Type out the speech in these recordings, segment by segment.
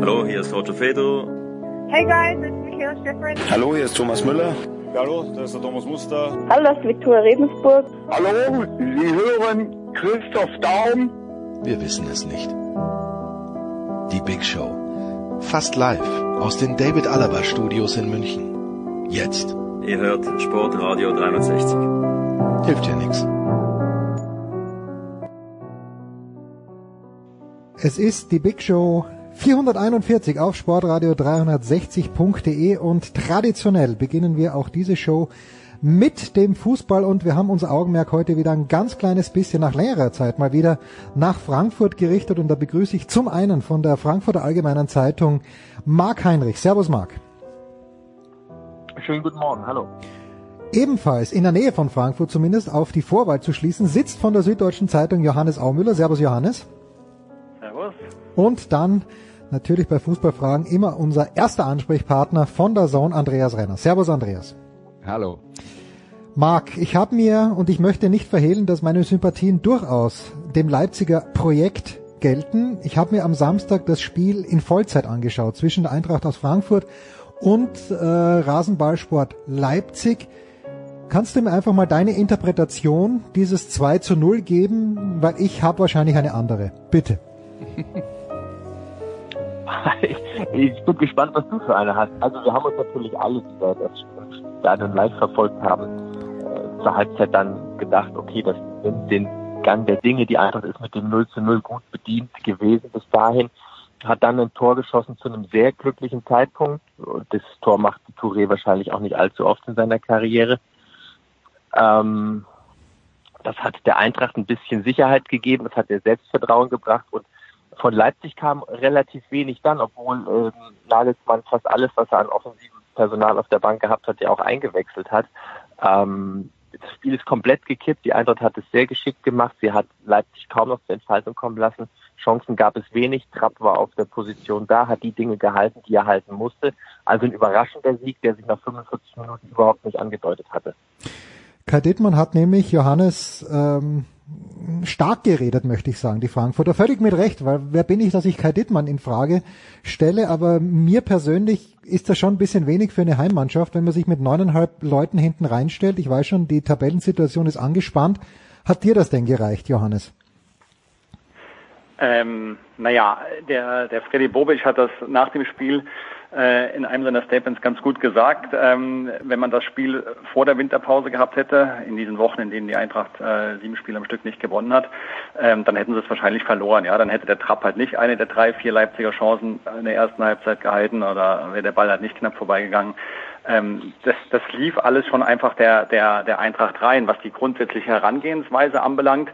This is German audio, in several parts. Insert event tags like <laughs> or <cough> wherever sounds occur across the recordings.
Hallo, hier ist Roger Fedor. Hey guys, it's Michaela Schifrin. Hallo, hier ist Thomas Müller. Hallo, das ist der Thomas Muster. Hallo, das ist Viktoria Redensburg. Hallo, Sie hören Christoph Daum. Wir wissen es nicht. Die Big Show. Fast live aus den David Alaba Studios in München. Jetzt. Ihr hört Sportradio 360. Hilft ja nichts. Es ist die Big Show 441 auf Sportradio 360.de und traditionell beginnen wir auch diese Show mit dem Fußball und wir haben unser Augenmerk heute wieder ein ganz kleines bisschen nach längerer Zeit mal wieder nach Frankfurt gerichtet und da begrüße ich zum einen von der Frankfurter Allgemeinen Zeitung Marc Heinrich. Servus Marc. Schönen guten Morgen, hallo. Ebenfalls in der Nähe von Frankfurt zumindest auf die Vorwahl zu schließen, sitzt von der Süddeutschen Zeitung Johannes Aumüller. Servus Johannes. Servus. Und dann natürlich bei Fußballfragen immer unser erster Ansprechpartner von der Zone, Andreas Renner. Servus Andreas. Hallo. Marc, ich habe mir und ich möchte nicht verhehlen, dass meine Sympathien durchaus dem Leipziger Projekt gelten. Ich habe mir am Samstag das Spiel in Vollzeit angeschaut zwischen der Eintracht aus Frankfurt und äh, Rasenballsport Leipzig. Kannst du mir einfach mal deine Interpretation dieses 2 zu 0 geben, weil ich habe wahrscheinlich eine andere. Bitte. <laughs> ich bin gespannt, was du für eine hast. Also wir haben uns natürlich alle, die Stadion live verfolgt haben, äh, zur Halbzeit dann gedacht, okay, das nimmt den Gang der Dinge. Die Eintracht ist mit dem 0 zu 0 gut bedient gewesen bis dahin. Hat dann ein Tor geschossen zu einem sehr glücklichen Zeitpunkt. Das Tor macht Touré wahrscheinlich auch nicht allzu oft in seiner Karriere. Ähm, das hat der Eintracht ein bisschen Sicherheit gegeben, das hat ihr Selbstvertrauen gebracht und von Leipzig kam relativ wenig dann, obwohl ähm, Nagelsmann fast alles, was er an offensiven Personal auf der Bank gehabt hat, ja auch eingewechselt hat. Ähm, das Spiel ist komplett gekippt. Die Eintracht hat es sehr geschickt gemacht. Sie hat Leipzig kaum noch zur Entfaltung kommen lassen. Chancen gab es wenig. Trapp war auf der Position da, hat die Dinge gehalten, die er halten musste. Also ein überraschender Sieg, der sich nach 45 Minuten überhaupt nicht angedeutet hatte. Kai Dittmann hat nämlich Johannes ähm, stark geredet, möchte ich sagen, die Frankfurter. Völlig mit Recht, weil wer bin ich, dass ich Kai Dittmann in Frage stelle, aber mir persönlich ist das schon ein bisschen wenig für eine Heimmannschaft, wenn man sich mit neuneinhalb Leuten hinten reinstellt. Ich weiß schon, die Tabellensituation ist angespannt. Hat dir das denn gereicht, Johannes? Ähm, naja, der, der Freddy Bobic hat das nach dem Spiel äh, in einem seiner Statements ganz gut gesagt. Ähm, wenn man das Spiel vor der Winterpause gehabt hätte, in diesen Wochen, in denen die Eintracht äh, sieben Spiele am Stück nicht gewonnen hat, ähm, dann hätten sie es wahrscheinlich verloren. Ja, dann hätte der Trapp halt nicht eine der drei, vier Leipziger Chancen in der ersten Halbzeit gehalten oder wäre der Ball halt nicht knapp vorbeigegangen. Ähm, das, das lief alles schon einfach der, der, der Eintracht rein. Was die grundsätzliche Herangehensweise anbelangt,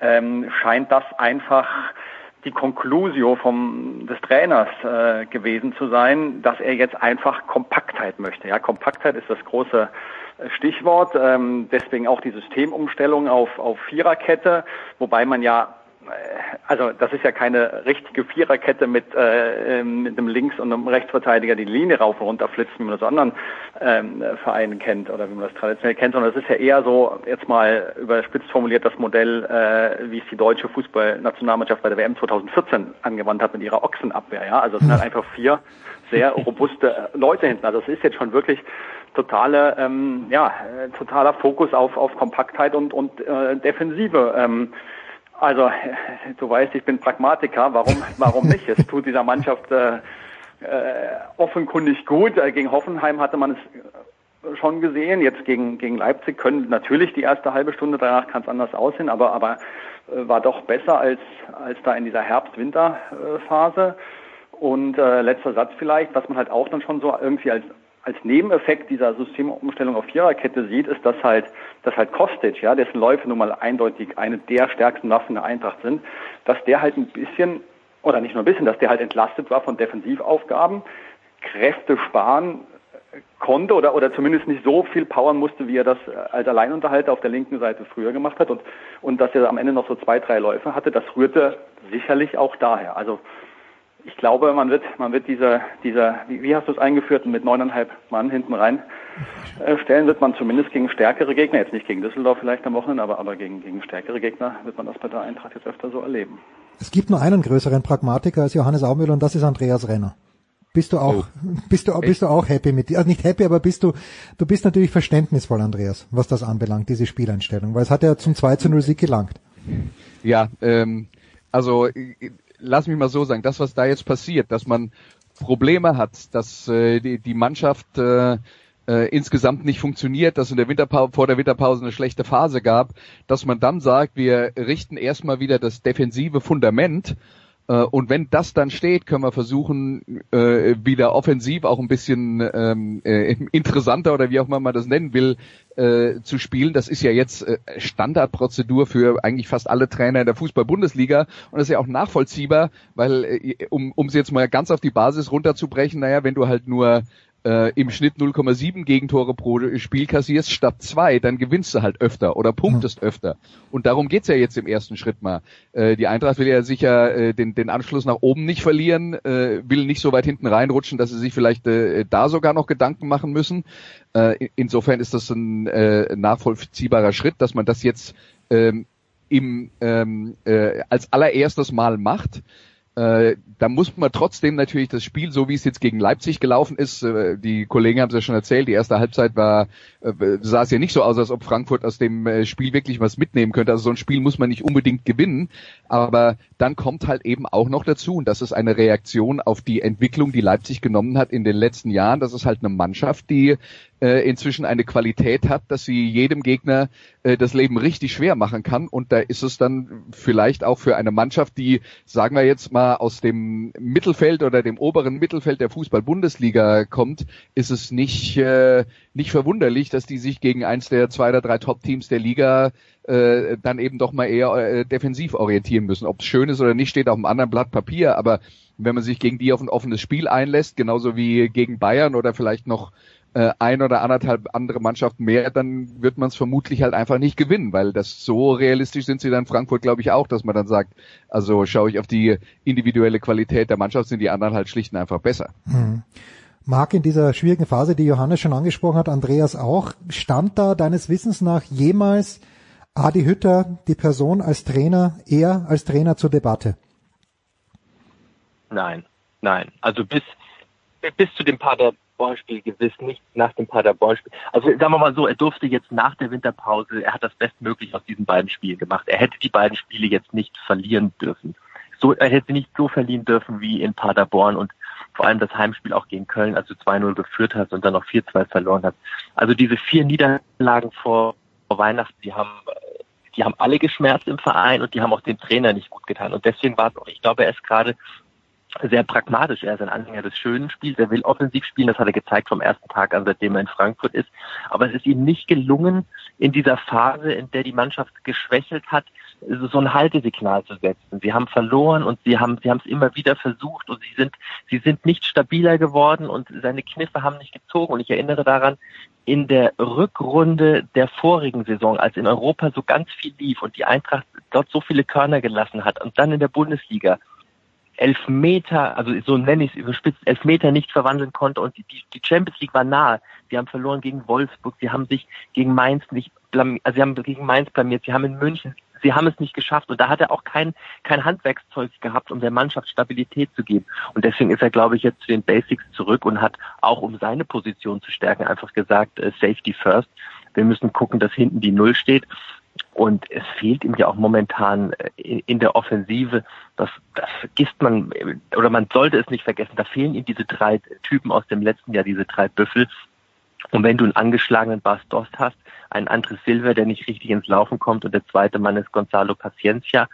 ähm, scheint das einfach die Conclusio vom, des Trainers äh, gewesen zu sein, dass er jetzt einfach Kompaktheit möchte. Ja, Kompaktheit ist das große äh, Stichwort, ähm, deswegen auch die Systemumstellung auf, auf Viererkette, wobei man ja also das ist ja keine richtige Viererkette mit, äh, ähm, mit einem Links- und einem Rechtsverteidiger, die Linie rauf und runter flitzt, wie man das anderen ähm, Vereinen kennt oder wie man das traditionell kennt, sondern es ist ja eher so, jetzt mal überspitzt formuliert, das Modell, äh, wie es die deutsche Fußballnationalmannschaft bei der WM 2014 angewandt hat mit ihrer Ochsenabwehr. Ja? Also es sind halt einfach vier sehr robuste Leute hinten. Also es ist jetzt schon wirklich totale, ähm, ja, äh, totaler Fokus auf, auf Kompaktheit und, und äh, Defensive. Ähm, also, <laughs> du weißt, ich bin Pragmatiker. Warum, warum nicht? Es tut dieser Mannschaft äh, äh, offenkundig gut. Äh, gegen Hoffenheim hatte man es schon gesehen. Jetzt gegen, gegen Leipzig können natürlich die erste halbe Stunde, danach es anders aussehen, aber, aber äh, war doch besser als, als da in dieser Herbst-Winter-Phase. Und äh, letzter Satz vielleicht, was man halt auch dann schon so irgendwie als als Nebeneffekt dieser Systemumstellung auf Viererkette sieht, ist, dass halt, dass halt Kostic, ja, dessen Läufe nun mal eindeutig eine der stärksten Waffen der Eintracht sind, dass der halt ein bisschen oder nicht nur ein bisschen, dass der halt entlastet war von Defensivaufgaben, Kräfte sparen konnte oder, oder zumindest nicht so viel powern musste, wie er das als Alleinunterhalter auf der linken Seite früher gemacht hat und, und dass er am Ende noch so zwei, drei Läufe hatte, das rührte sicherlich auch daher. Also ich glaube, man wird, man wird dieser, dieser, wie, wie hast du es eingeführt, mit neuneinhalb Mann hinten rein äh, stellen, wird man zumindest gegen stärkere Gegner, jetzt nicht gegen Düsseldorf vielleicht am Wochenende, aber, aber gegen, gegen stärkere Gegner wird man das bei der Eintracht jetzt öfter so erleben. Es gibt nur einen größeren Pragmatiker als Johannes Aumüller und das ist Andreas Renner. Bist du auch, oh. <laughs> bist du, bist du auch happy mit dir? Also nicht happy, aber bist du, du bist natürlich verständnisvoll, Andreas, was das anbelangt, diese Spieleinstellung, weil es hat ja zum 2 zu 0 Sieg gelangt. Ja, ähm, also lass mich mal so sagen, das, was da jetzt passiert, dass man Probleme hat, dass äh, die, die Mannschaft äh, äh, insgesamt nicht funktioniert, dass in der Winterpause, vor der Winterpause eine schlechte Phase gab, dass man dann sagt, wir richten erstmal wieder das defensive Fundament und wenn das dann steht, können wir versuchen, äh, wieder offensiv auch ein bisschen ähm, äh, <laughs> interessanter oder wie auch immer man das nennen will, äh, zu spielen. Das ist ja jetzt äh, Standardprozedur für eigentlich fast alle Trainer in der Fußball-Bundesliga und das ist ja auch nachvollziehbar, weil äh, um um es jetzt mal ganz auf die Basis runterzubrechen, naja, wenn du halt nur äh, im Schnitt 0,7 Gegentore pro Spiel kassierst statt zwei, dann gewinnst du halt öfter oder punktest öfter. Und darum geht's ja jetzt im ersten Schritt mal. Äh, die Eintracht will ja sicher äh, den, den Anschluss nach oben nicht verlieren, äh, will nicht so weit hinten reinrutschen, dass sie sich vielleicht äh, da sogar noch Gedanken machen müssen. Äh, insofern ist das ein äh, nachvollziehbarer Schritt, dass man das jetzt ähm, im, ähm, äh, als allererstes Mal macht. Äh, da muss man trotzdem natürlich das Spiel, so wie es jetzt gegen Leipzig gelaufen ist, äh, die Kollegen haben es ja schon erzählt, die erste Halbzeit war, äh, sah es ja nicht so aus, als ob Frankfurt aus dem äh, Spiel wirklich was mitnehmen könnte. Also so ein Spiel muss man nicht unbedingt gewinnen, aber dann kommt halt eben auch noch dazu, und das ist eine Reaktion auf die Entwicklung, die Leipzig genommen hat in den letzten Jahren. Das ist halt eine Mannschaft, die äh, inzwischen eine Qualität hat, dass sie jedem Gegner äh, das Leben richtig schwer machen kann. Und da ist es dann vielleicht auch für eine Mannschaft, die, sagen wir jetzt mal, aus dem Mittelfeld oder dem oberen Mittelfeld der Fußball-Bundesliga kommt, ist es nicht, äh, nicht verwunderlich, dass die sich gegen eins der zwei oder drei Top-Teams der Liga äh, dann eben doch mal eher äh, defensiv orientieren müssen. Ob es schön ist oder nicht, steht auf einem anderen Blatt Papier, aber wenn man sich gegen die auf ein offenes Spiel einlässt, genauso wie gegen Bayern oder vielleicht noch äh, ein oder anderthalb andere Mannschaften mehr, dann wird man es vermutlich halt einfach nicht gewinnen, weil das so realistisch sind sie dann in Frankfurt, glaube ich, auch, dass man dann sagt, also schaue ich auf die individuelle Qualität der Mannschaft, sind die anderen halt schlicht und einfach besser. Hm. Marc, in dieser schwierigen Phase, die Johannes schon angesprochen hat, Andreas auch, stand da deines Wissens nach jemals Adi Hütter, die Person als Trainer, eher als Trainer zur Debatte? Nein, nein. Also bis, bis zu dem Pader Paderborn-Spiel gewiss nicht nach dem Paderborn-Spiel. Also sagen wir mal so, er durfte jetzt nach der Winterpause, er hat das bestmöglich aus diesen beiden Spielen gemacht. Er hätte die beiden Spiele jetzt nicht verlieren dürfen. So, er hätte nicht so verlieren dürfen wie in Paderborn und vor allem das Heimspiel auch gegen Köln, als du 2-0 geführt hast und dann noch 4-2 verloren hast. Also diese vier Niederlagen vor, vor Weihnachten, die haben die haben alle geschmerzt im Verein und die haben auch dem Trainer nicht gut getan. Und deswegen war es auch, ich glaube, er ist gerade sehr pragmatisch. Er ist ein Anhänger des schönen Spiels. Er will offensiv spielen. Das hat er gezeigt vom ersten Tag an, seitdem er in Frankfurt ist. Aber es ist ihm nicht gelungen, in dieser Phase, in der die Mannschaft geschwächelt hat, so ein Haltesignal zu setzen. Sie haben verloren und sie haben, sie haben es immer wieder versucht und sie sind, sie sind nicht stabiler geworden und seine Kniffe haben nicht gezogen. Und ich erinnere daran, in der Rückrunde der vorigen Saison, als in Europa so ganz viel lief und die Eintracht dort so viele Körner gelassen hat und dann in der Bundesliga Elfmeter, also so nenne ich es überspitzt, Elfmeter nicht verwandeln konnte und die, die Champions League war nahe. Sie haben verloren gegen Wolfsburg, sie haben sich gegen Mainz nicht blamiert, also sie haben gegen Mainz blamiert, sie haben in München, sie haben es nicht geschafft und da hat er auch kein, kein Handwerkszeug gehabt, um der Mannschaft Stabilität zu geben. Und deswegen ist er, glaube ich, jetzt zu den Basics zurück und hat auch, um seine Position zu stärken, einfach gesagt, äh, Safety first. Wir müssen gucken, dass hinten die Null steht. Und es fehlt ihm ja auch momentan äh, in, der Offensive, das, das vergisst man, oder man sollte es nicht vergessen, da fehlen ihm diese drei Typen aus dem letzten Jahr, diese drei Büffel. Und wenn du einen angeschlagenen Bas Dost hast, einen Andres Silver, der nicht richtig ins Laufen kommt und der zweite Mann ist Gonzalo Paciencia,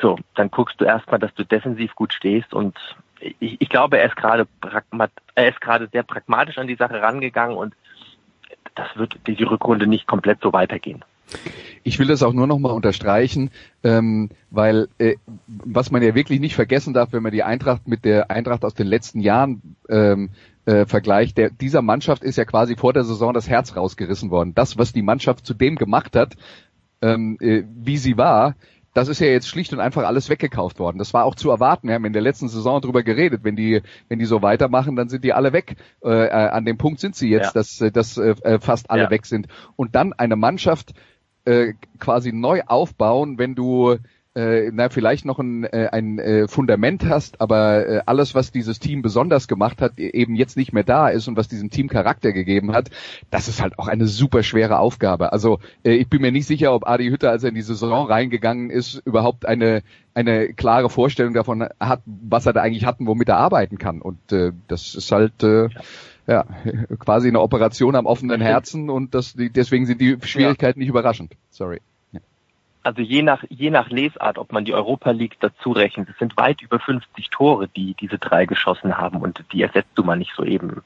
so, dann guckst du erstmal, dass du defensiv gut stehst und ich, ich glaube, er ist gerade er ist gerade sehr pragmatisch an die Sache rangegangen und das wird die Rückrunde nicht komplett so weitergehen. Ich will das auch nur noch mal unterstreichen, ähm, weil äh, was man ja wirklich nicht vergessen darf, wenn man die Eintracht mit der Eintracht aus den letzten Jahren ähm, äh, vergleicht, der, dieser Mannschaft ist ja quasi vor der Saison das Herz rausgerissen worden. Das, was die Mannschaft zu dem gemacht hat, ähm, äh, wie sie war, das ist ja jetzt schlicht und einfach alles weggekauft worden. Das war auch zu erwarten. Wir haben in der letzten Saison darüber geredet. Wenn die, wenn die so weitermachen, dann sind die alle weg. Äh, äh an dem Punkt sind sie jetzt, ja. dass, äh, dass äh, fast alle ja. weg sind. Und dann eine Mannschaft äh, quasi neu aufbauen, wenn du äh, na, vielleicht noch ein, äh, ein äh, Fundament hast, aber äh, alles, was dieses Team besonders gemacht hat, eben jetzt nicht mehr da ist und was diesem Team Charakter gegeben hat, das ist halt auch eine super schwere Aufgabe. Also äh, ich bin mir nicht sicher, ob Adi Hütter, als er in die Saison reingegangen ist, überhaupt eine eine klare Vorstellung davon hat, was er da eigentlich hat und womit er arbeiten kann. Und äh, das ist halt äh, ja. <laughs> quasi eine Operation am offenen Herzen und das, deswegen sind die Schwierigkeiten ja. nicht überraschend. Sorry also je nach, je nach Lesart, ob man die Europa League dazu rechnet, es sind weit über 50 Tore, die diese drei geschossen haben und die ersetzt du mal nicht so eben.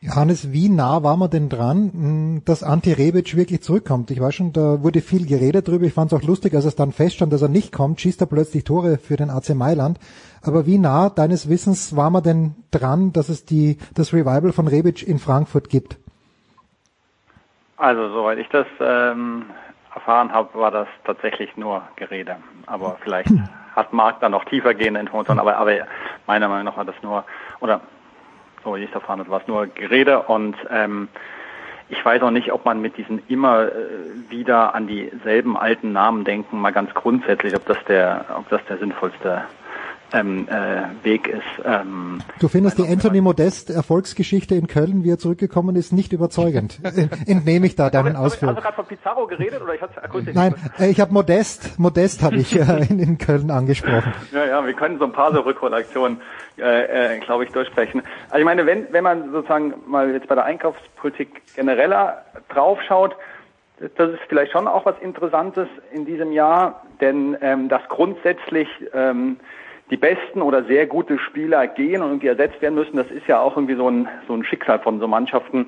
Johannes, wie nah war man denn dran, hm, dass Anti Rebic wirklich zurückkommt? Ich weiß schon, da wurde viel geredet drüber. Ich fand es auch lustig, als es dann feststand, dass er nicht kommt, schießt er plötzlich Tore für den AC Mailand. Aber wie nah deines Wissens war man denn dran, dass es die, das Revival von Rebic in Frankfurt gibt? Also, soweit ich das ähm, erfahren habe, war das tatsächlich nur Gerede. Aber vielleicht <clears throat> hat Marc da noch tiefer gehende Informationen, aber, aber meiner Meinung nach war das nur, oder so wie ich es erfahren habe, war es nur Gerede und ähm, ich weiß auch nicht, ob man mit diesen immer äh, wieder an dieselben alten Namen denken, mal ganz grundsätzlich, ob das der, ob das der sinnvollste ähm, äh, Weg ist. Ähm, du findest die Anthony Modest Erfolgsgeschichte in Köln, wie er zurückgekommen ist, nicht überzeugend. <laughs> Entnehme ich da deinen Ausführungen. Hast du gerade von Pizarro geredet oder ich hatte akustisch Nein, äh, ich habe Modest, Modest habe ich äh, in, in, Köln angesprochen. Ja, ja, wir können so ein paar so Rückkollektionen, äh, äh, glaube ich, durchsprechen. Also ich meine, wenn wenn man sozusagen mal jetzt bei der Einkaufspolitik genereller draufschaut, das ist vielleicht schon auch was Interessantes in diesem Jahr, denn ähm, das grundsätzlich ähm, die besten oder sehr gute Spieler gehen und irgendwie ersetzt werden müssen, das ist ja auch irgendwie so ein, so ein Schicksal von so Mannschaften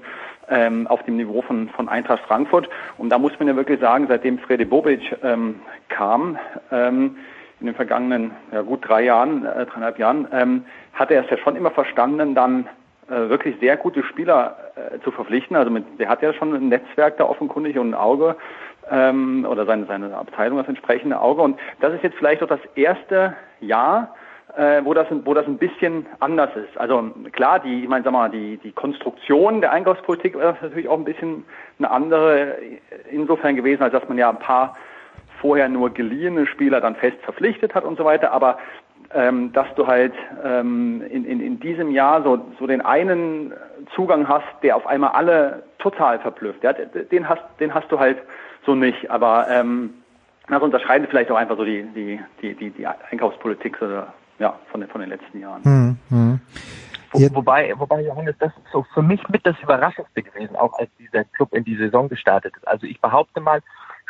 ähm, auf dem Niveau von, von Eintracht Frankfurt. Und da muss man ja wirklich sagen, seitdem Frede Bobic ähm, kam, ähm, in den vergangenen ja, gut drei Jahren, äh, dreieinhalb Jahren, ähm, hat er es ja schon immer verstanden, dann äh, wirklich sehr gute Spieler äh, zu verpflichten. Also mit, der hat ja schon ein Netzwerk da offenkundig und ein Auge ähm, oder seine, seine Abteilung das entsprechende Auge. Und das ist jetzt vielleicht auch das erste Jahr, äh, wo das wo das ein bisschen anders ist. Also klar, die ich meine, sag mal, die die Konstruktion der Einkaufspolitik ist natürlich auch ein bisschen eine andere insofern gewesen, als dass man ja ein paar vorher nur geliehene Spieler dann fest verpflichtet hat und so weiter. Aber ähm, dass du halt ähm, in, in, in diesem Jahr so, so den einen Zugang hast, der auf einmal alle total verblüfft. Ja, den hast den hast du halt so nicht. Aber ähm, das unterscheidet vielleicht auch einfach so die, die, die, die, die Einkaufspolitik oder, ja, von, den, von den letzten Jahren. Hm, hm. Wo, wobei, wobei, Johannes, das ist so für mich mit das Überraschendste gewesen, auch als dieser Club in die Saison gestartet ist. Also ich behaupte mal,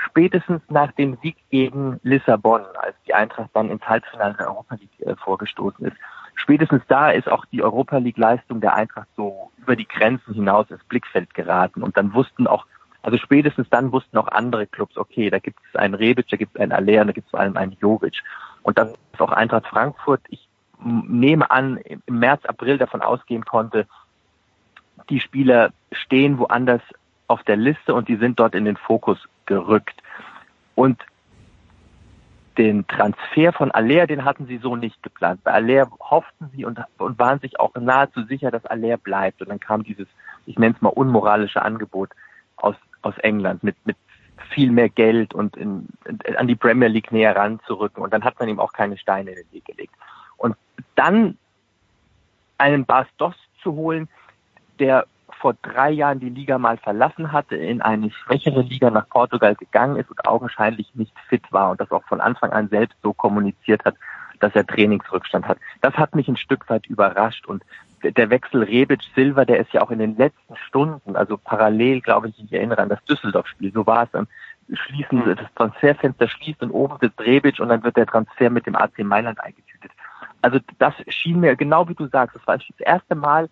spätestens nach dem Sieg gegen Lissabon, als die Eintracht dann ins Halbfinale der Europa League äh, vorgestoßen ist, spätestens da ist auch die Europa League Leistung der Eintracht so über die Grenzen hinaus ins Blickfeld geraten und dann wussten auch also spätestens dann wussten auch andere Clubs, okay, da gibt es einen Rebic, da gibt es einen Aller da gibt es vor allem einen Jovic. Und das ist auch Eintracht Frankfurt, ich nehme an, im März, April davon ausgehen konnte, die Spieler stehen woanders auf der Liste und die sind dort in den Fokus gerückt. Und den Transfer von Aller, den hatten sie so nicht geplant. Bei Aller hofften sie und, und waren sich auch nahezu sicher, dass Aller bleibt. Und dann kam dieses, ich nenne es mal unmoralische Angebot aus aus England mit, mit viel mehr Geld und in, in, an die Premier League näher ranzurücken. Und dann hat man ihm auch keine Steine in den Weg gelegt. Und dann einen Bas Dost zu holen, der vor drei Jahren die Liga mal verlassen hatte, in eine schwächere Liga nach Portugal gegangen ist und augenscheinlich nicht fit war und das auch von Anfang an selbst so kommuniziert hat, dass er Trainingsrückstand hat. Das hat mich ein Stück weit überrascht und der Wechsel Rebic-Silva, der ist ja auch in den letzten Stunden, also parallel, glaube ich, ich erinnere an das Düsseldorf-Spiel, so war es dann, schließen, das Transferfenster schließt und oben sitzt Rebic und dann wird der Transfer mit dem AC Mailand eingetütet. Also das schien mir, genau wie du sagst, das war das erste Mal,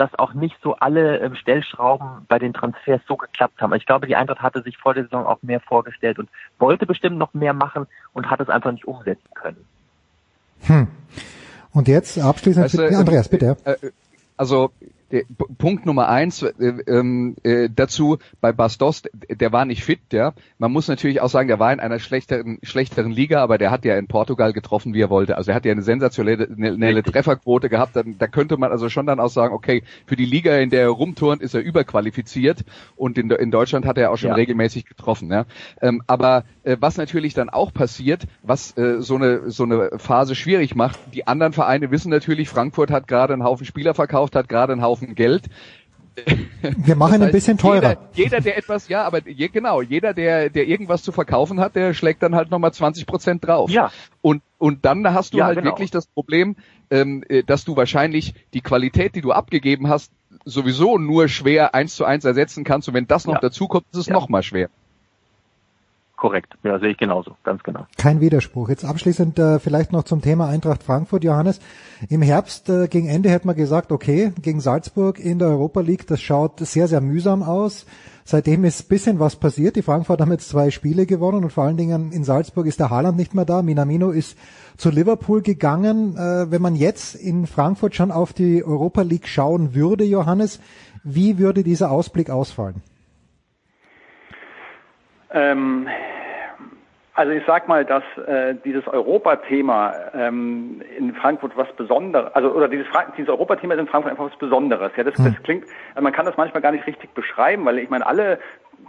dass auch nicht so alle ähm, Stellschrauben bei den Transfers so geklappt haben. Ich glaube, die Eintracht hatte sich vor der Saison auch mehr vorgestellt und wollte bestimmt noch mehr machen und hat es einfach nicht umsetzen können. Hm. Und jetzt abschließend, Weißt du, ja, Andreas, bitte. Äh, also der, P- Punkt Nummer eins äh, ähm, äh, dazu bei Bastos, der war nicht fit, ja. Man muss natürlich auch sagen, der war in einer schlechteren, schlechteren Liga, aber der hat ja in Portugal getroffen, wie er wollte. Also er hat ja eine sensationelle Trefferquote gehabt. Da, da könnte man also schon dann auch sagen, okay, für die Liga, in der er rumturnt, ist er überqualifiziert und in, in Deutschland hat er auch schon Ja. regelmäßig getroffen. Ja. Ähm, aber äh, was natürlich dann auch passiert, was äh, so eine so eine Phase schwierig macht, die anderen Vereine wissen natürlich, Frankfurt hat gerade einen Haufen Spieler verkauft, hat gerade einen Haufen Geld. Wir machen Das ein heißt, bisschen teurer. Jeder, jeder, der etwas, ja, aber je, genau, jeder, der, der irgendwas zu verkaufen hat, der schlägt dann halt nochmal 20 Prozent drauf. Ja. Und, und dann hast du Ja, halt genau. wirklich das Problem, ähm, äh, dass du wahrscheinlich die Qualität, die du abgegeben hast, sowieso nur schwer eins zu eins ersetzen kannst. Und wenn das noch Ja. dazu kommt, ist es Ja. noch mal schwer. Korrekt. Ja, sehe ich genauso. Ganz genau. Kein Widerspruch. Jetzt abschließend äh, vielleicht noch zum Thema Eintracht Frankfurt, Johannes. Im Herbst äh, gegen Ende hätte man gesagt, okay, gegen Salzburg in der Europa League, das schaut sehr, sehr mühsam aus. Seitdem ist bisschen was passiert. Die Frankfurt haben jetzt zwei Spiele gewonnen und vor allen Dingen in Salzburg ist der Haaland nicht mehr da. Minamino ist zu Liverpool gegangen. Äh, wenn man jetzt in Frankfurt schon auf die Europa League schauen würde, Johannes, wie würde dieser Ausblick ausfallen? Ähm, also ich sag mal, dass äh, dieses Europathema ähm, in Frankfurt was Besonderes, also oder dieses, Fra dieses Europathema ist in Frankfurt einfach was Besonderes. Ja, das, das klingt, also man kann das manchmal gar nicht richtig beschreiben, weil ich meine, alle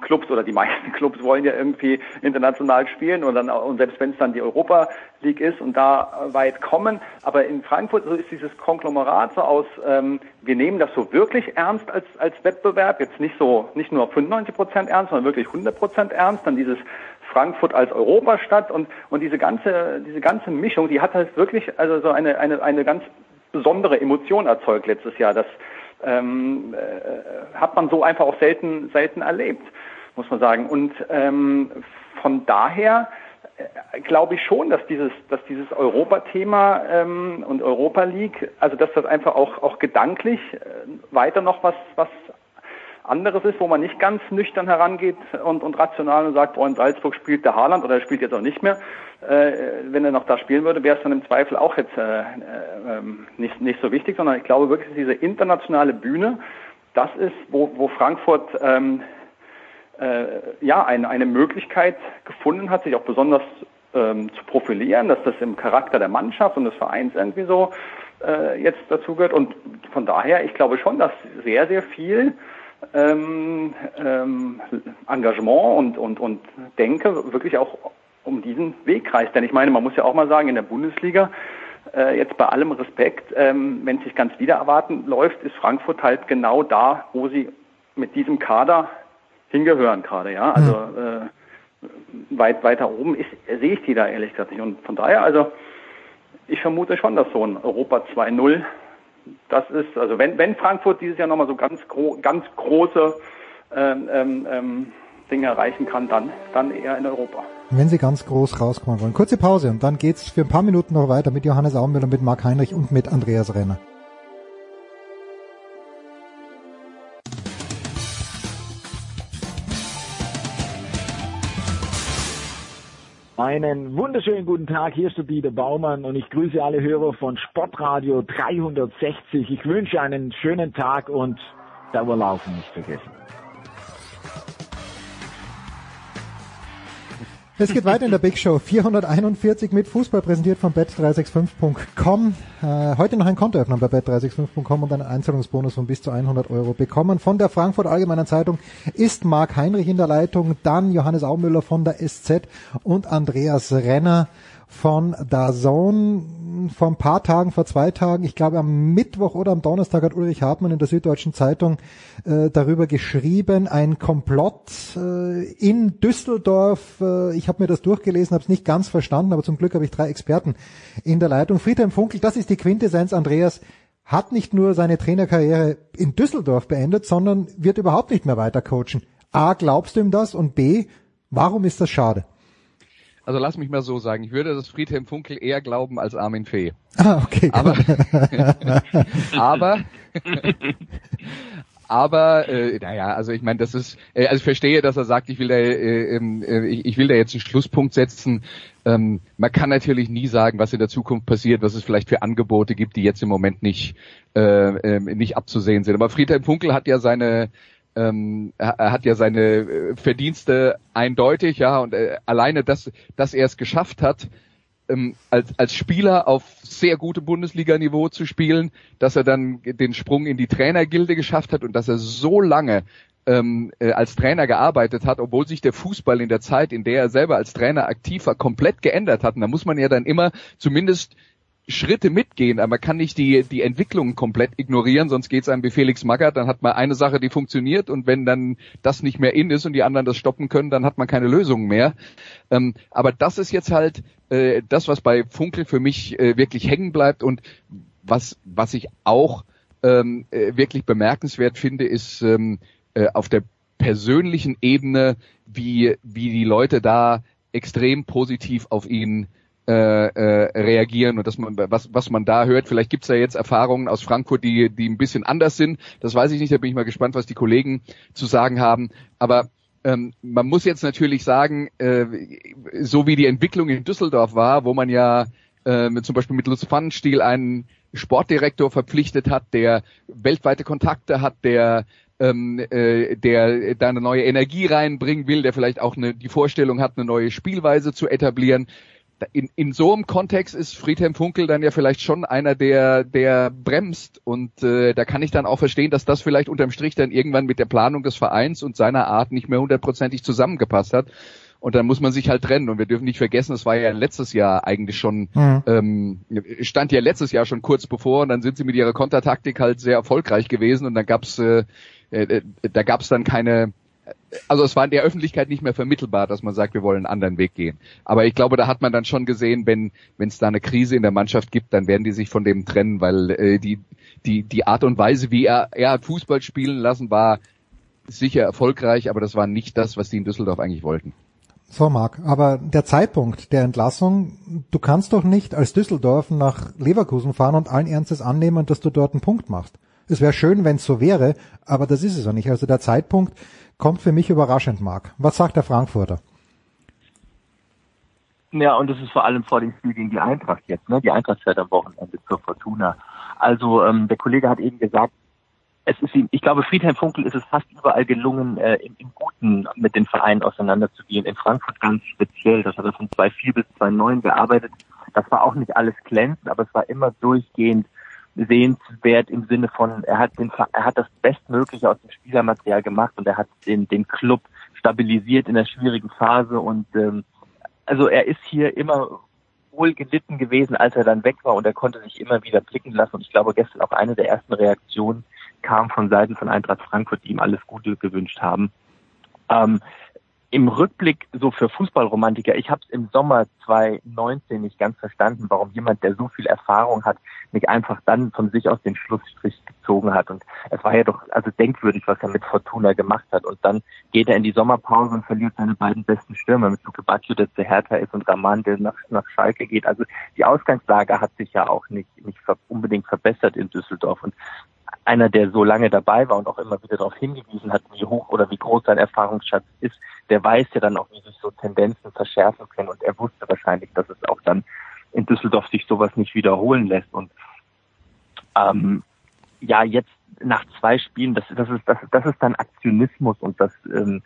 Clubs oder die meisten <laughs> Clubs wollen ja irgendwie international spielen und dann und selbst wenn es dann die Europa League ist und da weit kommen, aber in Frankfurt so ist dieses Konglomerat so aus, ähm, wir nehmen das so wirklich ernst als als Wettbewerb, jetzt nicht so nicht nur 95 Prozent ernst, sondern wirklich 100 Prozent ernst, dann dieses Frankfurt als Europastadt und und diese ganze diese ganze Mischung, die hat halt wirklich also so eine eine eine ganz besondere Emotion erzeugt letztes Jahr. Das ähm, äh, hat man so einfach auch selten selten erlebt, muss man sagen. Und ähm, von daher äh, glaube ich schon, dass dieses dass dieses Europathema ähm, und Europa League, also dass das einfach auch auch gedanklich äh, weiter noch was was anderes ist, wo man nicht ganz nüchtern herangeht und, und rational und sagt, oh, in Salzburg spielt der Haaland oder er spielt jetzt auch nicht mehr. Äh, wenn er noch da spielen würde, wäre es dann im Zweifel auch jetzt äh, äh, nicht, nicht so wichtig, sondern ich glaube wirklich, diese internationale Bühne, das ist, wo, wo Frankfurt ähm, äh, ja eine, eine Möglichkeit gefunden hat, sich auch besonders ähm, zu profilieren, dass das im Charakter der Mannschaft und des Vereins irgendwie so äh, jetzt dazu gehört. Und von daher, ich glaube schon, dass sehr, sehr viel ähm, ähm, Engagement und, und, und Denke wirklich auch um diesen Weg kreist. Denn ich meine, man muss ja auch mal sagen, in der Bundesliga, äh, jetzt bei allem Respekt, ähm, wenn es sich ganz wieder erwarten läuft, ist Frankfurt halt genau da, wo sie mit diesem Kader hingehören gerade, ja. Also äh, weit weiter oben ist, sehe ich die da ehrlich gesagt nicht. Und von daher, also ich vermute schon, dass so ein Europa 2-0 das ist, also wenn, wenn Frankfurt dieses Jahr nochmal so ganz, gro ganz große ähm, ähm, ähm, Dinge erreichen kann, dann, dann eher in Europa. Wenn Sie ganz groß rauskommen wollen. Kurze Pause und dann geht's für ein paar Minuten noch weiter mit Johannes Aumüller, mit Marc Heinrich und mit Andreas Renner. Einen wunderschönen guten Tag, hier ist der Dieter Baumann und ich grüße alle Hörer von Sportradio 360. Ich wünsche einen schönen Tag und Dauerlaufen nicht vergessen. Es geht weiter in der Big Show 441 mit Fußball präsentiert von bet365.com. Äh, heute noch ein Konto öffnen bei bet365.com und einen Einzahlungsbonus von bis zu 100 Euro bekommen. Von der Frankfurt Allgemeinen Zeitung ist Marc Heinrich in der Leitung, dann Johannes Aumüller von der SZ und Andreas Renner von DAZN. Vor ein paar Tagen, vor zwei Tagen, ich glaube am Mittwoch oder am Donnerstag hat Ulrich Hartmann in der Süddeutschen Zeitung äh, darüber geschrieben, ein Komplott äh, in Düsseldorf. Äh, ich habe mir das durchgelesen, habe es nicht ganz verstanden, aber zum Glück habe ich drei Experten in der Leitung. Friedhelm Funkel, das ist die Quintessenz, Andreas, hat nicht nur seine Trainerkarriere in Düsseldorf beendet, sondern wird überhaupt nicht mehr weiter coachen. A, glaubst du ihm das? Und B, warum ist das schade? Also lass mich mal so sagen, ich würde das Friedhelm Funkel eher glauben als Armin Fee. Ah, okay. Aber, <laughs> aber, aber äh, naja, also ich meine, das ist, äh, also ich verstehe, dass er sagt, ich will da, äh, ähm, äh, ich, ich will da jetzt einen Schlusspunkt setzen. Ähm, man kann natürlich nie sagen, was in der Zukunft passiert, was es vielleicht für Angebote gibt, die jetzt im Moment nicht äh, äh, nicht abzusehen sind. Aber Friedhelm Funkel hat ja seine ähm, er hat ja seine äh, Verdienste eindeutig, ja, und äh, alleine, dass, dass er es geschafft hat, ähm, als, als Spieler auf sehr gutem Bundesliga-Niveau zu spielen, dass er dann den Sprung in die Trainergilde geschafft hat und dass er so lange ähm, äh, als Trainer gearbeitet hat, obwohl sich der Fußball in der Zeit, in der er selber als Trainer aktiv war, komplett geändert hat. Und da muss man ja dann immer zumindest Schritte mitgehen, aber man kann nicht die, die Entwicklung komplett ignorieren, sonst geht es einem wie Felix Magath, dann hat man eine Sache, die funktioniert und wenn dann das nicht mehr in ist und die anderen das stoppen können, dann hat man keine Lösung mehr. Ähm, aber das ist jetzt halt äh, das, was bei Funkel für mich äh, wirklich hängen bleibt und was, was ich auch ähm, äh, wirklich bemerkenswert finde, ist ähm, äh, auf der persönlichen Ebene, wie, wie die Leute da extrem positiv auf ihn äh, äh, reagieren und dass man was was man da hört. Vielleicht gibt's ja jetzt Erfahrungen aus Frankfurt, die die ein bisschen anders sind. Das weiß ich nicht. Da bin ich mal gespannt, was die Kollegen zu sagen haben. Aber ähm, man muss jetzt natürlich sagen, äh, so wie die Entwicklung in Düsseldorf war, wo man ja äh, zum Beispiel mit Lutz Pfannenstiel einen Sportdirektor verpflichtet hat, der weltweite Kontakte hat, der ähm, äh, der da eine neue Energie reinbringen will, der vielleicht auch eine, die Vorstellung hat, eine neue Spielweise zu etablieren in, in so einem Kontext ist Friedhelm Funkel dann ja vielleicht schon einer, der, der bremst. Und äh, da kann ich dann auch verstehen, dass das vielleicht unterm Strich dann irgendwann mit der Planung des Vereins und seiner Art nicht mehr hundertprozentig zusammengepasst hat. Und dann muss man sich halt trennen. Und wir dürfen nicht vergessen, es war ja letztes Jahr eigentlich schon, mhm. ähm, stand ja letztes Jahr schon kurz bevor und dann sind sie mit ihrer Kontertaktik halt sehr erfolgreich gewesen und dann gab's äh, äh, da gab's dann keine also es war in der Öffentlichkeit nicht mehr vermittelbar, dass man sagt, wir wollen einen anderen Weg gehen. Aber ich glaube, da hat man dann schon gesehen, wenn wenn es da eine Krise in der Mannschaft gibt, dann werden die sich von dem trennen, weil äh, die die die Art und Weise, wie er er hat Fußball spielen lassen, war sicher erfolgreich, aber das war nicht das, was die in Düsseldorf eigentlich wollten. So, Marc, aber der Zeitpunkt der Entlassung, du kannst doch nicht als Düsseldorf nach Leverkusen fahren und allen Ernstes annehmen, dass du dort einen Punkt machst. Es wäre schön, wenn es so wäre, aber das ist es auch nicht. Also der Zeitpunkt, kommt für mich überraschend, Marc. Was sagt der Frankfurter? Ja, und das ist vor allem vor dem Spiel gegen die Eintracht jetzt. Ne? Die Eintracht fährt am Wochenende zur Fortuna. Also ähm, der Kollege hat eben gesagt, es ist ihm, ich glaube, Friedhelm Funkel ist es fast überall gelungen, äh, im, im Guten mit den Vereinen auseinanderzugehen. In Frankfurt ganz speziell, das hat er von 2004 bis 2009 gearbeitet. Das war auch nicht alles glänzend, aber es war immer durchgehend sehenswert im Sinne von, er hat den, er hat das Bestmögliche aus dem Spielermaterial gemacht und er hat den, den Club stabilisiert in der schwierigen Phase und ähm, also er ist hier immer wohl gelitten gewesen, als er dann weg war und er konnte sich immer wieder blicken lassen und ich glaube gestern auch eine der ersten Reaktionen kam von Seiten von Eintracht Frankfurt, die ihm alles Gute gewünscht haben. Ähm, im Rückblick so für Fußballromantiker, ich habe es im Sommer 2019 nicht ganz verstanden, warum jemand, der so viel Erfahrung hat, nicht einfach dann von sich aus den Schlussstrich gezogen hat. Und es war ja doch also denkwürdig, was er mit Fortuna gemacht hat. Und dann geht er in die Sommerpause und verliert seine beiden besten Stürmer mit Luke Bacchio, der zu Hertha ist, und Raman, der nach, nach Schalke geht. Also die Ausgangslage hat sich ja auch nicht, nicht unbedingt verbessert in Düsseldorf. Und einer, der so lange dabei war und auch immer wieder darauf hingewiesen hat, wie hoch oder wie groß sein Erfahrungsschatz ist, der weiß ja dann auch, wie sich so Tendenzen verschärfen können. Und er wusste wahrscheinlich, dass es auch dann in Düsseldorf sich sowas nicht wiederholen lässt. Und ähm, ja, jetzt nach zwei Spielen, das, das ist das, das ist dann Aktionismus und das ähm,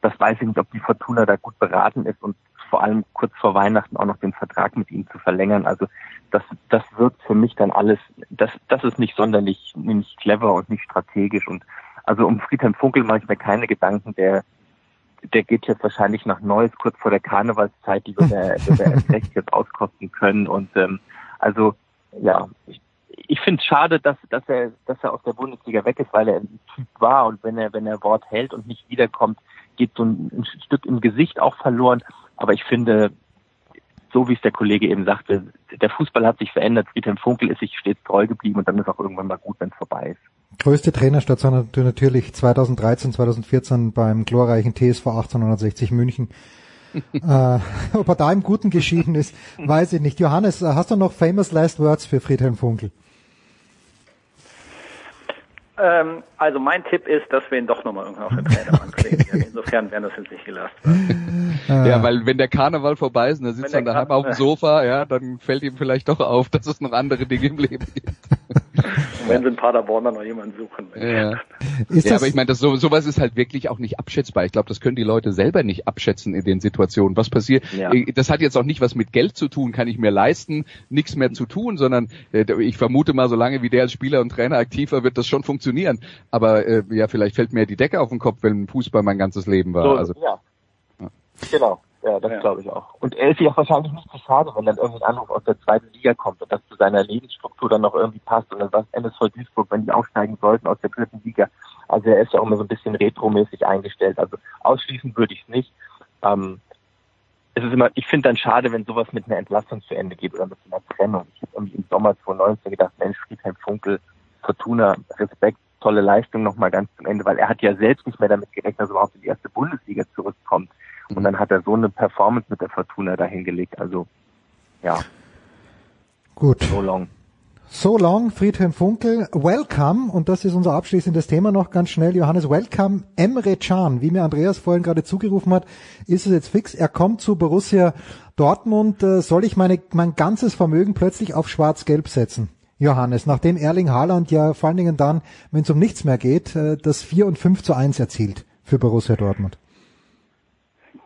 das weiß ich nicht, ob die Fortuna da gut beraten ist und vor allem kurz vor Weihnachten auch noch den Vertrag mit ihm zu verlängern. Also das, das wirkt für mich dann alles, das, das ist nicht sonderlich, nicht clever und nicht strategisch. Und also um Friedhelm Funkel mache ich mir keine Gedanken, der, der geht jetzt wahrscheinlich nach Neues kurz vor der Karnevalszeit, die wird er, wird er erst recht jetzt auskosten können. Und ähm, also ja, ich, ich finde es schade, dass, dass er, dass er aus der Bundesliga weg ist, weil er ein Typ war und wenn er, wenn er Wort hält und nicht wiederkommt, geht so ein, ein Stück im Gesicht auch verloren. Aber ich finde, so wie es der Kollege eben sagte, der Fußball hat sich verändert. Friedhelm Funkel ist sich stets treu geblieben und dann ist auch irgendwann mal gut, wenn es vorbei ist. Größte Trainerstation natürlich 2013, 2014 beim glorreichen TSV 1860 München. <laughs> äh, ob er da im Guten geschieden ist, weiß ich nicht. Johannes, hast du noch famous last words für Friedhelm Funkel? Ähm, also mein Tipp ist, dass wir ihn doch nochmal irgendwann auf den Trainer anklicken. <laughs> Insofern werden das jetzt nicht gelassen. Ja, weil wenn der Karneval vorbei ist und er sitzt dann daheim auf dem Sofa, ja, dann fällt ihm vielleicht doch auf, dass es noch andere Dinge im Leben gibt. Und <laughs> wenn sie in Paderborn dann noch jemanden suchen. Ja, ja aber ich meine, das, so, sowas ist halt wirklich auch nicht abschätzbar. Ich glaube, das können die Leute selber nicht abschätzen in den Situationen. Was passiert? Ja. Das hat jetzt auch nicht was mit Geld zu tun, kann ich mir leisten, nichts mehr zu tun, sondern äh, ich vermute mal, solange wie der als Spieler und Trainer aktiv war, wird das schon funktionieren. Aber äh, ja, vielleicht fällt mir die Decke auf den Kopf, wenn Fußball mein ganzes Leben war. So, also, ja. Genau. Ja, das ja. glaube ich auch. Und er ist sich auch wahrscheinlich nicht zu schade, wenn dann irgendwie ein Anruf aus der zweiten Liga kommt und das zu seiner Lebensstruktur dann noch irgendwie passt und dann was MSV Duisburg, wenn die aufsteigen sollten aus der dritten Liga. Also er ist ja auch immer so ein bisschen retromäßig eingestellt. Also ausschließen würde ich es nicht. Ähm, es ist immer, ich finde dann schade, wenn sowas mit einer Entlassung zu Ende geht oder mit einer Trennung. Ich habe irgendwie im Sommer 2019 gedacht, Mensch, Friedhelm Funkel, Fortuna, Respekt, tolle Leistung nochmal ganz zum Ende, weil er hat ja selbst nicht mehr damit gerechnet, dass er überhaupt in die erste Bundesliga zurückkommt. Und dann hat er so eine Performance mit der Fortuna dahingelegt. Also, ja. Gut. So long. So long, Friedhelm Funkel. Welcome, und das ist unser abschließendes Thema noch ganz schnell. Johannes, welcome. Emre Can, wie mir Andreas vorhin gerade zugerufen hat, ist es jetzt fix. Er kommt zu Borussia Dortmund. Äh, soll ich meine, mein ganzes Vermögen plötzlich auf Schwarz-Gelb setzen? Johannes, nachdem Erling Haaland ja vor allen Dingen dann, wenn es um nichts mehr geht, äh, das 4 und 5 zu 1 erzielt für Borussia Dortmund.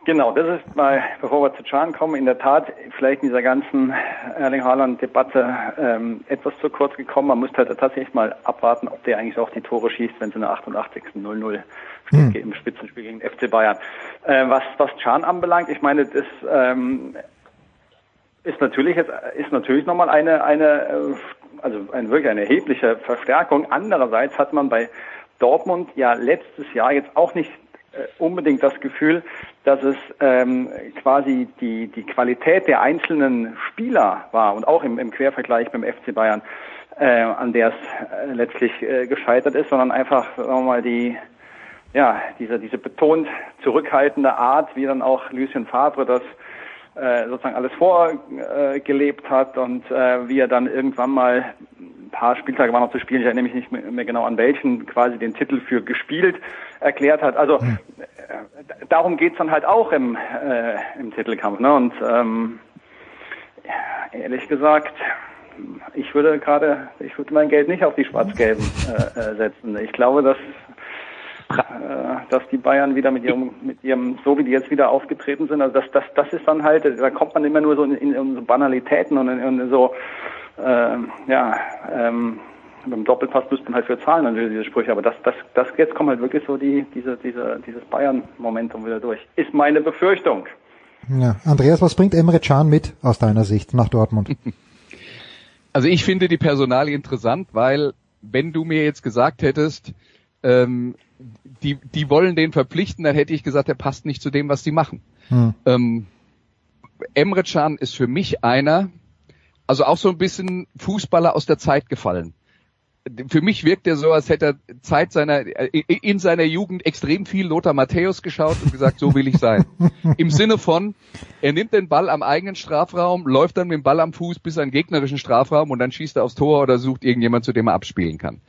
Genau, das ist mal, bevor wir zu Chan kommen, in der Tat vielleicht in dieser ganzen Erling Haaland-Debatte ähm, etwas zu kurz gekommen. Man muss halt tatsächlich mal abwarten, ob der eigentlich auch die Tore schießt, wenn es in der 88. 0-0 hm. im Spitzenspiel gegen FC Bayern. Äh, was, was Chan anbelangt, ich meine, das ähm, ist natürlich jetzt, ist natürlich nochmal eine, eine, äh, also eine wirklich eine erhebliche Verstärkung. Andererseits hat man bei Dortmund ja letztes Jahr jetzt auch nicht unbedingt das Gefühl, dass es ähm, quasi die, die Qualität der einzelnen Spieler war und auch im, im Quervergleich beim FC Bayern, äh, an der es äh, letztlich äh, gescheitert ist, sondern einfach, sagen wir mal, die, ja, diese, diese betont zurückhaltende Art, wie dann auch Lucien Favre das äh, sozusagen alles vorgelebt hat und äh, wie er dann irgendwann mal ein paar Spieltage waren noch zu spielen, ich erinnere mich nicht mehr genau an welchen, quasi den Titel für gespielt erklärt hat. Also hm. äh, darum geht's dann halt auch im, äh, im Titelkampf. Ne? Und ähm, ehrlich gesagt, ich würde gerade, ich würde mein Geld nicht auf die Schwarz-Gelben äh, äh setzen. Ich glaube, dass äh, dass die Bayern wieder mit ihrem, mit ihrem, so wie die jetzt wieder aufgetreten sind, also das, das, das ist dann halt, da kommt man immer nur so in, in so Banalitäten und in, in so, äh, ja, ähm, beim Doppelpass müsste man halt für zahlen natürlich diese Sprüche, aber das, das, das jetzt kommt halt wirklich so die, diese, diese, dieses Bayern-Momentum wieder durch. Ist meine Befürchtung. Ja. Andreas, was bringt Emre Can mit aus deiner Sicht nach Dortmund? <laughs> Also ich finde die Personalie interessant, weil wenn du mir jetzt gesagt hättest, ähm, die, die wollen den verpflichten, dann hätte ich gesagt, er passt nicht zu dem, was die machen. Hm. Ähm, Emre Can ist für mich einer, also auch so ein bisschen Fußballer aus der Zeit gefallen. Für mich wirkt er so, als hätte er Zeit seiner, äh, in seiner Jugend extrem viel Lothar Matthäus geschaut und gesagt, so will ich sein. <laughs> Im Sinne von, er nimmt den Ball am eigenen Strafraum, läuft dann mit dem Ball am Fuß bis an den gegnerischen Strafraum und dann schießt er aufs Tor oder sucht irgendjemand, zu dem er abspielen kann.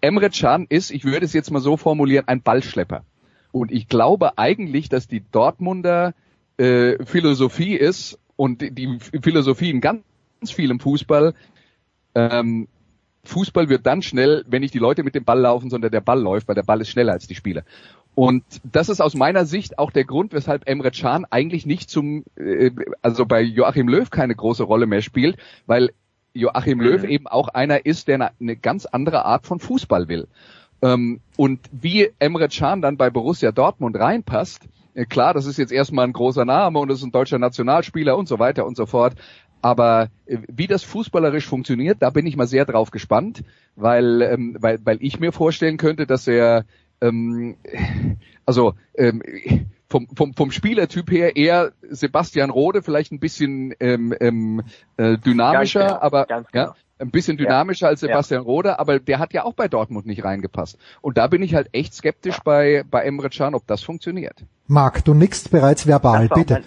Emre Can ist, ich würde es jetzt mal so formulieren, ein Ballschlepper. Und ich glaube eigentlich, dass die Dortmunder äh, Philosophie ist und die Philosophie in ganz vielem Fußball, ähm, Fußball wird dann schnell, wenn nicht die Leute mit dem Ball laufen, sondern der Ball läuft, weil der Ball ist schneller als die Spieler. Und das ist aus meiner Sicht auch der Grund, weshalb Emre Can eigentlich nicht zum, äh, also bei Joachim Löw keine große Rolle mehr spielt, weil Joachim Löw mhm. eben auch einer ist, der eine, eine ganz andere Art von Fußball will. Ähm, und wie Emre Can dann bei Borussia Dortmund reinpasst, äh, klar, das ist jetzt erstmal ein großer Name und das ist ein deutscher Nationalspieler und so weiter und so fort. Aber äh, wie das fußballerisch funktioniert, da bin ich mal sehr drauf gespannt, weil, ähm, weil, weil ich mir vorstellen könnte, dass er ähm, also ähm, vom, vom, vom Spielertyp her eher Sebastian Rode, vielleicht ein bisschen ähm, ähm, äh, dynamischer, genau, aber genau. ja, Ein bisschen dynamischer ja. als Sebastian ja. Rode, aber der hat ja auch bei Dortmund nicht reingepasst. Und da bin ich halt echt skeptisch bei, bei Emre Can, ob das funktioniert. Marc, du nickst bereits verbal, bitte. Mein,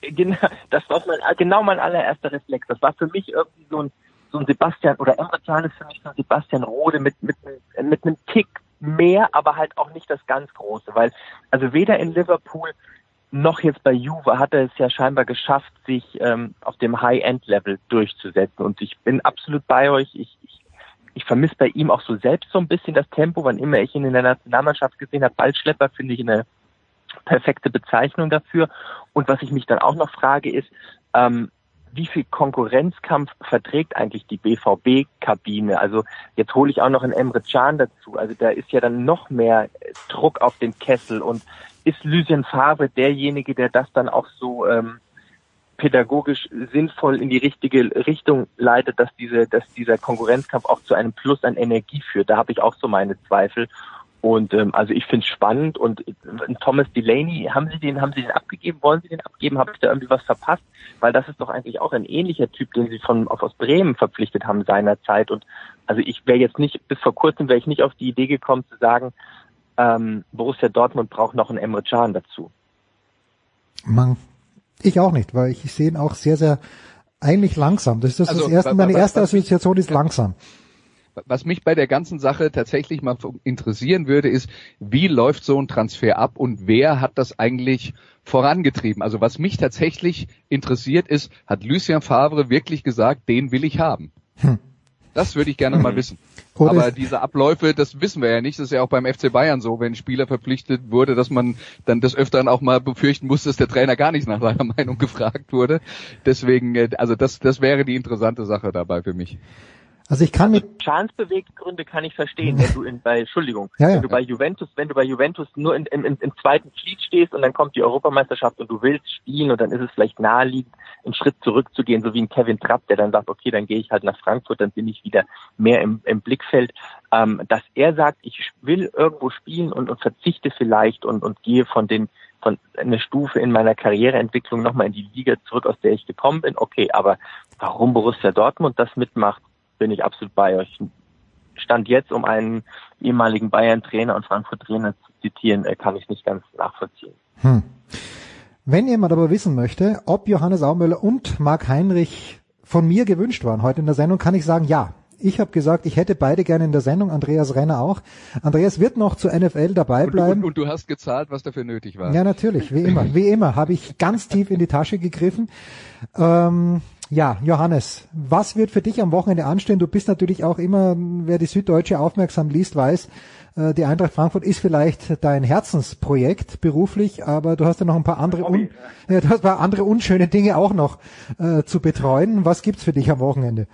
genau, das war mein, genau mein allererster Reflex. Das war für mich irgendwie so ein, so ein Sebastian, oder Emre ist für mich so ein Sebastian Rode mit, mit, mit einem Tick mehr, aber halt auch nicht das ganz Große, weil also weder in Liverpool noch jetzt bei Juve hat er es ja scheinbar geschafft, sich ähm, auf dem High-End-Level durchzusetzen. Und ich bin absolut bei euch. Ich, ich, ich vermisse bei ihm auch so selbst so ein bisschen das Tempo, wann immer ich ihn in der Nationalmannschaft gesehen habe. Ballschlepper finde ich eine perfekte Bezeichnung dafür. Und was ich mich dann auch noch frage ist, ähm, wie viel Konkurrenzkampf verträgt eigentlich die BVB-Kabine? Also jetzt hole ich auch noch einen Emre Can dazu. Also da ist ja dann noch mehr Druck auf den Kessel und ist Lucien Favre derjenige, der das dann auch so ähm, pädagogisch sinnvoll in die richtige Richtung leitet, dass diese, dass dieser Konkurrenzkampf auch zu einem Plus an Energie führt. Da habe ich auch so meine Zweifel. Und ähm, also ich finde es spannend und äh, Thomas Delaney, haben Sie den, haben Sie den abgegeben? Wollen Sie den abgeben? Habe ich da irgendwie was verpasst? Weil das ist doch eigentlich auch ein ähnlicher Typ, den Sie von aus Bremen verpflichtet haben seinerzeit. Und also ich wäre jetzt nicht, bis vor kurzem wäre ich nicht auf die Idee gekommen zu sagen, ähm, Borussia Dortmund braucht noch einen Emre Can dazu. Man, ich auch nicht, weil ich sehe ihn auch sehr, sehr eigentlich langsam. Das ist das, also, das erste, meine erste Assoziation ist langsam. Was mich bei der ganzen Sache tatsächlich mal interessieren würde, ist, wie läuft so ein Transfer ab und wer hat das eigentlich vorangetrieben? Also was mich tatsächlich interessiert ist, hat Lucien Favre wirklich gesagt, den will ich haben? Hm. Das würde ich gerne mal wissen. Oder Aber diese Abläufe, das wissen wir ja nicht. Das ist ja auch beim FC Bayern so, wenn ein Spieler verpflichtet wurde, dass man dann des Öfteren auch mal befürchten muss, dass der Trainer gar nicht nach seiner <laughs> Meinung gefragt wurde. Deswegen, äh, also das, das wäre die interessante Sache dabei für mich. Also ich kann mit also Chance-Beweggründe kann ich verstehen, wenn du in, bei Entschuldigung, ja, ja. wenn du bei Juventus, wenn du bei Juventus nur in, in, im zweiten Glied stehst und dann kommt die Europameisterschaft und du willst spielen und dann ist es vielleicht naheliegend, einen Schritt zurückzugehen, so wie ein Kevin Trapp, der dann sagt, okay, dann gehe ich halt nach Frankfurt, dann bin ich wieder mehr im, im Blickfeld. Ähm, dass er sagt, ich will irgendwo spielen und, und verzichte vielleicht und, und gehe von den von einer Stufe in meiner Karriereentwicklung nochmal in die Liga zurück, aus der ich gekommen bin. Okay, aber warum Borussia Dortmund das mitmacht, bin ich absolut bei euch. Stand jetzt, um einen ehemaligen Bayern-Trainer und Frankfurt-Trainer zu zitieren, äh, kann ich nicht ganz nachvollziehen. Hm. Wenn jemand aber wissen möchte, ob Johannes Aumöller und Marc Heinrich von mir gewünscht waren heute in der Sendung, kann ich sagen, ja. Ich habe gesagt, ich hätte beide gerne in der Sendung, Andreas Renner auch. Andreas wird noch zur NFL dabei bleiben. Und, und, und, du hast gezahlt, was dafür nötig war. Ja, natürlich, wie immer. Wie immer habe ich ganz tief in die Tasche gegriffen. Ähm, ja, Johannes, was wird für dich am Wochenende anstehen? Du bist natürlich auch immer, wer die Süddeutsche aufmerksam liest, weiß, äh, die Eintracht Frankfurt ist vielleicht dein Herzensprojekt beruflich, aber du hast ja noch ein paar andere, un, ja, du hast ein paar andere unschöne Dinge auch noch äh, zu betreuen. Was gibt's für dich am Wochenende?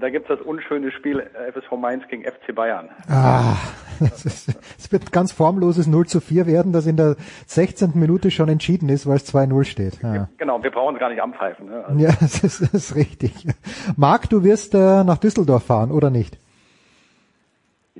Da gibt's das unschöne Spiel äh, FSV Mainz gegen FC Bayern. Ah, <laughs> es wird ganz formloses 0 zu 4 werden, das in der 16. Minute schon entschieden ist, weil es 2-0 steht. Ja. Genau, wir brauchen es gar nicht anpfeifen. Ne? Also ja, <laughs> das ist, das ist richtig. Marc, du wirst äh, nach Düsseldorf fahren, oder nicht?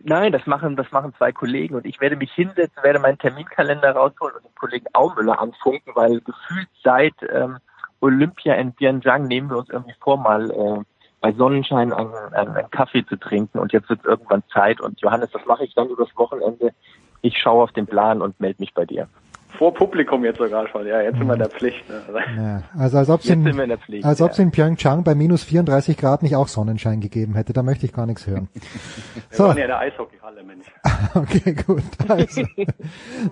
Nein, das machen, das machen zwei Kollegen und ich werde mich hinsetzen, werde meinen Terminkalender rausholen und den Kollegen Aumüller anfunken, weil gefühlt seit ähm, Olympia in Bianjang nehmen wir uns irgendwie vor, mal äh, bei Sonnenschein einen, einen, einen Kaffee zu trinken und jetzt wird es irgendwann Zeit und Johannes, das mache ich dann übers Wochenende. Ich schaue auf den Plan und melde mich bei dir. Vor Publikum jetzt sogar schon, ja, jetzt sind wir in der Pflicht. Ne? Ja, also als ob es in, als ob's ja. in Pyeongchang bei minus 34 Grad nicht auch Sonnenschein gegeben hätte, da möchte ich gar nichts hören. <laughs> wir so. waren ja in der Eishockeyhalle, Mensch. <laughs> okay, gut. Also,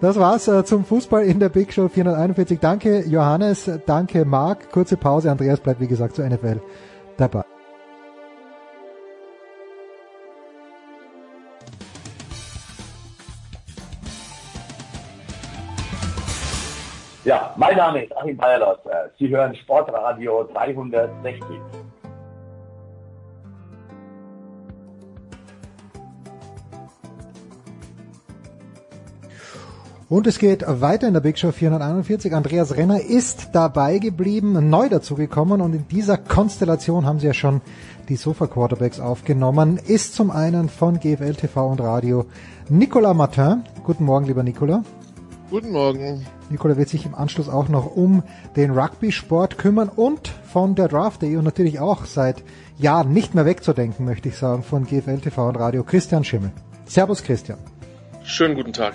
das war's äh, zum Fußball in der Big Show 441. Danke Johannes, danke Marc. Kurze Pause, Andreas bleibt wie gesagt zur NFL dabei. Ja, mein Name ist Achim Bayerlos. Sie hören Sportradio 360. Und es geht weiter in der Big Show 441. Andreas Renner ist dabei geblieben, neu dazugekommen und in dieser Konstellation haben sie ja schon die Sofa Quarterbacks aufgenommen. Ist zum einen von GFL TV und Radio Nicolas Martin. Guten Morgen, lieber Nicolas. Guten Morgen. Nikola wird sich im Anschluss auch noch um den Rugby-Sport kümmern und von der Draft.de und natürlich auch seit Jahren nicht mehr wegzudenken, möchte ich sagen, von GFL TV und Radio Christian Schimmel. Servus Christian. Schönen guten Tag.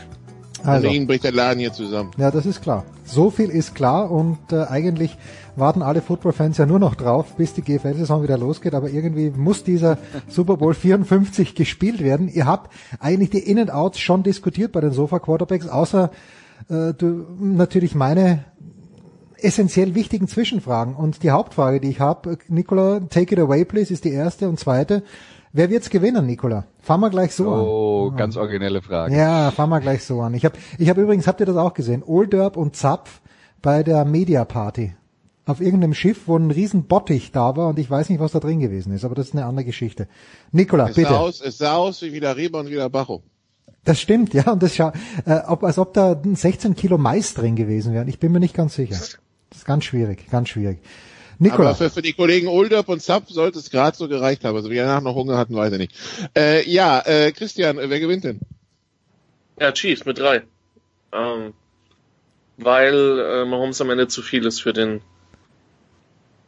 Also, Ihnen bricht der Laden hier zusammen. Ja, das ist klar. So viel ist klar und äh, eigentlich warten alle Football-Fans ja nur noch drauf, bis die GFL-Saison wieder losgeht, aber irgendwie muss dieser <laughs> Super Bowl 54 gespielt werden. Ihr habt eigentlich die In-and-Outs schon diskutiert bei den Sofa-Quarterbacks, außer äh, du, natürlich meine essentiell wichtigen Zwischenfragen. Und die Hauptfrage, die ich habe, Nicola, take it away please, ist die erste. Und zweite, wer wird's gewinnen, Nicola? Fahren wir gleich so oh, an. Oh, ganz originelle Frage. Ja, fahren wir gleich so an. Ich habe ich hab übrigens, habt ihr das auch gesehen, Olderb und Zapf bei der Media Party. Auf irgendeinem Schiff, wo ein riesen Bottich da war und ich weiß nicht, was da drin gewesen ist, aber das ist eine andere Geschichte. Nicola, es bitte. Sah aus, es sah aus wie wieder Reber und wieder Bacho. Das stimmt, ja, und das scha äh, ob, als ob da 16 Kilo Mais drin gewesen wären. Ich bin mir nicht ganz sicher. Das ist ganz schwierig, ganz schwierig. Nikola. Aber für, für die Kollegen Olderb und Zapp sollte es gerade so gereicht haben. Also wie danach noch Hunger hatten, weiß ich nicht. Äh, ja, äh, Christian, wer gewinnt denn? Ja, Chiefs mit drei. Ähm, weil äh, Mahomes am Ende zu viel ist für den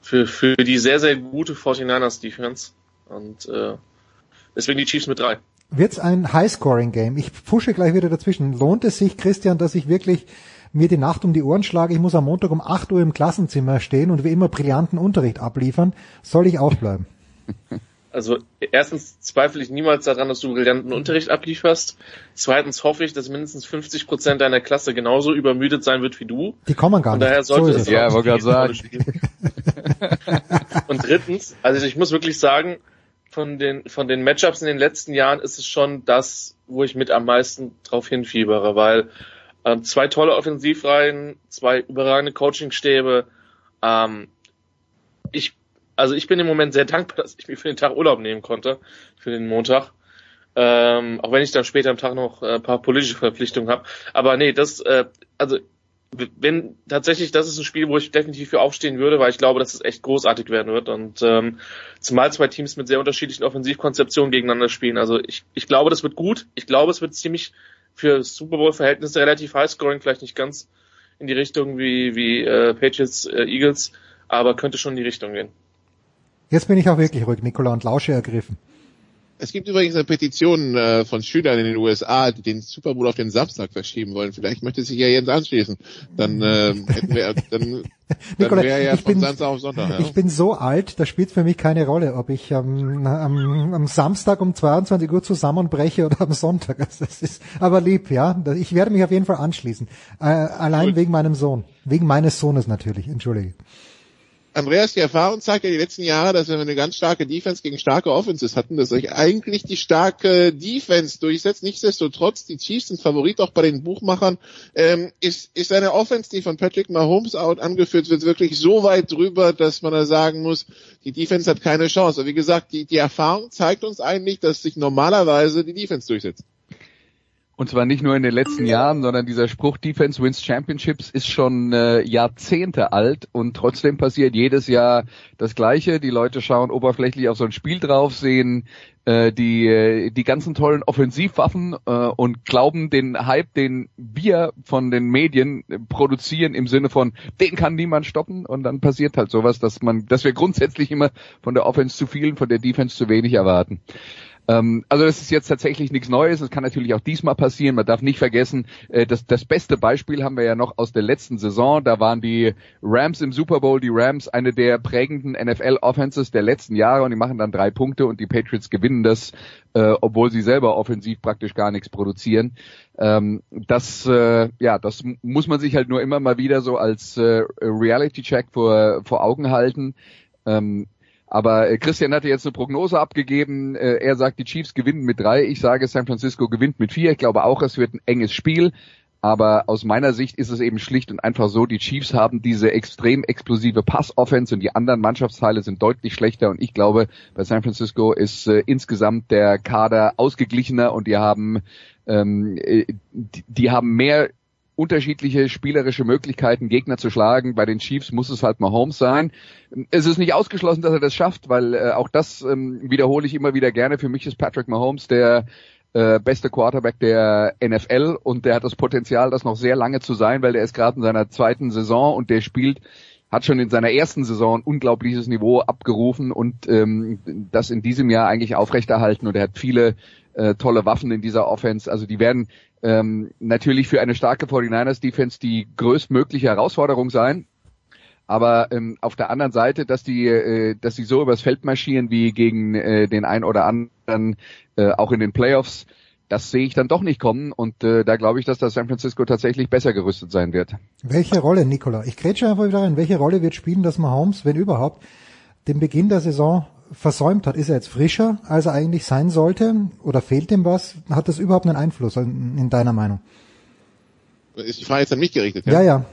für, für die sehr, sehr gute 49ers Defense. Und äh, deswegen die Chiefs mit drei. Wird's ein High-Scoring-Game? Ich pushe gleich wieder dazwischen. Lohnt es sich, Christian, dass ich wirklich mir die Nacht um die Ohren schlage? Ich muss am Montag um 8 Uhr im Klassenzimmer stehen und wie immer brillanten Unterricht abliefern. Soll ich aufbleiben? <laughs> Also erstens zweifle ich niemals daran, dass du brillanten Unterricht ablieferst. Zweitens hoffe ich, dass mindestens 50 Prozent deiner Klasse genauso übermüdet sein wird wie du. Die kommen gar Und nicht. daher sollte so es Ja, wollte gerade sagen. <laughs> Und drittens, also ich muss wirklich sagen, von den, von den Matchups in den letzten Jahren ist es schon das, wo ich mit am meisten drauf hinfiebere, weil ähm, zwei tolle Offensivreihen, zwei überragende Coachingstäbe. Ähm, ich, also ich bin im Moment sehr dankbar, <laughs> dass ich mir für den Tag Urlaub nehmen konnte, für den Montag. Ähm, auch wenn ich dann später am Tag noch äh, ein paar politische Verpflichtungen habe. Aber nee, das, äh, also wenn tatsächlich, das ist ein Spiel, wo ich definitiv für aufstehen würde, weil ich glaube, dass es echt großartig werden wird und ähm, zumal zwei Teams mit sehr unterschiedlichen Offensivkonzeptionen gegeneinander spielen. Also ich, ich glaube, das wird gut. Ich glaube, es wird ziemlich für Super Bowl Verhältnisse relativ high scoring, vielleicht nicht ganz in die Richtung wie wie äh, Patriots äh, Eagles, aber könnte schon in die Richtung gehen. Jetzt bin ich auch wirklich ruhig, Nikola, und Lausche ergriffen. Es gibt übrigens eine Petition äh, von Schülern in den USA, die den Super Bowl auf den Samstag verschieben wollen. Vielleicht möchte sich ja Jens anschließen. Dann äh, hätten wir, dann, dann <laughs> wäre ja ich von bin, Samstag auf Sonntag. Ja. Ich bin so alt, da spielt für mich keine Rolle, ob ich am, am, am Samstag um 22 Uhr zusammenbreche oder am Sonntag. Also das ist aber lieb, ja. Ich werde mich auf jeden Fall anschließen. Äh, allein Gut. wegen meinem Sohn. Wegen meines Sohnes natürlich, entschuldige. Andreas, die Erfahrung zeigt ja die letzten Jahre, dass wenn wir eine ganz starke Defense gegen starke Offenses hatten, dass sich eigentlich die starke Defense durchsetzt. Nichtsdestotrotz, die Chiefs sind Favorit auch bei den Buchmachern. Ähm, ist, ist eine Offense, die von Patrick Mahomes out angeführt wird, wirklich so weit drüber, dass man da sagen muss, die Defense hat keine Chance. Aber wie gesagt, die, die Erfahrung zeigt uns eigentlich, dass sich normalerweise die Defense durchsetzt. Und zwar nicht nur in den letzten Jahren, sondern dieser Spruch Defense wins Championships ist schon äh, Jahrzehnte alt und trotzdem passiert jedes Jahr das Gleiche. Die Leute schauen oberflächlich auf so ein Spiel drauf, sehen äh, die äh, die ganzen tollen Offensivwaffen äh, und glauben den Hype, den wir von den Medien produzieren im Sinne von den kann niemand stoppen und dann passiert halt sowas, dass man, dass wir grundsätzlich immer von der Offense zu viel, von der Defense zu wenig erwarten. Ähm, also das ist jetzt tatsächlich nichts Neues. Es kann natürlich auch diesmal passieren. Man darf nicht vergessen, äh, das, das beste Beispiel haben wir ja noch aus der letzten Saison. Da waren die Rams im Super Bowl, die Rams eine der prägenden NFL-Offenses der letzten Jahre und die machen dann drei Punkte und die Patriots gewinnen das, äh, obwohl sie selber offensiv praktisch gar nichts produzieren. Ähm, das, äh, ja, das muss man sich halt nur immer mal wieder so als äh, Reality-Check vor, vor Augen halten. Ähm, aber äh, Christian hatte jetzt eine Prognose abgegeben. Äh, er sagt, die Chiefs gewinnen mit drei. Ich sage, San Francisco gewinnt mit vier. Ich glaube auch, es wird ein enges Spiel. Aber aus meiner Sicht ist es eben schlicht und einfach so, die Chiefs haben diese extrem explosive Pass-Offense und die anderen Mannschaftsteile sind deutlich schlechter. Und ich glaube, bei San Francisco ist äh, insgesamt der Kader ausgeglichener und die haben, ähm, äh, die, die haben mehr unterschiedliche spielerische Möglichkeiten, Gegner zu schlagen. Bei den Chiefs muss es halt Mahomes sein. Es ist nicht ausgeschlossen, dass er das schafft, weil äh, auch das ähm, wiederhole ich immer wieder gerne. Für mich ist Patrick Mahomes der äh, beste Quarterback der NFL und der hat das Potenzial, das noch sehr lange zu sein, weil der ist gerade in seiner zweiten Saison und der spielt hat schon in seiner ersten Saison unglaubliches Niveau abgerufen und ähm, das in diesem Jahr eigentlich aufrechterhalten und er hat viele äh, tolle Waffen in dieser Offense. Also die werden ähm, natürlich für eine starke 49ers Defense die größtmögliche Herausforderung sein. Aber ähm, auf der anderen Seite, dass die, äh, dass die so übers Feld marschieren wie gegen äh, den ein oder anderen, äh, auch in den Playoffs, das sehe ich dann doch nicht kommen. Und äh, da glaube ich, dass das San Francisco tatsächlich besser gerüstet sein wird. Welche Rolle, Nicola? Ich grätsche einfach wieder rein. Welche Rolle wird spielen, dass Mahomes, wenn überhaupt, den Beginn der Saison versäumt hat? Ist er jetzt frischer, als er eigentlich sein sollte? Oder fehlt ihm was? Hat das überhaupt einen Einfluss in, in deiner Meinung? Ist die Frage jetzt an mich gerichtet? Ja, ja. ja.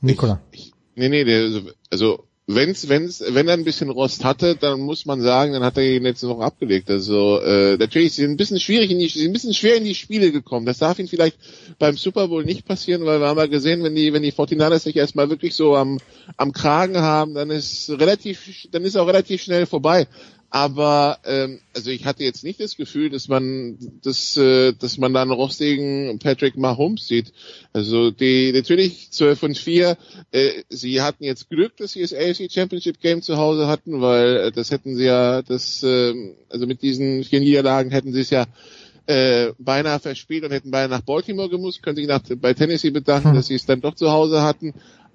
Nicola. Ich, ich, nee, nee, der, also wenn's, wenn's, wenn er ein bisschen Rost hatte, dann muss man sagen, dann hat er ihn letzte Woche abgelegt. Also äh, natürlich sind ein bisschen schwierig in die, sind ein bisschen schwer in die Spiele gekommen. Das darf ihn vielleicht beim Super Bowl nicht passieren, weil wir haben ja gesehen, wenn die, wenn die 49ers sich erstmal wirklich so am, am Kragen haben, dann ist relativ, dann ist auch relativ schnell vorbei. Aber ähm, also ich hatte jetzt nicht das Gefühl, dass man dass, äh, dass man da einen rostigen Patrick Mahomes sieht. Also die natürlich 12 und 4, äh, sie hatten jetzt Glück, dass sie das AFC Championship Game zu Hause hatten, weil äh, das hätten sie ja das äh, also mit diesen vier Niederlagen hätten sie es ja äh, beinahe verspielt und hätten beinahe nach Baltimore gemusst, können sich nach, bei Tennessee bedanken, hm. dass sie es dann doch zu Hause hatten.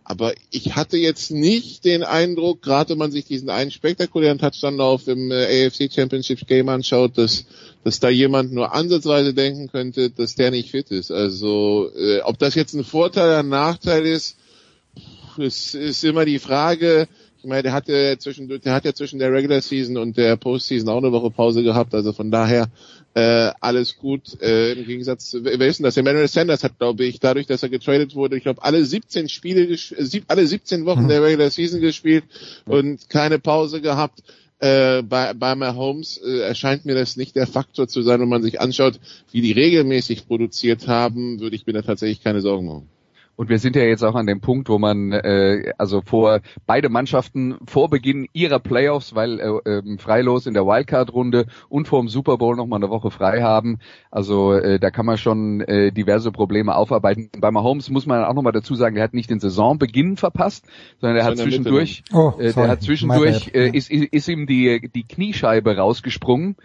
Aber ich hatte jetzt nicht den Eindruck, gerade wenn man sich diesen einen spektakulären Touchdown-Lauf im äh, AFC Championship Game anschaut, dass, dass da jemand nur ansatzweise denken könnte, dass der nicht fit ist. Also äh, ob das jetzt ein Vorteil oder ein Nachteil ist, ist, ist immer die Frage. Ich meine, der hat ja zwischen, der hat ja zwischen der Regular Season und der Postseason auch eine Woche Pause gehabt. Also von daher äh, alles gut. Äh, Im Gegensatz, wer ist denn das? Emmanuel Sanders hat, glaube ich, dadurch, dass er getradet wurde, ich glaube, alle 17 Spiele, sieb, alle 17 Wochen mhm. der Regular Season gespielt und keine Pause gehabt. Äh, bei, bei Mahomes äh, erscheint mir das nicht der Faktor zu sein, wenn man sich anschaut, wie die regelmäßig produziert haben, würde ich mir da tatsächlich keine Sorgen machen. Und wir sind ja jetzt auch an dem Punkt, wo man äh, also vor beide Mannschaften vor Beginn ihrer Playoffs, weil äh, äh, freilos in der Wildcard-Runde und vor dem Super Bowl noch mal eine Woche frei haben. Also äh, da kann man schon äh, diverse Probleme aufarbeiten. Bei Mahomes muss man auch noch mal dazu sagen, der hat nicht den Saisonbeginn verpasst, sondern der hat zwischendurch, oh, äh, der hat zwischendurch äh, ist, ist ihm die die Kniescheibe rausgesprungen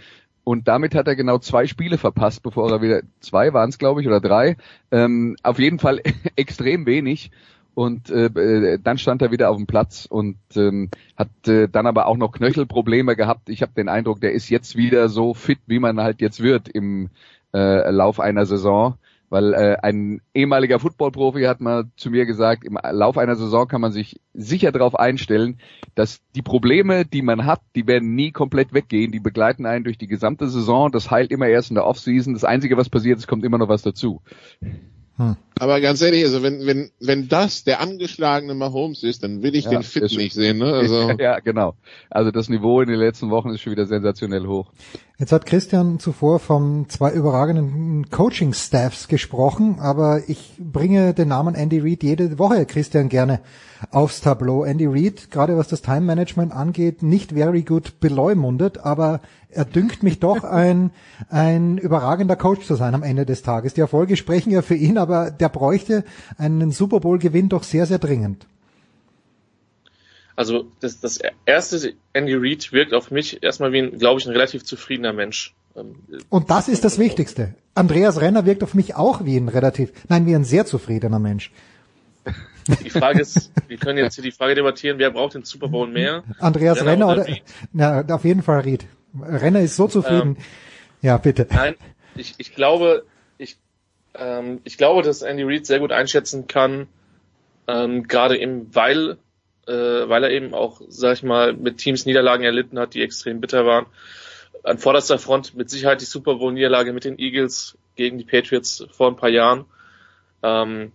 und damit hat er genau zwei Spiele verpasst, bevor er wieder, zwei waren es glaube ich oder drei, ähm, auf jeden Fall <laughs> extrem wenig. Und äh, äh, dann stand er wieder auf dem Platz und ähm, hat äh, dann aber auch noch Knöchelprobleme gehabt. Ich habe den Eindruck, der ist jetzt wieder so fit, wie man halt jetzt wird im äh, Lauf einer Saison. Weil äh, ein ehemaliger Footballprofi hat mal zu mir gesagt, im Lauf einer Saison kann man sich sicher darauf einstellen, dass die Probleme, die man hat, die werden nie komplett weggehen. Die begleiten einen durch die gesamte Saison. Das heilt immer erst in der Offseason. Das Einzige, was passiert, es kommt immer noch was dazu. Hm. Aber ganz ehrlich, also wenn, wenn, wenn das der angeschlagene Mahomes ist, dann will ich ja, den Fit nicht sehen. Ne? Also. <laughs> Ja, genau. Also das Niveau in den letzten Wochen ist schon wieder sensationell hoch. Jetzt hat Christian zuvor von zwei überragenden Coaching-Staffs gesprochen, aber ich bringe den Namen Andy Reid jede Woche, Christian, gerne aufs Tableau. Andy Reid, gerade was das Time-Management angeht, nicht very good beleumundet, aber er dünkt mich doch <laughs> ein, ein überragender Coach zu sein am Ende des Tages. Die Erfolge sprechen ja für ihn, aber der bräuchte einen Super Bowl-Gewinn doch sehr, sehr dringend. Also das, das erste Andy Reid wirkt auf mich erstmal wie ein, glaube ich, ein relativ zufriedener Mensch. Ähm, Und das ist das Wichtigste. Andreas Renner wirkt auf mich auch wie ein relativ, nein, wie ein sehr zufriedener Mensch. Die Frage ist, wir können jetzt hier die Frage debattieren, wer braucht den Super Bowl mehr? Andreas Renner, Renner oder, oder na, auf jeden Fall Reed. Renner ist so zufrieden. Ähm, ja, bitte. Nein, ich, ich glaube, ich, ähm, ich glaube, dass Andy Reid sehr gut einschätzen kann, ähm, gerade eben, weil, äh, weil er eben auch, sag ich mal, mit Teams Niederlagen erlitten hat, die extrem bitter waren. An vorderster Front mit Sicherheit die Super Bowl Niederlage mit den Eagles gegen die Patriots vor ein paar Jahren. Ähm,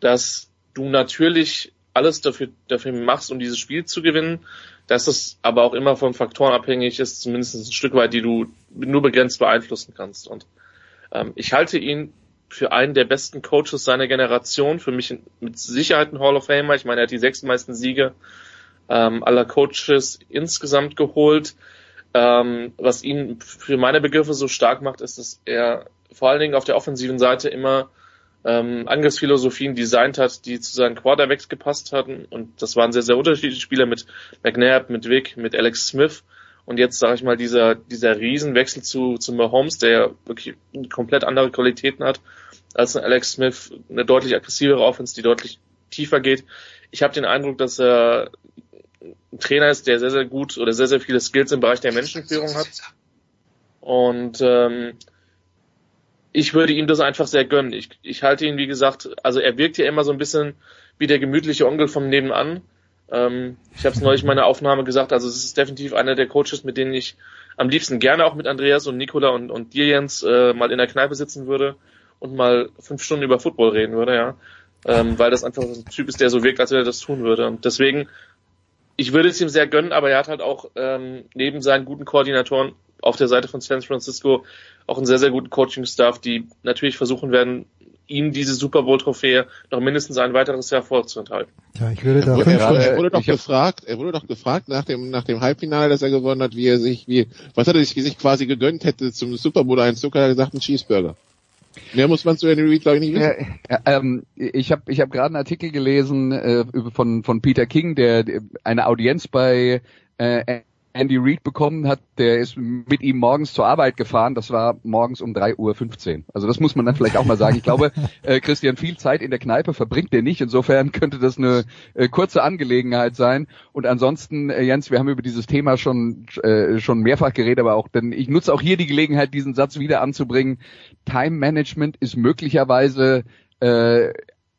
dass du natürlich alles dafür, dafür machst, um dieses Spiel zu gewinnen, dass es aber auch immer von Faktoren abhängig ist, zumindest ein Stück weit, die du nur begrenzt beeinflussen kannst. Und ähm, ich halte ihn für einen der besten Coaches seiner Generation, für mich mit Sicherheit ein Hall of Famer. Ich meine, er hat die sechs meisten Siege ähm, aller Coaches insgesamt geholt. Ähm, was ihn für meine Begriffe so stark macht, ist, dass er vor allen Dingen auf der offensiven Seite immer ähm, Angriffsphilosophien designt hat, die zu seinen Quarterbacks gepasst hatten. Und das waren sehr, sehr unterschiedliche Spieler mit McNabb, mit Vic, mit Alex Smith. Und jetzt sage ich mal, dieser, dieser Riesenwechsel zu, zu Mahomes, der ja wirklich komplett andere Qualitäten hat als ein Alex Smith, eine deutlich aggressivere Offense, die deutlich tiefer geht. Ich habe den Eindruck, dass er ein Trainer ist, der sehr, sehr gut oder sehr, sehr viele Skills im Bereich der Menschenführung hat. Und ähm, ich würde ihm das einfach sehr gönnen. Ich, ich halte ihn, wie gesagt, also er wirkt ja immer so ein bisschen wie der gemütliche Onkel vom Nebenan. Ähm, ich habe es neulich in meiner Aufnahme gesagt, also es ist definitiv einer der Coaches, mit denen ich am liebsten gerne auch mit Andreas und Nicola und, und dir, Jens, äh, mal in der Kneipe sitzen würde und mal fünf Stunden über Football reden würde, ja. Ähm, weil das einfach ein Typ ist, der so wirkt, als wenn er das tun würde. Und deswegen, ich würde es ihm sehr gönnen, aber er hat halt auch ähm, neben seinen guten Koordinatoren auf der Seite von San Francisco auch einen sehr, sehr guten Coaching-Staff, die natürlich versuchen werden, ihm diese Super Bowl-Trophäe noch mindestens ein weiteres Jahr vorzuenthalten. Ja, ich würde da er, wurde, er wurde doch gefragt, er wurde doch gefragt nach dem nach dem Halbfinale, das er gewonnen hat, wie er sich wie was hat er sich, sich quasi gegönnt hätte zum Super Bowl Einzug, hat er gesagt, ein Cheeseburger. Mehr muss man zu Henry Reid, glaube ich, nicht wissen. Ja, ähm, ich habe ich hab gerade einen Artikel gelesen äh, von, von Peter King, der, der eine Audienz bei äh, Andy Reid bekommen hat, der ist mit ihm morgens zur Arbeit gefahren. Das war morgens um 3.15 Uhr. Also das muss man dann vielleicht auch mal sagen. Ich glaube, <laughs> äh, Christian, viel Zeit in der Kneipe verbringt er nicht. Insofern könnte das eine äh, kurze Angelegenheit sein. Und ansonsten, äh, Jens, wir haben über dieses Thema schon, äh, schon mehrfach geredet, aber auch, denn ich nutze auch hier die Gelegenheit, diesen Satz wieder anzubringen. Time Management ist möglicherweise äh,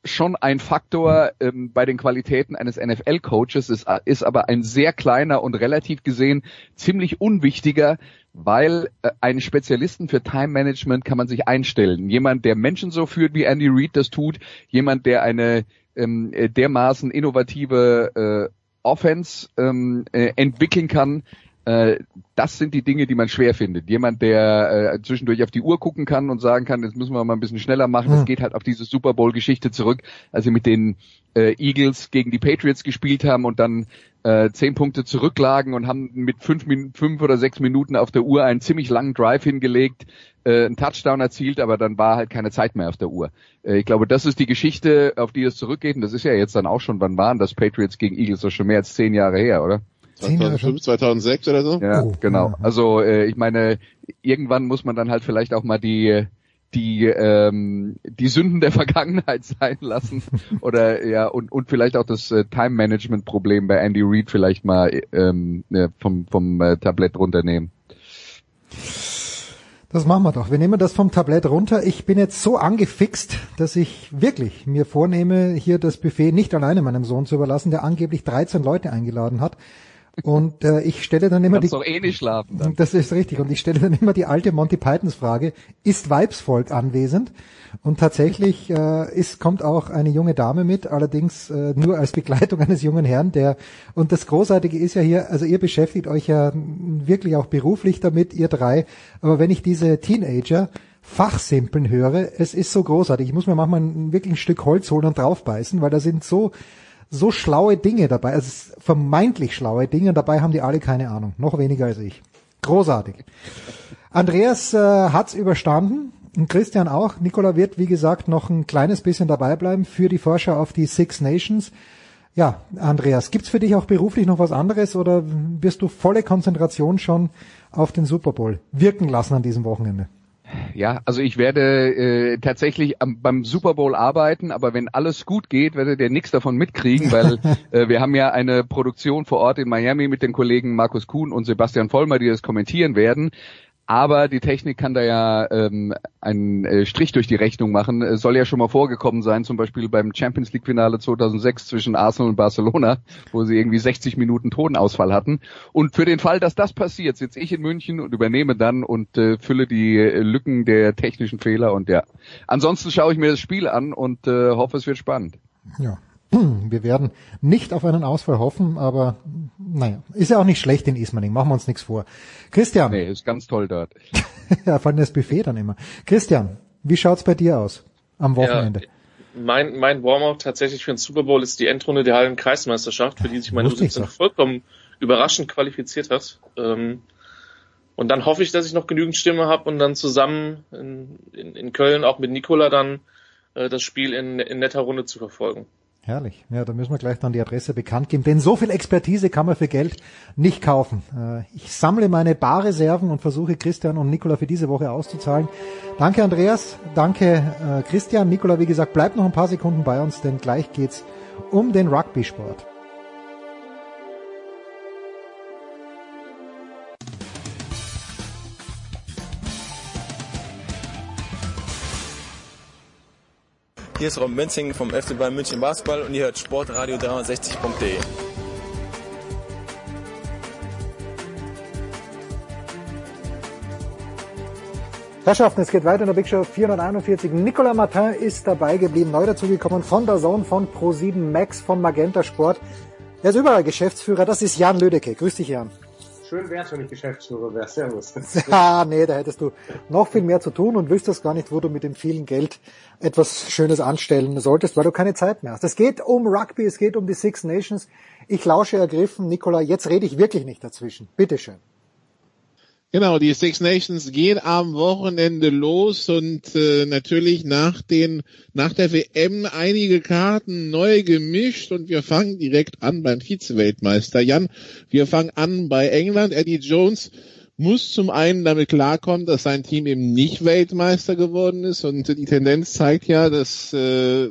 schon ein Faktor ähm, bei den Qualitäten eines NFL-Coaches, ist, ist aber ein sehr kleiner und relativ gesehen ziemlich unwichtiger, weil äh, einen Spezialisten für Time Management kann man sich einstellen. Jemand, der Menschen so führt, wie Andy Reid das tut, jemand, der eine ähm, äh, dermaßen innovative äh, Offense ähm, äh, entwickeln kann, äh, das sind die Dinge, die man schwer findet. Jemand, der äh, zwischendurch auf die Uhr gucken kann und sagen kann, jetzt müssen wir mal ein bisschen schneller machen. Das geht halt auf diese Super Bowl-Geschichte zurück, als sie mit den äh, Eagles gegen die Patriots gespielt haben und dann äh, zehn Punkte zurücklagen und haben mit fünf, fünf oder sechs Minuten auf der Uhr einen ziemlich langen Drive hingelegt, äh, einen Touchdown erzielt, aber dann war halt keine Zeit mehr auf der Uhr. Äh, ich glaube, das ist die Geschichte, auf die es zurückgeht. Und das ist ja jetzt dann auch schon, wann waren das Patriots gegen Eagles? Das ist schon mehr als zehn Jahre her, oder? 2005, 2006 oder so? Ja, oh, genau. Also äh, ich meine, irgendwann muss man dann halt vielleicht auch mal die die ähm, die Sünden der <laughs> Vergangenheit sein lassen oder ja und und vielleicht auch das äh, Time Management Problem bei Andy Reid vielleicht mal ähm, ja, vom vom äh, Tablett runternehmen. Das machen wir doch. Wir nehmen das vom Tablett runter. Ich bin jetzt so angefixt, dass ich wirklich mir vornehme, hier das Buffet nicht alleine meinem Sohn zu überlassen, der angeblich 13 Leute eingeladen hat. Und äh, ich stelle dann immer die. Doch eh nicht schlafen. Dann. Das ist richtig. Und ich stelle dann immer die alte Monty Pythons Frage: Ist Weibsvolk anwesend? Und tatsächlich äh, ist kommt auch eine junge Dame mit, allerdings äh, nur als Begleitung <laughs> eines jungen Herrn. Der und das Großartige ist ja hier, also ihr beschäftigt euch ja wirklich auch beruflich damit, ihr drei. Aber wenn ich diese Teenager Fachsimpeln höre, es ist so großartig. Ich muss mir manchmal wirklich ein Stück Holz holen und draufbeißen, weil da sind so so schlaue Dinge dabei, also vermeintlich schlaue Dinge, dabei haben die alle keine Ahnung, noch weniger als ich. Großartig. Andreas äh, hat's überstanden und Christian auch. Nikola wird, wie gesagt, noch ein kleines bisschen dabei bleiben für die Vorschau auf die Six Nations. Ja, Andreas, gibt's für dich auch beruflich noch was anderes oder wirst du volle Konzentration schon auf den Super Bowl wirken lassen an diesem Wochenende? Ja, also ich werde äh, tatsächlich am, beim Super Bowl arbeiten, aber wenn alles gut geht, werdet ihr nichts davon mitkriegen, weil <laughs> äh, wir haben ja eine Produktion vor Ort in Miami mit den Kollegen Markus Kuhn und Sebastian Vollmer, die das kommentieren werden. Aber die Technik kann da ja ähm, einen äh, Strich durch die Rechnung machen. Es soll ja schon mal vorgekommen sein, zum Beispiel beim Champions League Finale 2006 zwischen Arsenal und Barcelona, wo sie irgendwie 60 Minuten Tonausfall hatten. Und für den Fall, dass das passiert, sitze ich in München und übernehme dann und äh, fülle die äh, Lücken der technischen Fehler. Und ja, ansonsten schaue ich mir das Spiel an und äh, hoffe, es wird spannend. Ja, <clears throat> wir werden nicht auf einen Ausfall hoffen, aber naja, ist ja auch nicht schlecht in Ismaning, machen wir uns nichts vor. Christian. Nee, ist ganz toll dort. <laughs> ja, vor allem das Buffet dann immer. Christian, wie schaut's bei dir aus am Wochenende? Ja, mein, mein Warm-up tatsächlich für den Super Bowl ist die Endrunde der halben Kreismeisterschaft, für die sich meine U17 vollkommen überraschend qualifiziert hat. Ähm, Und dann hoffe ich, dass ich noch genügend Stimme habe und dann zusammen in, in, in Köln auch mit Nikola dann äh, das Spiel in, in netter Runde zu verfolgen. Herrlich. Ja, da müssen wir gleich dann die Adresse bekannt geben, denn so viel Expertise kann man für Geld nicht kaufen. Äh, ich sammle meine Barreserven und versuche Christian und Nikola für diese Woche auszuzahlen. Danke Andreas, danke äh, Christian. Nikola, wie gesagt, bleibt noch ein paar Sekunden bei uns, denn gleich geht's um den Rugby-Sport. Hier ist Robin Benzing vom FC Bayern München Basketball und ihr hört Sportradio 360.de. Herrschaften, es geht weiter in der Big Show 441. Nicolas Martin ist dabei geblieben, neu dazugekommen von der Zone, von Pro7 Max, von Magenta Sport. Er ist überall Geschäftsführer, das ist Jan Lödecke. Grüß dich, Jan. Schön wär's, wenn ich Geschäftsführer wäre. Servus. <laughs> Ah, nee, da hättest du noch viel mehr zu tun und wüsstest gar nicht, wo du mit dem vielen Geld etwas Schönes anstellen solltest, weil du keine Zeit mehr hast. Es geht um Rugby, es geht um die Six Nations. Ich lausche ergriffen, Nicola, jetzt rede ich wirklich nicht dazwischen. Bitteschön. Genau, die Six Nations gehen am Wochenende los und äh, natürlich nach den nach der WM einige Karten neu gemischt und wir fangen direkt an beim Vize-Weltmeister Jan. Wir fangen an bei England. Eddie Jones muss zum einen damit klarkommen, dass sein Team eben nicht Weltmeister geworden ist und die Tendenz zeigt ja, dass äh,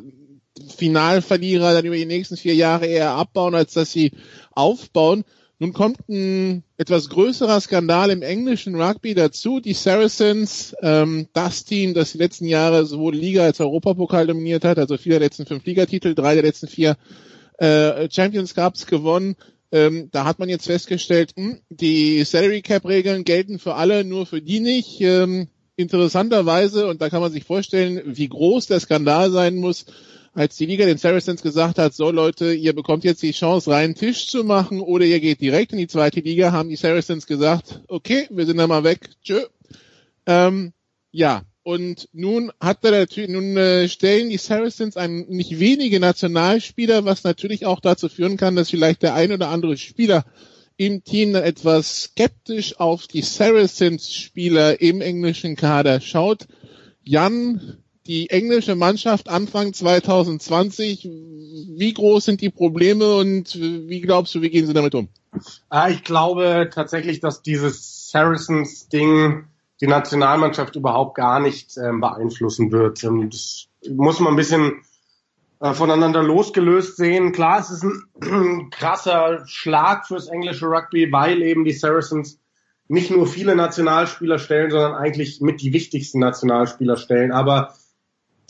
Finalverlierer dann über die nächsten vier Jahre eher abbauen, als dass sie aufbauen. Nun kommt ein etwas größerer Skandal im englischen Rugby dazu. Die Saracens, ähm, das Team, das die letzten Jahre sowohl Liga als Europapokal dominiert hat, also vier der letzten fünf Ligatitel, drei der letzten vier äh, Champions Cups gewonnen. Ähm, da hat man jetzt festgestellt, mh, die Salary Cap Regeln gelten für alle, nur für die nicht. Ähm, interessanterweise, und da kann man sich vorstellen, wie groß der Skandal sein muss, als die Liga den Saracens gesagt hat, so Leute, ihr bekommt jetzt die Chance, reinen Tisch zu machen oder ihr geht direkt in die zweite Liga, haben die Saracens gesagt, okay, wir sind da mal weg, tschö. Ähm, ja, und nun hat er natürlich, nun äh, stellen die Saracens einen nicht wenige Nationalspieler, was natürlich auch dazu führen kann, dass vielleicht der ein oder andere Spieler im Team dann etwas skeptisch auf die Saracens-Spieler im englischen Kader schaut. Jan, die englische Mannschaft Anfang 2020, wie groß sind die Probleme und wie glaubst du, wie gehen sie damit um? Ah, ich glaube tatsächlich, dass dieses Saracens-Ding die Nationalmannschaft überhaupt gar nicht ähm, beeinflussen wird. Und das muss man ein bisschen äh, voneinander losgelöst sehen. Klar, es ist ein <clears throat> krasser Schlag fürs englische Rugby, weil eben die Saracens nicht nur viele Nationalspieler stellen, sondern eigentlich mit die wichtigsten Nationalspieler stellen. Aber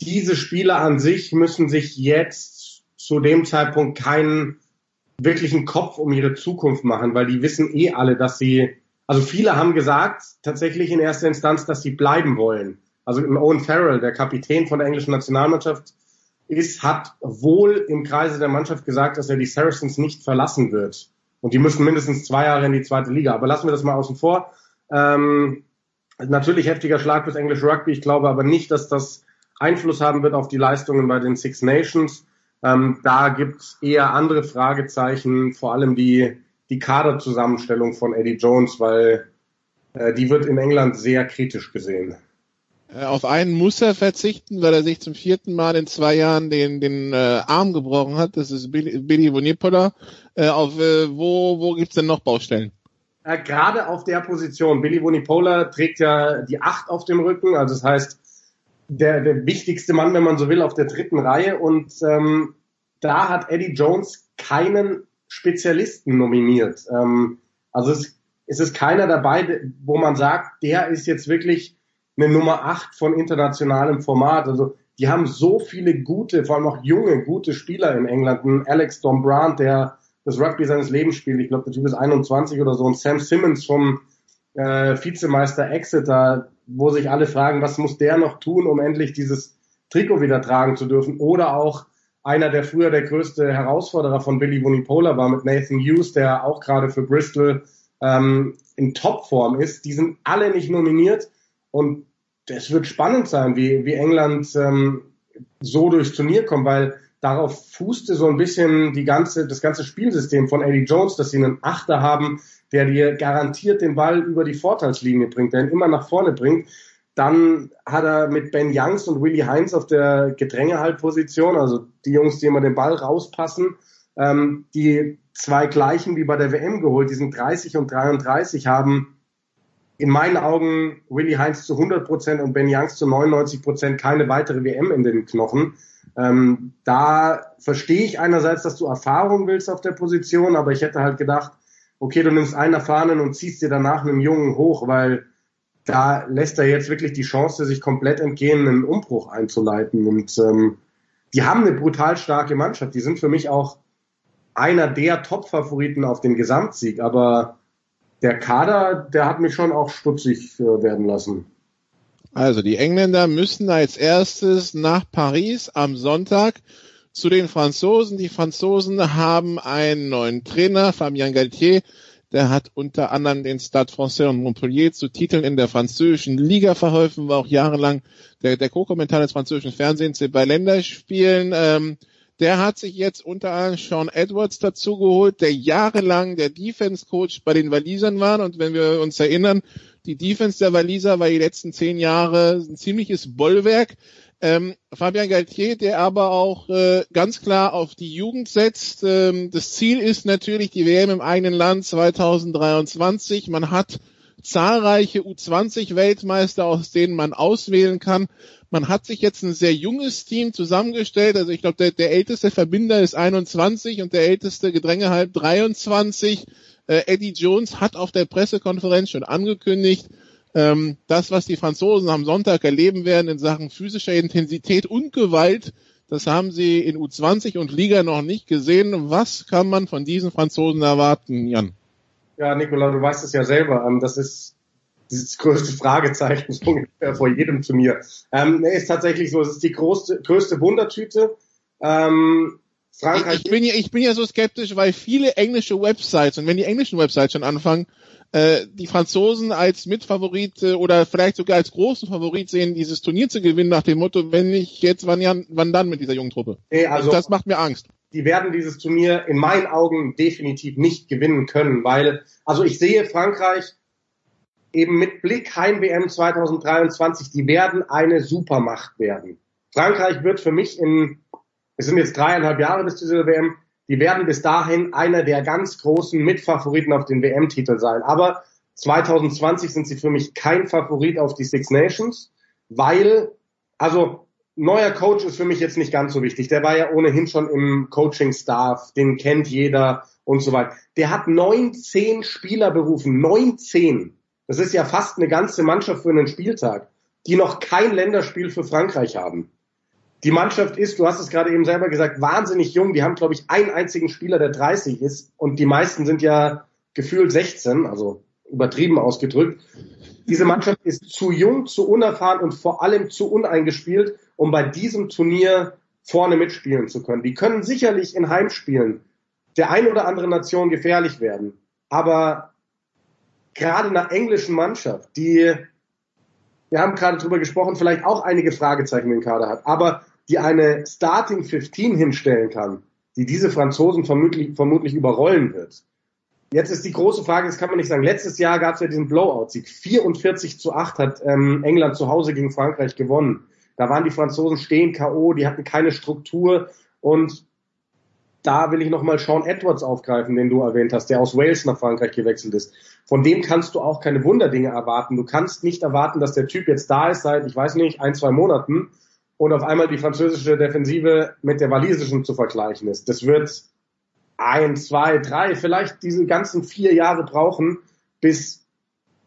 diese Spieler an sich müssen sich jetzt zu dem Zeitpunkt keinen wirklichen Kopf um ihre Zukunft machen, weil die wissen eh alle, dass sie, also viele haben gesagt, tatsächlich in erster Instanz, dass sie bleiben wollen. Also Owen Farrell, der Kapitän von der englischen Nationalmannschaft, ist, hat wohl im Kreise der Mannschaft gesagt, dass er die Saracens nicht verlassen wird. Und die müssen mindestens zwei Jahre in die zweite Liga. Aber lassen wir das mal außen vor. Ähm, natürlich heftiger Schlag fürs englische Rugby. Ich glaube aber nicht, dass das Einfluss haben wird auf die Leistungen bei den Six Nations. Ähm, da gibt's eher andere Fragezeichen, vor allem die, die Kaderzusammenstellung von Eddie Jones, weil äh, die wird in England sehr kritisch gesehen. Äh, auf einen muss er verzichten, weil er sich zum vierten Mal in zwei Jahren den, den äh, Arm gebrochen hat. Das ist Billy, Billy Vunipola. Äh, auf, äh, wo wo gibt's denn noch Baustellen? Äh, Gerade auf der Position. Billy Vunipola trägt ja die Acht auf dem Rücken. Also das heißt, der, der wichtigste Mann, wenn man so will, auf der dritten Reihe. Und ähm, da hat Eddie Jones keinen Spezialisten nominiert. Ähm, also es, es ist keiner dabei, wo man sagt, der ist jetzt wirklich eine Nummer acht von internationalem Format. Also die haben so viele gute, vor allem auch junge, gute Spieler in England. Ein Alex Dombrandt, der das Rugby seines Lebens spielt. Ich glaube, der Typ ist 21 oder so. Und Sam Simmons vom äh, Vizemeister Exeter, wo sich alle fragen, was muss der noch tun, um endlich dieses Trikot wieder tragen zu dürfen. Oder auch einer, der früher der größte Herausforderer von Billy Wunipola war, mit Nathan Hughes, der auch gerade für Bristol ähm, in Topform ist. Die sind alle nicht nominiert und es wird spannend sein, wie, wie England ähm, so durchs Turnier kommt, weil darauf fußte so ein bisschen die ganze, das ganze Spielsystem von Eddie Jones, dass sie einen Achter haben, der dir garantiert den Ball über die Vorteilslinie bringt, der ihn immer nach vorne bringt, dann hat er mit Ben Youngs und Willie Heinz auf der Gedrängehaltposition, also die Jungs, die immer den Ball rauspassen, ähm, die zwei gleichen wie bei der WM geholt, die sind 30 und 33, haben in meinen Augen Willie Heinz zu 100 Prozent und Ben Youngs zu 99 Prozent keine weitere WM in den Knochen. Ähm, da verstehe ich einerseits, dass du Erfahrung willst auf der Position, aber ich hätte halt gedacht, okay, du nimmst einen Erfahrenen und ziehst dir danach einen Jungen hoch, weil da lässt er jetzt wirklich die Chance, sich komplett entgehen, einen Umbruch einzuleiten. Und ähm, die haben eine brutal starke Mannschaft. Die sind für mich auch einer der Top-Favoriten auf den Gesamtsieg. Aber der Kader, der hat mich schon auch stutzig äh, werden lassen. Also die Engländer müssen als erstes nach Paris am Sonntag zu den Franzosen. Die Franzosen haben einen neuen Trainer, Fabien Galtier. Der hat unter anderem den Stade Français und Montpellier zu Titeln in der französischen Liga verholfen, war auch jahrelang der, der Co-Kommentar des französischen Fernsehens bei Länderspielen. Ähm, der hat sich jetzt unter anderem Sean Edwards dazu geholt, der jahrelang der Defense Coach bei den Walisern war. Und wenn wir uns erinnern, die Defense der Waliser war die letzten zehn Jahre ein ziemliches Bollwerk. Ähm, Fabian Galtier, der aber auch äh, ganz klar auf die Jugend setzt. Ähm, das Ziel ist natürlich die WM im eigenen Land 2023. Man hat zahlreiche U20-Weltmeister, aus denen man auswählen kann. Man hat sich jetzt ein sehr junges Team zusammengestellt. Also ich glaube, der, der älteste Verbinder ist 21 und der älteste Gedrängehalb 23. Äh, Eddie Jones hat auf der Pressekonferenz schon angekündigt, ähm, das, was die Franzosen am Sonntag erleben werden in Sachen physischer Intensität und Gewalt, das haben sie in U20 und Liga noch nicht gesehen. Was kann man von diesen Franzosen erwarten, Jan? Ja, Nikola, du weißt es ja selber. Ähm, das ist das größte Fragezeichen vor jedem Turnier. Ähm, ist tatsächlich so, es ist die größte, größte Wundertüte. Ähm, Frankreich. Ich, ich, bin ja, ich bin ja so skeptisch, weil viele englische Websites und wenn die englischen Websites schon anfangen, äh, die Franzosen als Mitfavorit äh, oder vielleicht sogar als großen Favorit sehen, dieses Turnier zu gewinnen nach dem Motto, wenn nicht jetzt, wann, ja, wann dann mit dieser jungen Truppe? Nee, also, das macht mir Angst. Die werden dieses Turnier in meinen Augen definitiv nicht gewinnen können, weil, also ich sehe Frankreich eben mit Blick Heim WM 2023, die werden eine Supermacht werden. Frankreich wird für mich in, es sind jetzt dreieinhalb Jahre bis zu dieser WM, die werden bis dahin einer der ganz großen Mitfavoriten auf den WM-Titel sein. Aber 2020 sind sie für mich kein Favorit auf die Six Nations, weil, also neuer Coach ist für mich jetzt nicht ganz so wichtig. Der war ja ohnehin schon im Coaching-Staff, den kennt jeder und so weiter. Der hat 19 Spieler berufen, 19. Das ist ja fast eine ganze Mannschaft für einen Spieltag, die noch kein Länderspiel für Frankreich haben. Die Mannschaft ist, du hast es gerade eben selber gesagt, wahnsinnig jung. Die haben, glaube ich, einen einzigen Spieler, der 30 ist. Und die meisten sind ja gefühlt 16, also übertrieben ausgedrückt. Diese Mannschaft ist zu jung, zu unerfahren und vor allem zu uneingespielt, um bei diesem Turnier vorne mitspielen zu können. Die können sicherlich in Heimspielen der ein oder anderen Nation gefährlich werden. Aber gerade einer englischen Mannschaft, die, wir haben gerade drüber gesprochen, vielleicht auch einige Fragezeichen im Kader hat, aber die eine Starting 15 hinstellen kann, die diese Franzosen vermutlich, vermutlich überrollen wird. Jetzt ist die große Frage, das kann man nicht sagen. Letztes Jahr gab es ja diesen Blowout-Sieg. 44 zu 8 hat ähm, England zu Hause gegen Frankreich gewonnen. Da waren die Franzosen stehen K.O., die hatten keine Struktur und da will ich nochmal Sean Edwards aufgreifen, den du erwähnt hast, der aus Wales nach Frankreich gewechselt ist. Von dem kannst du auch keine Wunderdinge erwarten. Du kannst nicht erwarten, dass der Typ jetzt da ist seit, ich weiß nicht, ein, zwei Monaten und auf einmal die französische Defensive mit der walisischen zu vergleichen ist. Das wird ein, zwei, drei, vielleicht diese ganzen vier Jahre brauchen, bis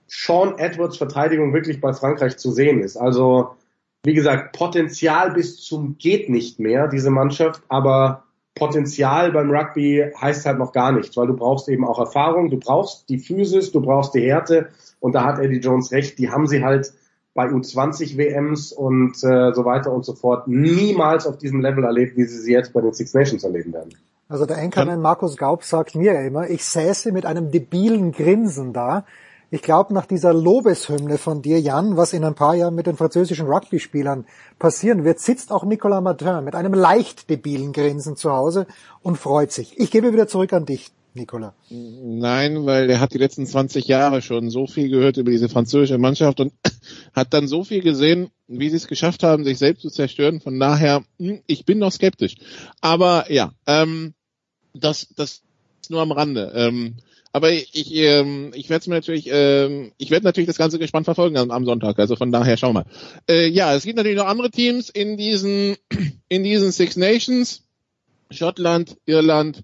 Sean Edwards Verteidigung wirklich bei Frankreich zu sehen ist. Also, wie gesagt, Potenzial bis zum geht nicht mehr, diese Mannschaft, aber Potenzial beim Rugby heißt halt noch gar nichts, weil du brauchst eben auch Erfahrung, du brauchst die Physis, du brauchst die Härte und da hat Eddie Jones recht, die haben sie halt bei U20 WMs und äh, so weiter und so fort niemals auf diesem Level erlebt, wie sie sie jetzt bei den Six Nations erleben werden. Also der Enkermann Markus Gaub sagt mir immer, ich säße mit einem debilen Grinsen da, ich glaube, nach dieser Lobeshymne von dir, Jan, was in ein paar Jahren mit den französischen Rugby-Spielern passieren wird, sitzt auch Nicolas Martin mit einem leicht debilen Grinsen zu Hause und freut sich. Ich gebe wieder zurück an dich. Nikola? Nein, weil er hat die letzten 20 Jahre schon so viel gehört über diese französische Mannschaft und <clears throat> hat dann so viel gesehen, wie sie es geschafft haben, sich selbst zu zerstören. Von daher, hm, ich bin noch skeptisch. Aber ja, ähm, das, das ist nur am Rande. Ähm, aber ich, ähm, ich werde mir natürlich, ähm, ich werde natürlich das Ganze gespannt verfolgen am, am Sonntag. Also von daher schauen wir mal. Äh, ja, es gibt natürlich noch andere Teams in diesen <clears throat> in diesen Six Nations: Schottland, Irland,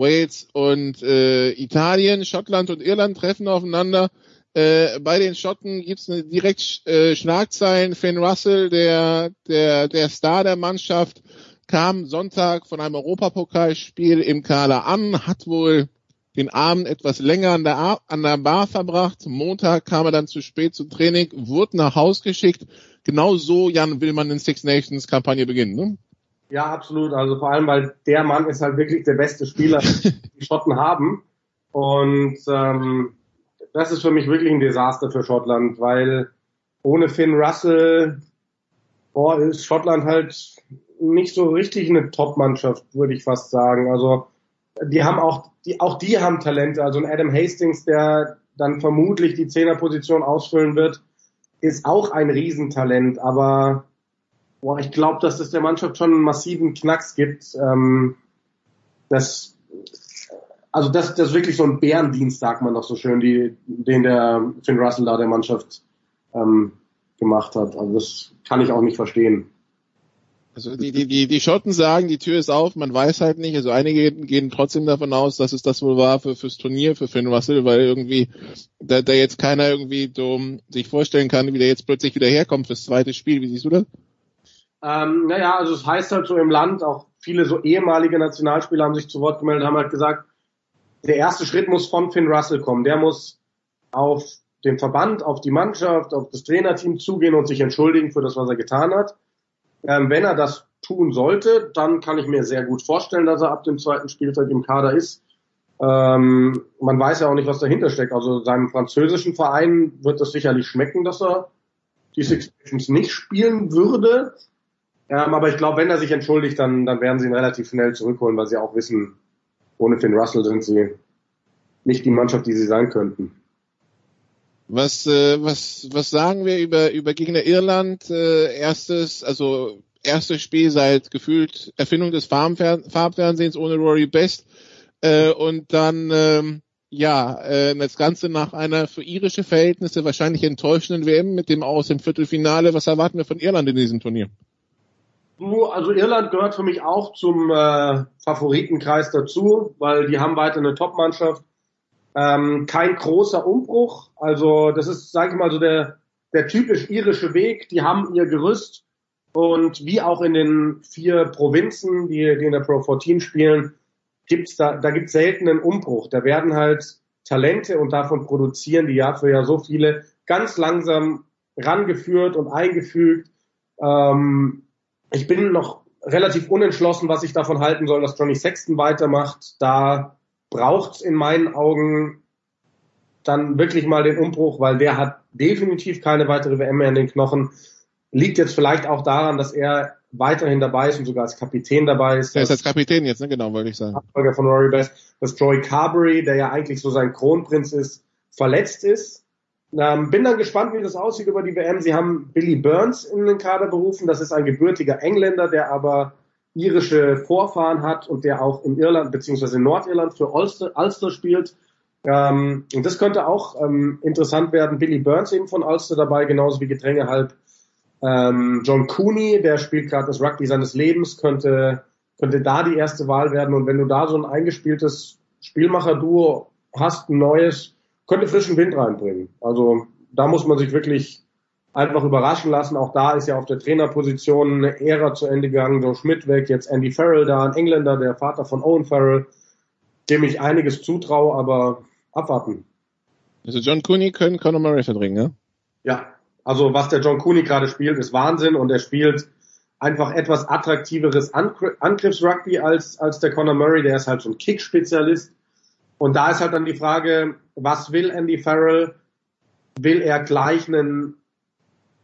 Wales und äh, Italien. Schottland und Irland treffen aufeinander. Äh, bei den Schotten gibt's eine direkt äh, Schlagzeilen. Finn Russell, der der der Star der Mannschaft, kam Sonntag von einem Europapokalspiel im Kader an, hat wohl den Abend etwas länger an der, an der Bar verbracht. Montag kam er dann zu spät zum Training, wurde nach Haus geschickt. Genau so, Jan, will man in Six Nations Kampagne beginnen, ne? Ja, absolut. Also vor allem, weil der Mann ist halt wirklich der beste Spieler, <laughs> die Schotten haben. Und ähm, das ist für mich wirklich ein Desaster für Schottland, weil ohne Finn Russell boah, ist Schottland halt nicht so richtig eine Top-Mannschaft, würde ich fast sagen. Also die haben auch, die, auch die haben Talente. Also ein Adam Hastings, der dann vermutlich die Zehnerposition ausfüllen wird, ist auch ein Riesentalent. Aber boah, ich glaube, dass das der Mannschaft schon einen massiven Knacks gibt. Ähm, das, also das, das ist wirklich so ein Bärendienst, sagt man doch so schön, die, den der Finn Russell da der Mannschaft ähm, gemacht hat. Also das kann ich auch nicht verstehen. Also die, die, die, die Schotten sagen, die Tür ist auf, man weiß halt nicht. Also einige gehen trotzdem davon aus, dass es das wohl war für fürs Turnier für Finn Russell, weil irgendwie da, da jetzt keiner irgendwie so sich vorstellen kann, wie der jetzt plötzlich wieder herkommt fürs zweite Spiel. Wie siehst du das? Ähm, naja, also es heißt halt so im Land, auch viele so ehemalige Nationalspieler haben sich zu Wort gemeldet, haben halt gesagt, der erste Schritt muss von Finn Russell kommen. Der muss auf den Verband, auf die Mannschaft, auf das Trainerteam zugehen und sich entschuldigen für das, was er getan hat. Ähm, wenn er das tun sollte, dann kann ich mir sehr gut vorstellen, dass er ab dem zweiten Spieltag im Kader ist. Ähm, man weiß ja auch nicht, was dahinter steckt. Also seinem französischen Verein wird es sicherlich schmecken, dass er die Six Nations nicht spielen würde. Ähm, aber ich glaube, wenn er sich entschuldigt, dann, dann werden sie ihn relativ schnell zurückholen, weil sie auch wissen, ohne Finn Russell sind sie nicht die Mannschaft, die sie sein könnten. Was, äh, was, was sagen wir über, über Gegner Irland? Äh, erstes, also erstes Spiel seit gefühlt Erfindung des Farbfern Farbfernsehens ohne Rory Best. Äh, und dann, ähm, ja, äh, das Ganze nach einer für irische Verhältnisse wahrscheinlich enttäuschenden WM mit dem Aus im Viertelfinale. Was erwarten wir von Irland in diesem Turnier? Also Irland gehört für mich auch zum äh, Favoritenkreis dazu, weil die haben weiter eine Top-Mannschaft. Ähm, kein großer Umbruch. Also das ist, sage ich mal, so der, der typisch irische Weg. Die haben ihr Gerüst und wie auch in den vier Provinzen, die, die in der Pro 14 spielen, gibt's da, da gibt's selten einen Umbruch. Da werden halt Talente und davon produzieren die Jahr für Jahr so viele ganz langsam rangeführt und eingefügt. Ähm, ich bin noch relativ unentschlossen, was ich davon halten soll, dass Johnny Sexton weitermacht. Da braucht's in meinen Augen dann wirklich mal den Umbruch, weil der hat definitiv keine weitere WM mehr in den Knochen. Liegt jetzt vielleicht auch daran, dass er weiterhin dabei ist und sogar als Kapitän dabei ist. Er ist als Kapitän jetzt, ne? Genau, wollte ich sagen. Nachfolger von Rory Best, dass Joy Carberry, der ja eigentlich so sein Kronprinz ist, verletzt ist. Ähm, bin dann gespannt, wie das aussieht über die WM. Sie haben Billy Burns in den Kader berufen. Das ist ein gebürtiger Engländer, der aber irische Vorfahren hat und der auch in Irland beziehungsweise in Nordirland für Ulster, Ulster spielt. Ähm, und das könnte auch ähm, interessant werden. Billy Burns eben von Ulster dabei, genauso wie Gedränge halb ähm, John Cooney, der spielt gerade das Rugby seines Lebens, könnte, könnte da die erste Wahl werden. Und wenn du da so ein eingespieltes Spielmacher-Duo hast, ein neues, könnte frischen Wind reinbringen. Also da muss man sich wirklich einfach überraschen lassen. Auch da ist ja auf der Trainerposition eine Ära zu Ende gegangen. Joe Schmidt weg, jetzt Andy Farrell da, ein Engländer, der Vater von Owen Farrell, dem ich einiges zutraue, aber abwarten. Also John Cooney können Conor Murray verdrängen, ne? Ja, also was der John Cooney gerade spielt, ist Wahnsinn und er spielt einfach etwas attraktiveres Angriffsrugby als, als der Conor Murray, der ist halt so ein Kick-Spezialist. Und da ist halt dann die Frage, was will Andy Farrell? Will er gleich einen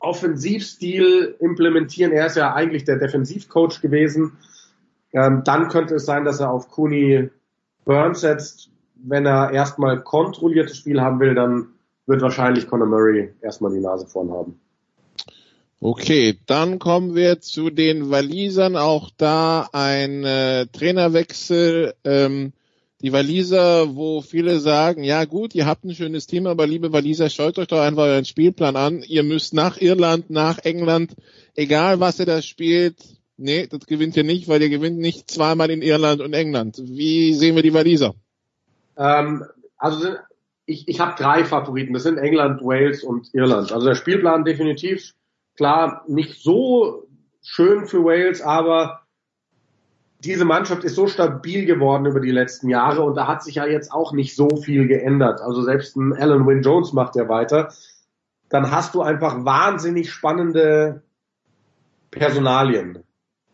Offensivstil implementieren? Er ist ja eigentlich der Defensivcoach gewesen. Ähm, dann könnte es sein, dass er auf Cooney Burns setzt. wenn er erstmal kontrolliertes Spiel haben will, dann wird wahrscheinlich Conor Murray erstmal die Nase vorn haben. Okay, dann kommen wir zu den Walisern. Auch da ein äh, Trainerwechsel. Ähm, die Waliser, wo viele sagen, ja gut, ihr habt ein schönes Team, aber liebe Waliser, schaut euch doch einfach euren Spielplan an. Ihr müsst nach Irland, nach England, egal was ihr da spielt, nee, das gewinnt ihr nicht, weil ihr gewinnt nicht zweimal in Irland und England. Wie sehen wir die Waliser? Ähm, also ich, ich habe drei Favoriten. Das sind England, Wales und Irland. Also der Spielplan definitiv klar nicht so schön für Wales, aber diese Mannschaft ist so stabil geworden über die letzten Jahre und da hat sich ja jetzt auch nicht so viel geändert. Also selbst ein Alan Wynne Jones macht ja weiter. Dann hast du einfach wahnsinnig spannende Personalien,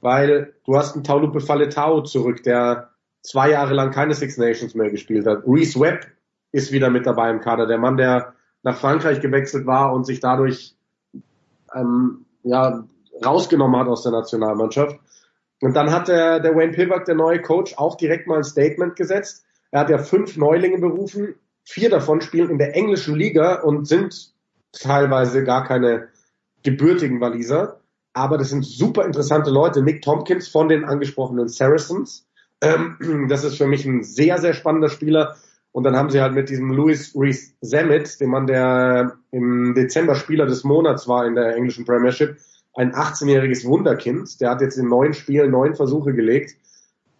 weil du hast einen Taulupe Faletau zurück, der zwei Jahre lang keine Six Nations mehr gespielt hat. Reese Webb ist wieder mit dabei im Kader, der Mann, der nach Frankreich gewechselt war und sich dadurch ähm, ja, rausgenommen hat aus der Nationalmannschaft. Und dann hat der, der Wayne Pilbuck, der neue Coach, auch direkt mal ein Statement gesetzt. Er hat ja fünf Neulinge berufen, vier davon spielen in der englischen Liga und sind teilweise gar keine gebürtigen Waliser. Aber das sind super interessante Leute. Nick Tompkins von den angesprochenen Saracens. Ähm, das ist für mich ein sehr, sehr spannender Spieler. Und dann haben sie halt mit diesem Louis Reese Zammit, dem Mann, der im Dezember Spieler des Monats war in der englischen Premiership, ein 18-jähriges Wunderkind. Der hat jetzt in neun Spielen neun Versuche gelegt.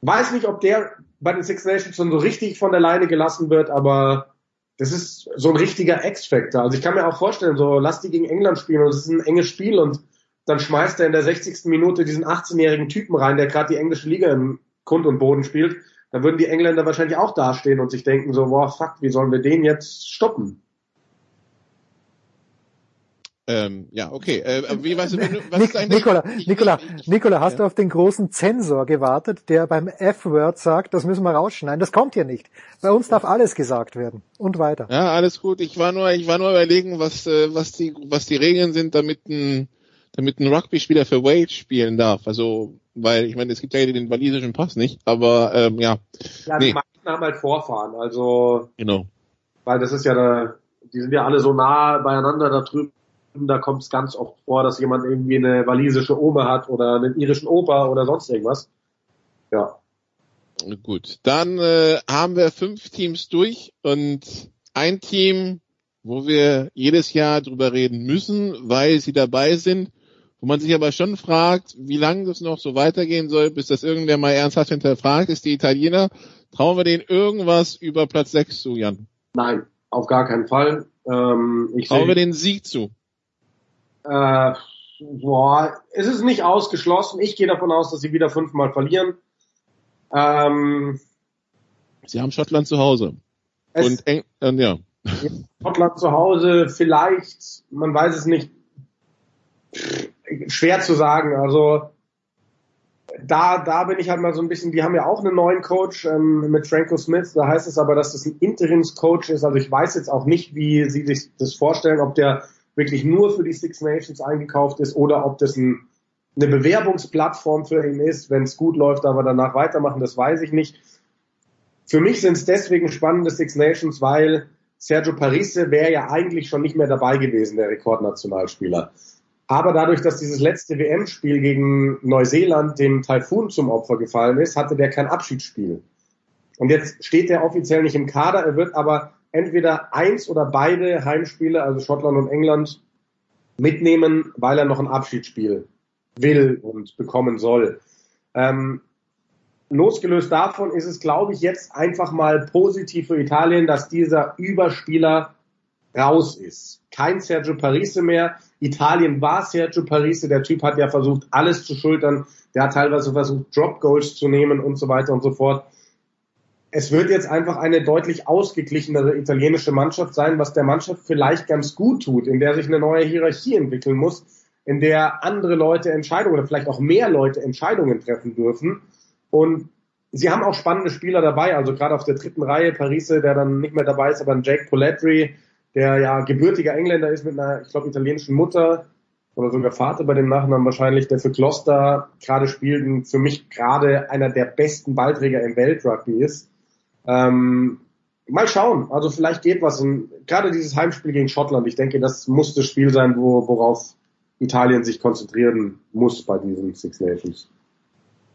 Weiß nicht, ob der bei den Six Nations schon so richtig von der Leine gelassen wird, aber das ist so ein richtiger X-Factor. Also ich kann mir auch vorstellen, so lass die gegen England spielen und es ist ein enges Spiel und dann schmeißt er in der 60. Minute diesen 18-jährigen Typen rein, der gerade die englische Liga im Grund und Boden spielt da würden die Engländer wahrscheinlich auch dastehen und sich denken so, boah, fuck, wie sollen wir den jetzt stoppen? Ähm, ja, okay. Äh, wie, was, was Nik Nikola, Nikola, Nikola, hast ja. du auf den großen Zensor gewartet, der beim F-Word sagt, das müssen wir rausschneiden? Das kommt hier nicht. Bei uns darf alles gesagt werden. Und weiter. Ja, alles gut. Ich war nur, ich war nur überlegen, was, äh, was die, was die Regeln sind, damit ein, damit ein Rugby-Spieler für Wales spielen darf. Also weil ich meine, es gibt ja den walisischen Pass nicht, aber ähm, ja. Ja, die nee. meisten haben halt Vorfahren, also genau. Weil das ist ja da, die sind ja alle so nah beieinander da drüben, da kommt es ganz oft vor, dass jemand irgendwie eine walisische Oma hat oder einen irischen Opa oder sonst irgendwas. Ja. Gut, dann äh, haben wir fünf Teams durch und ein Team, wo wir jedes Jahr drüber reden müssen, weil sie dabei sind wo man sich aber schon fragt, wie lange das noch so weitergehen soll, bis das irgendwer mal ernsthaft hinterfragt, ist die Italiener. Trauen wir denen irgendwas über Platz 6 zu, Jan? Nein, auf gar keinen Fall. Ähm, ich Trauen wir den Sieg zu? Äh, boah, es ist nicht ausgeschlossen. Ich gehe davon aus, dass sie wieder fünfmal verlieren. Ähm, sie haben Schottland zu Hause. Und, Eng und ja. Schottland zu Hause, vielleicht, man weiß es nicht schwer zu sagen. Also da, da bin ich halt mal so ein bisschen, die haben ja auch einen neuen Coach ähm, mit Franco Smith. Da heißt es aber, dass das ein Interimscoach ist. Also ich weiß jetzt auch nicht, wie sie sich das vorstellen, ob der wirklich nur für die Six Nations eingekauft ist oder ob das ein, eine Bewerbungsplattform für ihn ist, wenn es gut läuft, aber danach weitermachen, das weiß ich nicht. Für mich sind es deswegen spannende Six Nations, weil Sergio Parise wäre ja eigentlich schon nicht mehr dabei gewesen, der Rekordnationalspieler. Aber dadurch, dass dieses letzte WM-Spiel gegen Neuseeland dem Taifun zum Opfer gefallen ist, hatte der kein Abschiedsspiel. Und jetzt steht der offiziell nicht im Kader, er wird aber entweder eins oder beide Heimspiele, also Schottland und England, mitnehmen, weil er noch ein Abschiedsspiel will und bekommen soll. Ähm, losgelöst davon ist es, glaube ich, jetzt einfach mal positiv für Italien, dass dieser Überspieler raus ist. Kein Sergio Parise mehr. Italien war Sergio Parise. Der Typ hat ja versucht, alles zu schultern. Der hat teilweise versucht, Drop Goals zu nehmen und so weiter und so fort. Es wird jetzt einfach eine deutlich ausgeglichenere italienische Mannschaft sein, was der Mannschaft vielleicht ganz gut tut, in der sich eine neue Hierarchie entwickeln muss, in der andere Leute Entscheidungen oder vielleicht auch mehr Leute Entscheidungen treffen dürfen. Und sie haben auch spannende Spieler dabei, also gerade auf der dritten Reihe, Parise, der dann nicht mehr dabei ist, aber ein Jake Poletri, der ja gebürtiger Engländer ist mit einer, ich glaube, italienischen Mutter oder sogar Vater bei dem Nachnamen wahrscheinlich, der für Gloucester gerade spielt und für mich gerade einer der besten Ballträger im Weltrugby ist. Ähm, mal schauen. Also vielleicht geht was. In, gerade dieses Heimspiel gegen Schottland. Ich denke, das muss das Spiel sein, wo, worauf Italien sich konzentrieren muss bei diesen Six Nations.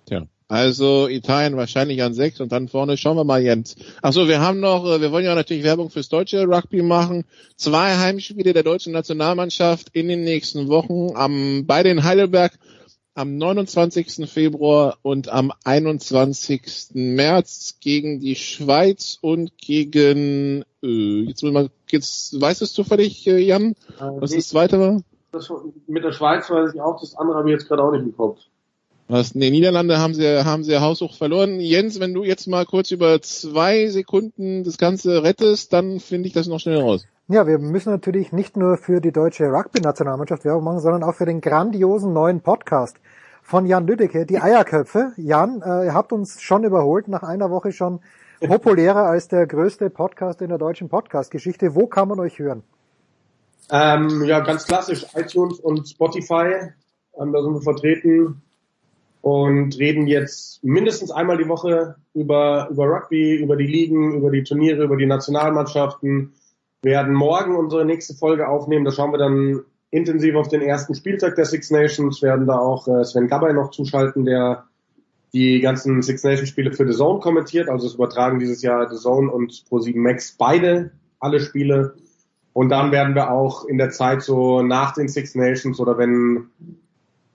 Tja. Also Italien wahrscheinlich an sechs und dann vorne schauen wir mal Jens. Achso, wir haben noch, äh, wir wollen ja natürlich Werbung fürs deutsche Rugby machen. Zwei Heimspiele der deutschen Nationalmannschaft in den nächsten Wochen am, bei den Heidelberg am 29. Februar und am 21. März gegen die Schweiz und gegen, äh, jetzt, mal, jetzt weißt du es zufällig, äh, Jan, was das zweite war? Das, mit der Schweiz weiß ich auch, das andere habe ich jetzt gerade auch nicht im Kopf. Was, nee, Niederlande haben sie, haben sie haushoch verloren. Jens, wenn du jetzt mal kurz über zwei Sekunden das Ganze rettest, dann finde ich das noch schnell raus. Ja, wir müssen natürlich nicht nur für die deutsche Rugby-Nationalmannschaft Werbung machen, sondern auch für den grandiosen neuen Podcast von Jan Lüdecke, die Eierköpfe. Jan, äh, ihr habt uns schon überholt, nach einer Woche schon populärer als der größte Podcast in der deutschen Podcast-Geschichte. Wo kann man euch hören? Ähm, ja, ganz klassisch, iTunes und Spotify. Ähm, da sind wir vertreten und reden jetzt mindestens einmal die Woche über, über Rugby, über die Ligen, über die Turniere, über die Nationalmannschaften. Werden morgen unsere nächste Folge aufnehmen. Da schauen wir dann intensiv auf den ersten Spieltag der Six Nations, werden da auch äh, Sven Gabay noch zuschalten, der die ganzen Six Nations Spiele für The Zone kommentiert. Also es übertragen dieses Jahr The Zone und Pro7 Max beide, alle Spiele. Und dann werden wir auch in der Zeit so nach den Six Nations oder wenn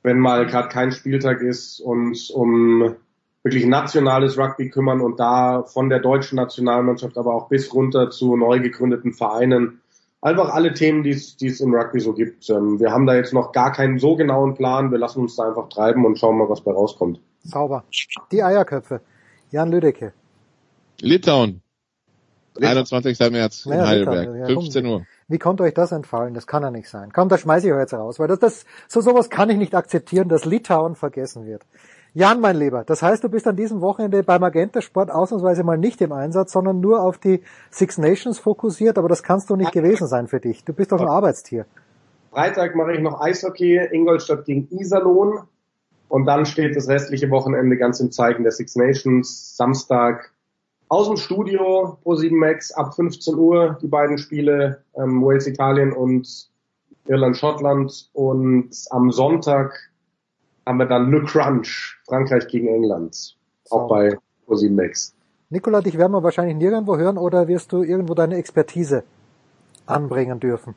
wenn mal gerade kein Spieltag ist, uns um wirklich nationales Rugby kümmern und da von der deutschen Nationalmannschaft, aber auch bis runter zu neu gegründeten Vereinen. Einfach alle Themen, die es die es im Rugby so gibt. Ähm, wir haben da jetzt noch gar keinen so genauen Plan. Wir lassen uns da einfach treiben und schauen mal, was bei rauskommt. Sauber. Die Eierköpfe. Jan Lüdecke. Litauen. 21. März in Ja, Heidelberg. Litauen, ja, 15 komm. Uhr. Wie konnte euch das entfallen? Das kann ja nicht sein. Komm, das schmeiße ich euch jetzt raus, weil das, das, so sowas kann ich nicht akzeptieren, dass Litauen vergessen wird. Jan, mein Lieber, das heißt, du bist an diesem Wochenende beim Magenta Sport ausnahmsweise mal nicht im Einsatz, sondern nur auf die Six Nations fokussiert, aber das kannst du nicht gewesen sein für dich. Du bist doch ein Arbeitstier. Freitag mache ich noch Eishockey, Ingolstadt gegen Iserlohn. Und dann steht das restliche Wochenende ganz im Zeichen der Six Nations. Samstag aus dem Studio Pro 7 Max ab 15 Uhr die beiden Spiele ähm, Wales Italien und Irland Schottland und am Sonntag haben wir dann Le Crunch Frankreich gegen England auch bei Pro 7 Max. Nikola, dich werden wir wahrscheinlich nirgendwo hören oder wirst du irgendwo deine Expertise anbringen dürfen?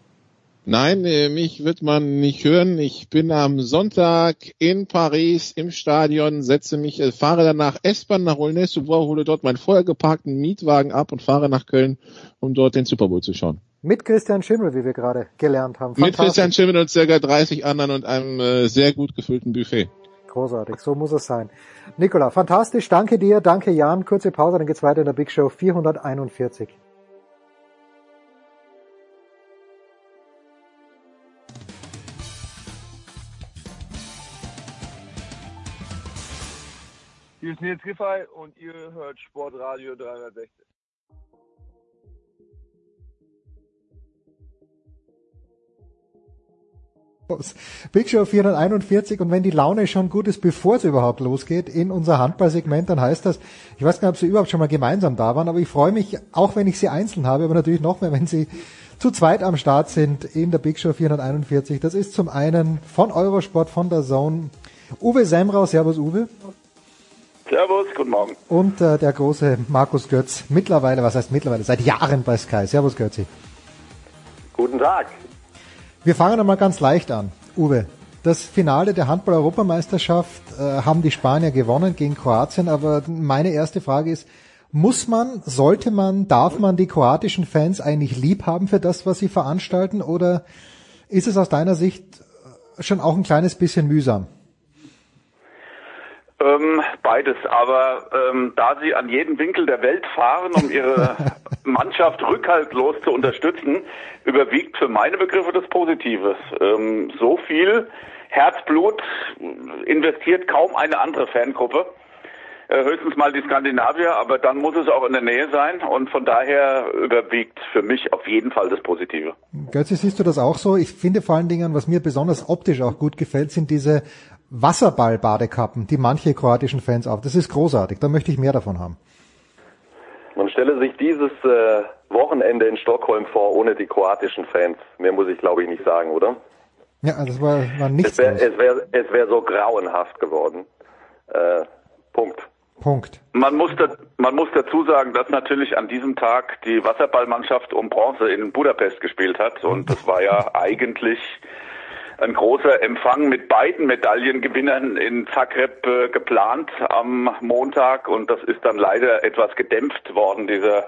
Nein, äh, mich wird man nicht hören. Ich bin am Sonntag in Paris im Stadion, setze mich, äh, fahre dann nach S-Bahn nach Aulnay-sous-Bois, hole dort meinen vorher geparkten Mietwagen ab und fahre nach Köln, um dort den Super Bowl zu schauen. Mit Christian Schimmel, wie wir gerade gelernt haben. Mit Christian Schimmel und circa 30 anderen und einem äh, sehr gut gefüllten Buffet. Großartig, so muss es sein. Nikola, fantastisch, danke dir, danke Jan. Kurze Pause, dann geht's weiter in der Big Show 441. Hier ist Nils Giffey und ihr hört Sportradio 360. Big Show 441 und wenn die Laune schon gut ist, bevor es überhaupt losgeht, in unser Handballsegment, dann heißt das, ich weiß gar nicht, ob Sie überhaupt schon mal gemeinsam da waren, aber ich freue mich, auch wenn ich Sie einzeln habe, aber natürlich noch mehr, wenn Sie zu zweit am Start sind in der Big Show 441. Das ist zum einen von Eurosport, von der Zone, Uwe Semrau, Servus Uwe. Servus, guten Morgen. Und äh, der große Markus Götz, mittlerweile, was heißt mittlerweile, seit Jahren bei Sky. Servus Götzi. Guten Tag. Wir fangen einmal ganz leicht an. Uwe, das Finale der Handball-Europameisterschaft äh, haben die Spanier gewonnen gegen Kroatien, aber meine erste Frage ist, muss man, sollte man, darf man die kroatischen Fans eigentlich lieb haben für das, was sie veranstalten, oder ist es aus deiner Sicht schon auch ein kleines bisschen mühsam? Ähm, beides, aber ähm, da sie an jeden Winkel der Welt fahren, um ihre <laughs> Mannschaft rückhaltlos zu unterstützen, überwiegt für meine Begriffe das Positive. Ähm, so viel Herzblut investiert kaum eine andere Fangruppe. Äh, höchstens mal die Skandinavier, aber dann muss es auch in der Nähe sein und von daher überwiegt für mich auf jeden Fall das Positive. Götze, siehst du das auch so? Ich finde vor allen Dingen, was mir besonders optisch auch gut gefällt, sind diese Wasserball-Badekappen, die manche kroatischen Fans auf. Das ist großartig. Da möchte ich mehr davon haben. Man stelle sich dieses äh, Wochenende in Stockholm vor, ohne die kroatischen Fans. Mehr muss ich, glaube ich, nicht sagen, oder? Ja, also das war, war nichts. Es wäre es wär, es wär so grauenhaft geworden. Äh, Punkt. Punkt. Man muss, da, man muss dazu sagen, dass natürlich an diesem Tag die Wasserballmannschaft um Bronze in Budapest gespielt hat und das war ja <laughs> eigentlich ein großer Empfang mit beiden Medaillengewinnern in Zagreb äh, geplant am Montag und das ist dann leider etwas gedämpft worden. Dieser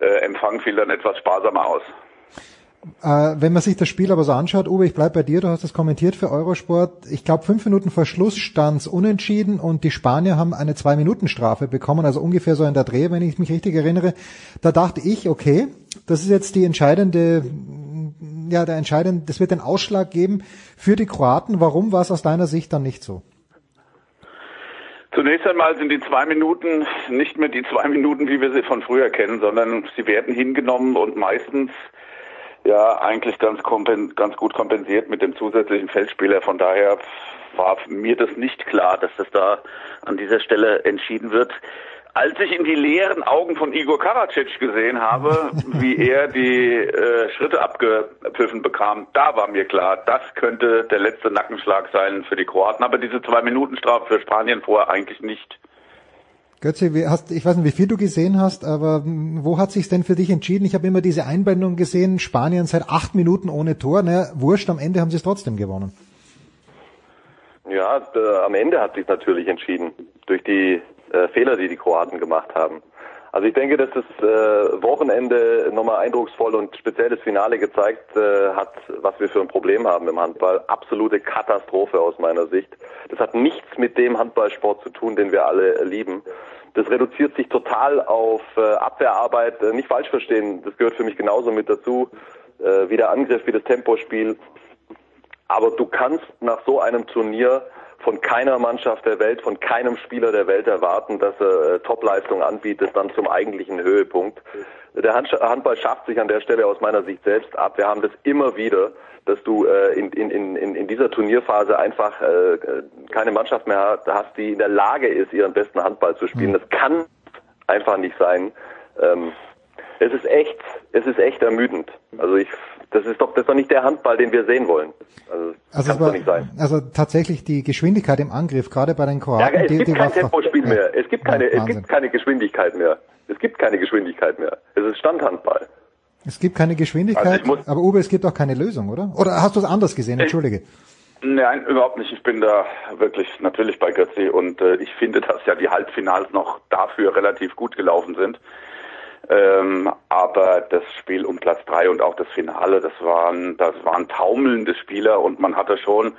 äh, Empfang fiel dann etwas sparsamer aus. Äh, wenn man sich das Spiel aber so anschaut, Uwe, ich bleib bei dir, du hast das kommentiert für Eurosport. Ich glaube, fünf Minuten vor Schluss stand's unentschieden und die Spanier haben eine Zwei-Minuten-Strafe bekommen, also ungefähr so in der Dreh, wenn ich mich richtig erinnere. Da dachte ich, okay, das ist jetzt die entscheidende, ja, der entscheidende, das wird den Ausschlag geben für die Kroaten. Warum war es aus deiner Sicht dann nicht so? Zunächst einmal sind die zwei Minuten nicht mehr die zwei Minuten, wie wir sie von früher kennen, sondern sie werden hingenommen und meistens ja eigentlich ganz, ganz gut kompensiert mit dem zusätzlichen Feldspieler. Von daher war mir das nicht klar, dass das da an dieser Stelle entschieden wird. Als ich in die leeren Augen von Igor Karacic gesehen habe, <laughs> wie er die äh, Schritte abgepfiffen bekam, da war mir klar, das könnte der letzte Nackenschlag sein für die Kroaten. Aber diese zwei Minuten Strafe für Spanien vorher eigentlich nicht. Götze, wie hast, ich weiß nicht, wie viel du gesehen hast, aber wo hat sich's denn für dich entschieden? Ich habe immer diese Einblendung gesehen, Spanien seit acht Minuten ohne Tor. Naja, wurscht, am Ende haben sie es trotzdem gewonnen. Ja, äh, am Ende hat sich natürlich entschieden durch die äh, Fehler, die die Kroaten gemacht haben. Also ich denke, dass das äh, Wochenende nochmal eindrucksvoll und speziell das Finale gezeigt äh, hat, was wir für ein Problem haben im Handball. Absolute Katastrophe aus meiner Sicht. Das hat nichts mit dem Handballsport zu tun, den wir alle lieben. Das reduziert sich total auf äh, Abwehrarbeit. Äh, nicht falsch verstehen, das gehört für mich genauso mit dazu, äh, wie der Angriff, wie das Tempospiel. Aber du kannst nach so einem Turnier von keiner Mannschaft der Welt, von keinem Spieler der Welt erwarten, dass er äh, Topleistung anbietet, dann zum eigentlichen Höhepunkt. Der Handball schafft sich an der Stelle aus meiner Sicht selbst ab. Wir haben das immer wieder, dass du äh, in, in, in, in dieser Turnierphase einfach äh, keine Mannschaft mehr hast, die in der Lage ist, ihren besten Handball zu spielen. Das kann einfach nicht sein. Ähm, es ist echt, es ist echt ermüdend. Also ich, das ist doch, das ist doch nicht der Handball, den wir sehen wollen. Also, das also kann doch nicht sein. Also tatsächlich die Geschwindigkeit im Angriff, gerade bei den Kroaten. Ja, es die, gibt die kein Tempospiel mehr. Es gibt keine, Ja, es Wahnsinn. gibt keine Geschwindigkeit mehr. Es gibt keine Geschwindigkeit mehr. Es ist Standhandball. Es gibt keine Geschwindigkeit, Also aber Uwe, es gibt auch keine Lösung, oder? Oder hast du es anders gesehen? Entschuldige. Nein, überhaupt nicht. Ich bin da wirklich natürlich bei Götzi und äh, ich finde, dass ja die Halbfinals noch dafür relativ gut gelaufen sind. Ähm, aber das Spiel um Platz drei und auch das Finale, das waren, das waren taumelnde Spieler und man hatte schon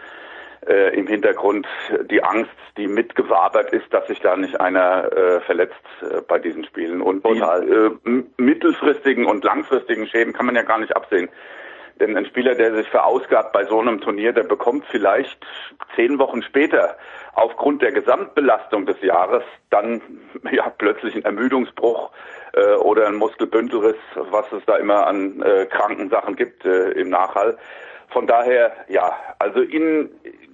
äh, im Hintergrund die Angst, die mitgewabert ist, dass sich da nicht einer äh, verletzt äh, bei diesen Spielen. Und die äh, mittelfristigen und langfristigen Schäden kann man ja gar nicht absehen. Denn ein Spieler, der sich verausgabt bei so einem Turnier, der bekommt vielleicht zehn Wochen später aufgrund der Gesamtbelastung des Jahres dann <laughs> ja plötzlich einen Ermüdungsbruch äh, oder einen Muskelbündelriss, was es da immer an äh, kranken Sachen gibt äh, im Nachhall. Von daher, ja, also in,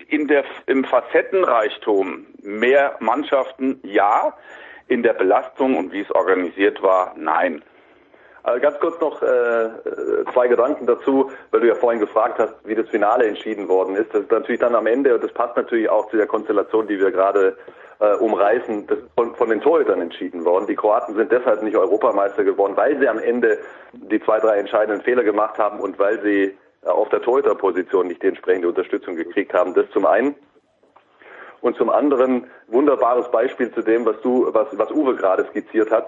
in der, im Facettenreichtum mehr Mannschaften, ja. In der Belastung und wie es organisiert war, nein. Also ganz kurz noch äh, zwei Gedanken dazu, weil du ja vorhin gefragt hast, wie das Finale entschieden worden ist. Das ist natürlich dann am Ende, und das passt natürlich auch zu der Konstellation, die wir gerade äh, umreißen, das ist von, von den Torhütern entschieden worden. Die Kroaten sind deshalb nicht Europameister geworden, weil sie am Ende die zwei, drei entscheidenden Fehler gemacht haben und weil sie äh, auf der Torhüterposition nicht die entsprechende Unterstützung gekriegt haben. Das zum einen. Und zum anderen wunderbares Beispiel zu dem, was du, was, was Uwe gerade skizziert hat.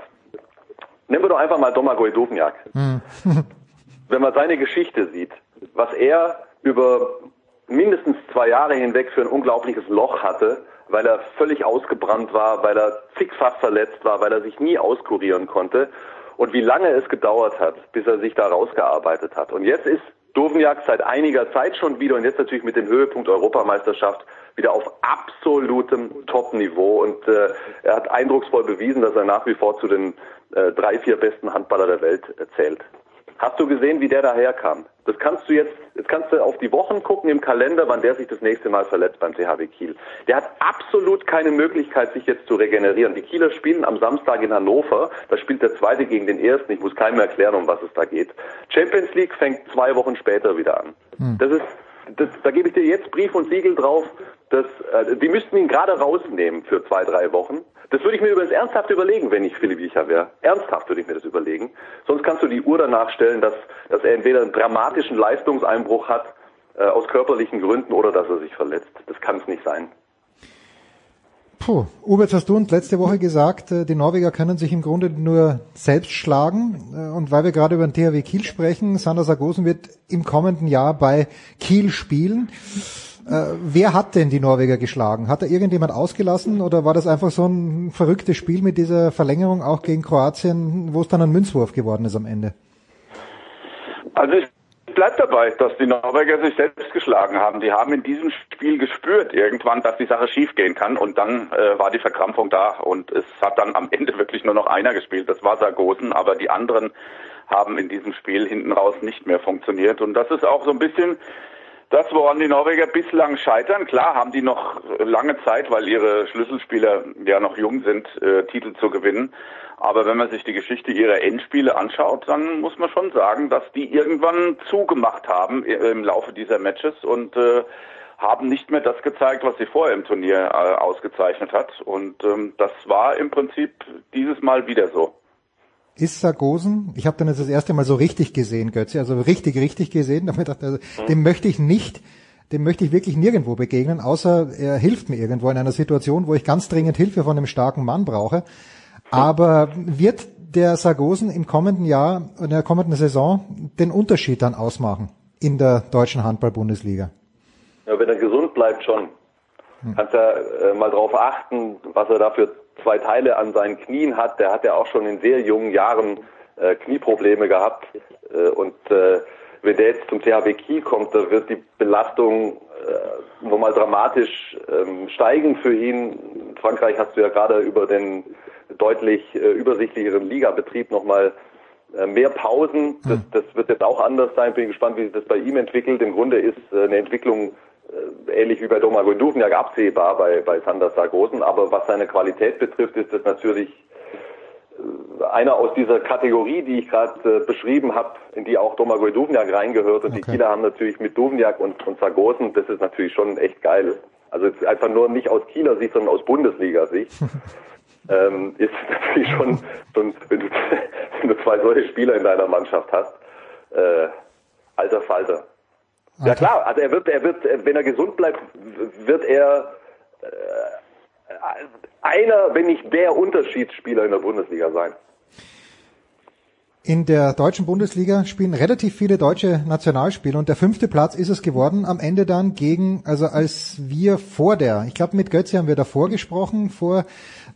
Nehmen wir doch einfach mal Domagoj Duvnjak. <laughs> Wenn man seine Geschichte sieht, was er über mindestens zwei Jahre hinweg für ein unglaubliches Loch hatte, weil er völlig ausgebrannt war, weil er zigfach verletzt war, weil er sich nie auskurieren konnte und wie lange es gedauert hat, bis er sich da rausgearbeitet hat. Und jetzt ist Dovniak seit einiger Zeit schon wieder und jetzt natürlich mit dem Höhepunkt Europameisterschaft wieder auf absolutem Top-Niveau und äh, er hat eindrucksvoll bewiesen, dass er nach wie vor zu den äh, drei, vier besten Handballer der Welt äh, zählt. Hast du gesehen, wie der daherkam? Das kannst du jetzt, jetzt kannst du auf die Wochen gucken im Kalender, wann der sich das nächste Mal verletzt beim THW Kiel. Der hat absolut keine Möglichkeit, sich jetzt zu regenerieren. Die Kieler spielen am Samstag in Hannover. Da spielt der Zweite gegen den Ersten. Ich muss keinem erklären, um was es da geht. Champions League fängt zwei Wochen später wieder an. Das ist, das, da gebe ich dir jetzt Brief und Siegel drauf. dass äh, die müssten ihn gerade rausnehmen für zwei, drei Wochen. Das würde ich mir übrigens ernsthaft überlegen, wenn ich Philipp Wiecher wäre. Ernsthaft würde ich mir das überlegen. Sonst kannst du die Uhr danach stellen, dass, dass er entweder einen dramatischen Leistungseinbruch hat, äh, aus körperlichen Gründen, oder dass er sich verletzt. Das kann es nicht sein. Puh, jetzt hast du uns letzte Woche gesagt, äh, die Norweger können sich im Grunde nur selbst schlagen. Äh, Und weil wir gerade über den THW Kiel sprechen, Sander Sargosen wird im kommenden Jahr bei Kiel spielen. Äh, wer hat denn die Norweger geschlagen? Hat da irgendjemand ausgelassen oder war das einfach so ein verrücktes Spiel mit dieser Verlängerung auch gegen Kroatien, wo es dann ein Münzwurf geworden ist am Ende? Also bleib dabei, dass die Norweger sich selbst geschlagen haben. Die haben in diesem Spiel gespürt irgendwann, dass die Sache schiefgehen kann und dann äh, war die Verkrampfung da und es hat dann am Ende wirklich nur noch einer gespielt, das war Sargosen, aber die anderen haben in diesem Spiel hinten raus nicht mehr funktioniert und das ist auch so ein bisschen das, woran die Norweger bislang scheitern. Klar haben die noch lange Zeit, weil ihre Schlüsselspieler ja noch jung sind, äh, Titel zu gewinnen. Aber wenn man sich die Geschichte ihrer Endspiele anschaut, dann muss man schon sagen, dass die irgendwann zugemacht haben im Laufe dieser Matches und äh, haben nicht mehr das gezeigt, was sie vorher im Turnier äh, ausgezeichnet hat. Und ähm, das war im Prinzip dieses Mal wieder so. Ist Sargosen, ich habe den jetzt das erste Mal so richtig gesehen, Götze, also richtig, richtig gesehen, da hab ich gedacht, also, dem möchte ich nicht, dem möchte ich wirklich nirgendwo begegnen, außer er hilft mir irgendwo in einer Situation, wo ich ganz dringend Hilfe von einem starken Mann brauche. Aber wird der Sargosen im kommenden Jahr, in der kommenden Saison den Unterschied dann ausmachen in der deutschen Handball-Bundesliga? Ja, wenn er gesund bleibt, schon. Kannst ja äh, mal drauf achten, was er da für zwei Teile an seinen Knien hat. Der hat ja auch schon in sehr jungen Jahren äh, Knieprobleme gehabt. Äh, und äh, wenn der jetzt zum THW Kiel kommt, da wird die Belastung äh, nochmal dramatisch ähm, steigen für ihn. In Frankreich hast du ja gerade über den deutlich äh, übersichtlicheren Ligabetrieb nochmal äh, mehr Pausen. Das, das wird jetzt auch anders sein. Bin gespannt, wie sich das bei ihm entwickelt. Im Grunde ist äh, eine Entwicklung äh, ähnlich wie bei Domagoj Duvniak absehbar bei, bei Sander Sargosen. Aber was seine Qualität betrifft, ist das natürlich äh, einer aus dieser Kategorie, die ich gerade äh, beschrieben habe, in die auch Domagoj Duvniak reingehört. Und die Kieler haben natürlich mit Duvniak und, und Sargosen, das ist natürlich schon echt geil. Also einfach nur nicht aus Kieler Sicht, sondern aus Bundesliga-Sicht. <laughs> ähm, ist <laughs> natürlich schon, schon wenn, du, wenn du zwei solche Spieler in deiner Mannschaft hast, äh, alter Falter. Ja klar, also er wird, er wird, wenn er gesund bleibt, wird er äh, einer, wenn nicht der Unterschiedsspieler in der Bundesliga sein. In der deutschen Bundesliga spielen relativ viele deutsche Nationalspieler und der fünfte Platz ist es geworden am Ende dann gegen, also als wir vor der, ich glaube mit Götze haben wir davor gesprochen, vor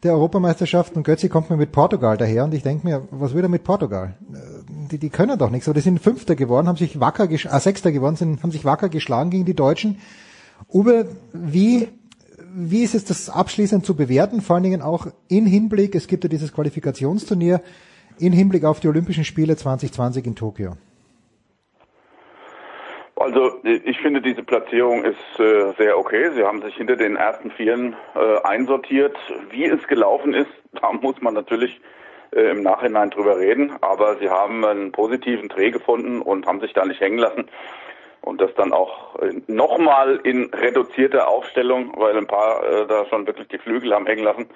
der Europameisterschaft und Götze kommt mir mit Portugal daher und ich denke mir, was will er mit Portugal? Die, die können doch nichts, aber die sind Fünfter geworden, haben sich wacker, gesch ah, Sechster geworden, sind, haben sich wacker geschlagen gegen die Deutschen. Uwe, wie, wie ist es das abschließend zu bewerten, vor allen Dingen auch in Hinblick, es gibt ja dieses Qualifikationsturnier, in Hinblick auf die Olympischen Spiele 2020 in Tokio? Also ich finde, diese Platzierung ist äh, sehr okay. Sie haben sich hinter den ersten Vieren äh, einsortiert. Wie es gelaufen ist, <laughs> da muss man natürlich äh, im Nachhinein drüber reden. Aber sie haben einen positiven Dreh gefunden und haben sich da nicht hängen lassen. Und das dann auch äh, nochmal in reduzierter Aufstellung, weil ein paar äh, da schon wirklich die Flügel haben hängen lassen.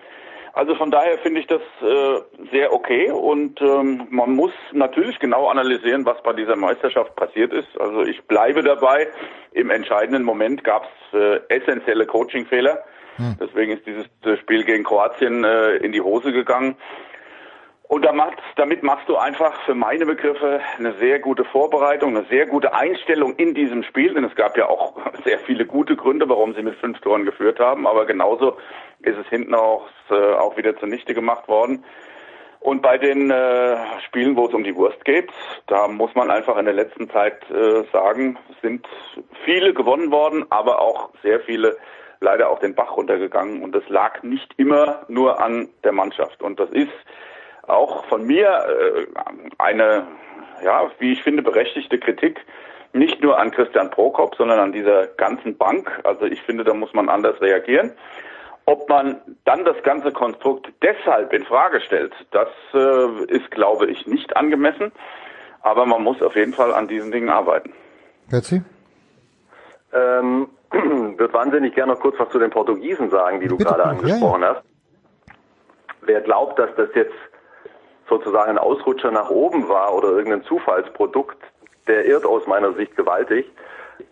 Also von daher finde ich das äh, sehr okay und ähm, man muss natürlich genau analysieren, was bei dieser Meisterschaft passiert ist. Also ich bleibe dabei. Im entscheidenden Moment gab es äh, essentielle Coachingfehler. Deswegen ist dieses äh, Spiel gegen Kroatien äh, in die Hose gegangen. Und damit, machst du einfach für meine Begriffe eine sehr gute Vorbereitung, eine sehr gute Einstellung in diesem Spiel, denn es gab ja auch <laughs> sehr viele gute Gründe, warum sie mit fünf Toren geführt haben, aber genauso ist es hinten auch, äh, auch wieder zunichte gemacht worden. Und bei den äh, Spielen, wo es um die Wurst geht, da muss man einfach in der letzten Zeit äh, sagen, sind viele gewonnen worden, aber auch sehr viele leider auch den Bach runtergegangen. Und das lag nicht immer nur an der Mannschaft. Und das ist auch von mir äh, eine ja, wie ich finde, berechtigte Kritik nicht nur an Christian Prokop, sondern an dieser ganzen Bank. Also ich finde, da muss man anders reagieren. Ob man dann das ganze Konstrukt deshalb in Frage stellt, das äh, ist, glaube ich, nicht angemessen. Aber man muss auf jeden Fall an diesen Dingen arbeiten. Götzi? Ähm, <clears throat> würde wahnsinnig gerne noch kurz was zu den Portugiesen sagen, die du gerade ja, angesprochen hast. Wer glaubt, dass das jetzt sozusagen ein Ausrutscher nach oben war oder irgendein Zufallsprodukt, der irrt aus meiner Sicht gewaltig.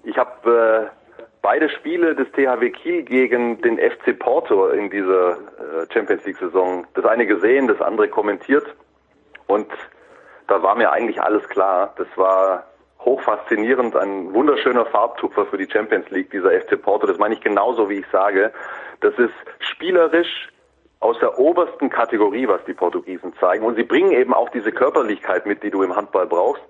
Ich habe äh, beide Spiele des THW Kiel gegen den FC Porto in dieser äh, Champions League Saison, das eine gesehen, das andere kommentiert und da war mir eigentlich alles klar. Das war hochfaszinierend, ein wunderschöner Farbtupfer für die Champions League, dieser FC Porto. Das meine ich genauso, wie ich sage. Das ist spielerisch aus der obersten Kategorie, was die Portugiesen zeigen. Und sie bringen eben auch diese Körperlichkeit mit, die du im Handball brauchst.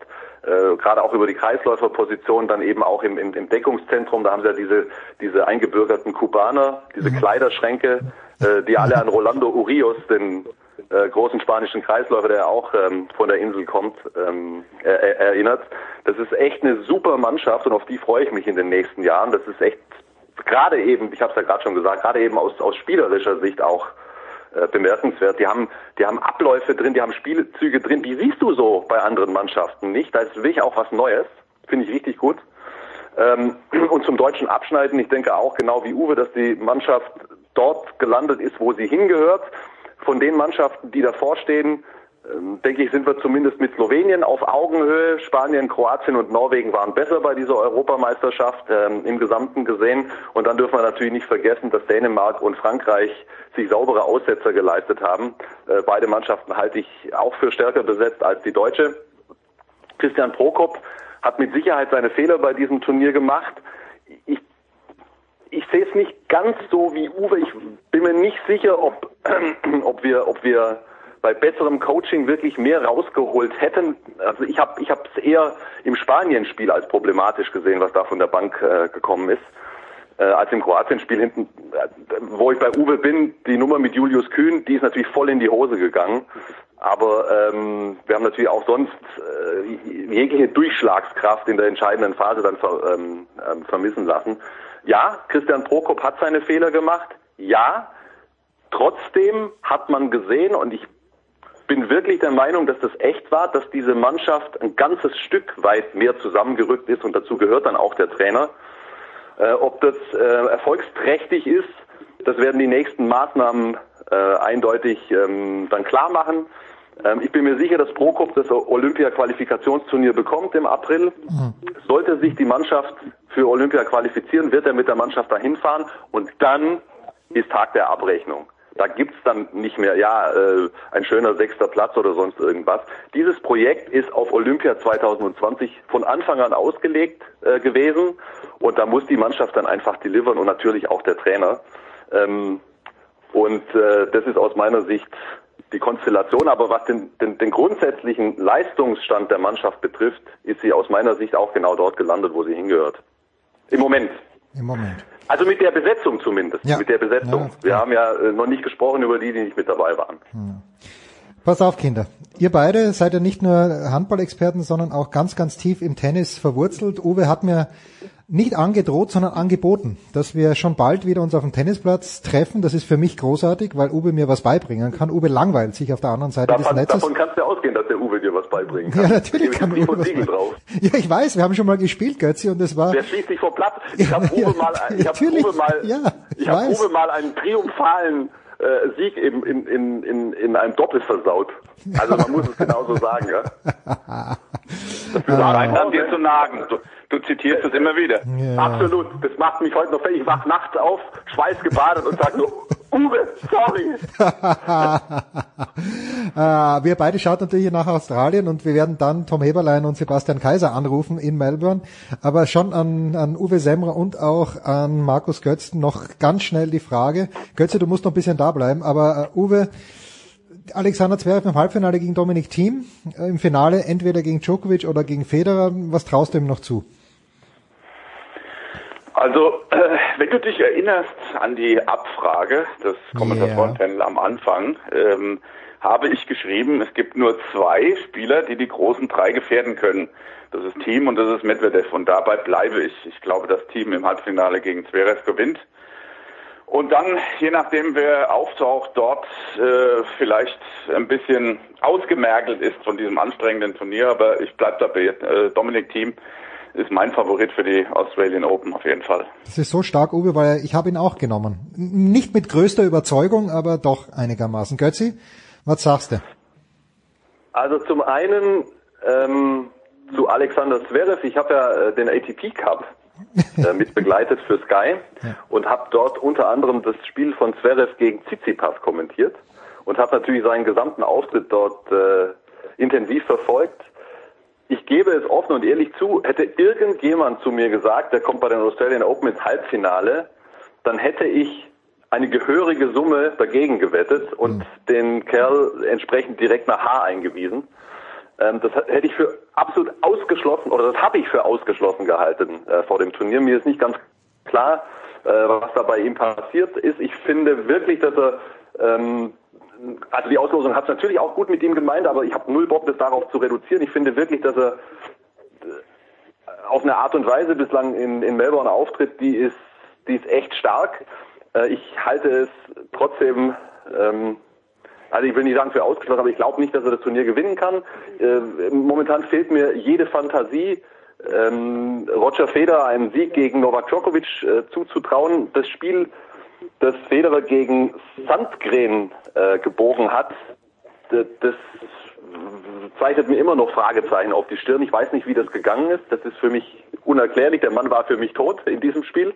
Äh, gerade auch über die Kreisläuferposition, dann eben auch im, im, im Deckungszentrum. Da haben sie ja diese, diese eingebürgerten Kubaner, diese Kleiderschränke, äh, die alle an Rolando Urios, den äh, großen spanischen Kreisläufer, der auch ähm, von der Insel kommt, ähm, er, er, erinnert. Das ist echt eine super Mannschaft und auf die freue ich mich in den nächsten Jahren. Das ist echt gerade eben, ich habe es ja gerade schon gesagt, gerade eben aus, aus spielerischer Sicht auch äh, bemerkenswert. Die haben, die haben Abläufe drin, die haben Spielzüge drin. Die siehst du so bei anderen Mannschaften nicht. Da ist wirklich auch was Neues. Finde ich richtig gut. Ähm, <clears throat> und zum deutschen Abschneiden, ich denke auch genau wie Uwe, dass die Mannschaft dort gelandet ist, wo sie hingehört. Von den Mannschaften, die davor stehen, denke ich, sind wir zumindest mit Slowenien auf Augenhöhe. Spanien, Kroatien und Norwegen waren besser bei dieser Europameisterschaft ähm, im Gesamten gesehen. Und dann dürfen wir natürlich nicht vergessen, dass Dänemark und Frankreich sich saubere Aussetzer geleistet haben. Äh, beide Mannschaften halte ich auch für stärker besetzt als die deutsche. Christian Prokop hat mit Sicherheit seine Fehler bei diesem Turnier gemacht. Ich, ich sehe es nicht ganz so wie Uwe. Ich bin mir nicht sicher, ob, <clears throat> ob wir, ob wir bei besserem Coaching wirklich mehr rausgeholt hätten. Also ich habe ich es eher im Spanien-Spiel als problematisch gesehen, was da von der Bank äh, gekommen ist. Äh, als im Kroatien-Spiel hinten, äh, wo ich bei Uwe bin, die Nummer mit Julius Kühn, die ist natürlich voll in die Hose gegangen. Aber ähm, wir haben natürlich auch sonst äh, jegliche Durchschlagskraft in der entscheidenden Phase dann ver, ähm, ähm, vermissen lassen. Ja, Christian Prokop hat seine Fehler gemacht. Ja, trotzdem hat man gesehen, und ich bin wirklich der Meinung, dass das echt war, dass diese Mannschaft ein ganzes Stück weit mehr zusammengerückt ist und dazu gehört dann auch der Trainer. Äh, ob das äh, erfolgsträchtig ist, das werden die nächsten Maßnahmen äh, eindeutig ähm, dann klar machen. Ähm, ich bin mir sicher, dass Prokop das Olympia-Qualifikationsturnier bekommt im April. Sollte sich die Mannschaft für Olympia qualifizieren, wird er mit der Mannschaft dahin fahren und dann ist Tag der Abrechnung. Da gibt's dann nicht mehr, ja, äh, ein schöner sechster Platz oder sonst irgendwas. Dieses Projekt ist auf Olympia 2020 von Anfang an ausgelegt äh, gewesen und da muss die Mannschaft dann einfach delivern und natürlich auch der Trainer. Ähm, und äh, das ist aus meiner Sicht die Konstellation. Aber was den, den, den grundsätzlichen Leistungsstand der Mannschaft betrifft, ist sie aus meiner Sicht auch genau dort gelandet, wo sie hingehört. Im Moment. Im Moment. Also mit der Besetzung zumindest. Ja. Mit der Besetzung. Ja, Wir haben ja äh, noch nicht gesprochen über die, die nicht mit dabei waren. Pass auf, Kinder. Ihr beide seid ja nicht nur Handballexperten, sondern auch ganz, ganz tief im Tennis verwurzelt. Uwe hat mir nicht angedroht, sondern angeboten, dass wir schon bald wieder uns auf dem Tennisplatz treffen. Das ist für mich großartig, weil Uwe mir was beibringen kann. Uwe langweilt sich auf der anderen Seite des Davon, Netzes. davon kannst du ausgehen, dass der Uwe dir was beibringen kann. Ja, natürlich Ich kann Uwe was drauf. Ja, ich weiß, wir haben schon mal gespielt, Götzi, und es war, Der schließt sich vor Platz. Ich habe Ja, Uwe mal, ich hab. Uwe mal, Ja, ich ich hab. Uwe mal einen triumphalen äh, Sieg in, in, in, in, in einem Doppel versaut. Also man muss es genauso sagen, ja. Das scheint an dir zu nagen. Du, du zitierst es immer wieder. Ja. Absolut. Das macht mich heute noch fertig. Ich wach nachts auf, schweißgebadet und sag nur, Uwe, sorry. äh, <laughs> wir beide schauen natürlich nach Australien und wir werden dann Tom Heberlein und Sebastian Kaiser anrufen in Melbourne. Aber schon an, an Uwe Semmer und auch an Markus Götzen noch ganz schnell die Frage. Götze, du musst noch ein bisschen da bleiben, aber äh, Uwe, Alexander Zverev im Halbfinale gegen Dominik Thiem, äh, im Finale entweder gegen Djokovic oder gegen Federer. Was traust du ihm noch zu? Also, äh, wenn du dich erinnerst an die Abfrage des Kommentatorenpanel am Anfang, ähm, habe ich geschrieben, es gibt nur zwei Spieler, die die großen drei gefährden können. Das ist Team und das ist Medvedev. Und dabei bleibe ich. Ich glaube, das Team im Halbfinale gegen Zverev gewinnt. Und dann, je nachdem, wer auftaucht, dort äh, vielleicht ein bisschen ausgemergelt ist von diesem anstrengenden Turnier. Aber ich bleibe dabei. Äh, Dominik Thiem ist mein Favorit für die Australian Open auf jeden Fall. Das ist so stark, Uwe, weil ich habe ihn auch genommen. Nicht mit größter Überzeugung, aber doch einigermaßen. Götzi, was sagst du? Also zum einen ähm, zu Alexander Zverev. Ich habe ja äh, den ATP Cup äh, <laughs> mit begleitet für Sky und habe dort unter anderem das Spiel von Zverev gegen Tsitsipas kommentiert und habe natürlich seinen gesamten Auftritt dort äh, intensiv verfolgt. Ich gebe es offen und ehrlich zu, hätte irgendjemand zu mir gesagt, der kommt bei den Australian Open ins Halbfinale, dann hätte ich eine gehörige Summe dagegen gewettet und den Kerl entsprechend direkt nach Haar eingewiesen. Ähm, das hätte ich für absolut ausgeschlossen, oder das habe ich für ausgeschlossen gehalten äh, vor dem Turnier. Mir ist nicht ganz klar, äh, was da bei ihm passiert ist. Ich finde wirklich, dass er, ähm, also die Auslosung hat es natürlich auch gut mit ihm gemeint, aber ich habe null Bock, das darauf zu reduzieren. Ich finde wirklich, dass er äh, auf eine Art und Weise bislang in, in Melbourne auftritt, die ist, die ist echt stark. Äh, ich halte es trotzdem, ähm, also ich will nicht sagen für ausgeschlossen, aber ich glaube nicht, dass er das Turnier gewinnen kann. Äh, momentan fehlt mir jede Fantasie, ähm, Roger Federer einen Sieg gegen Novak Djokovic zuzutrauen. Das Spiel, das Federer gegen Sandgren äh, gebogen hat, das zeichnet mir immer noch Fragezeichen auf die Stirn. Ich weiß nicht, wie das gegangen ist. Das ist für mich unerklärlich. Der Mann war für mich tot in diesem Spiel.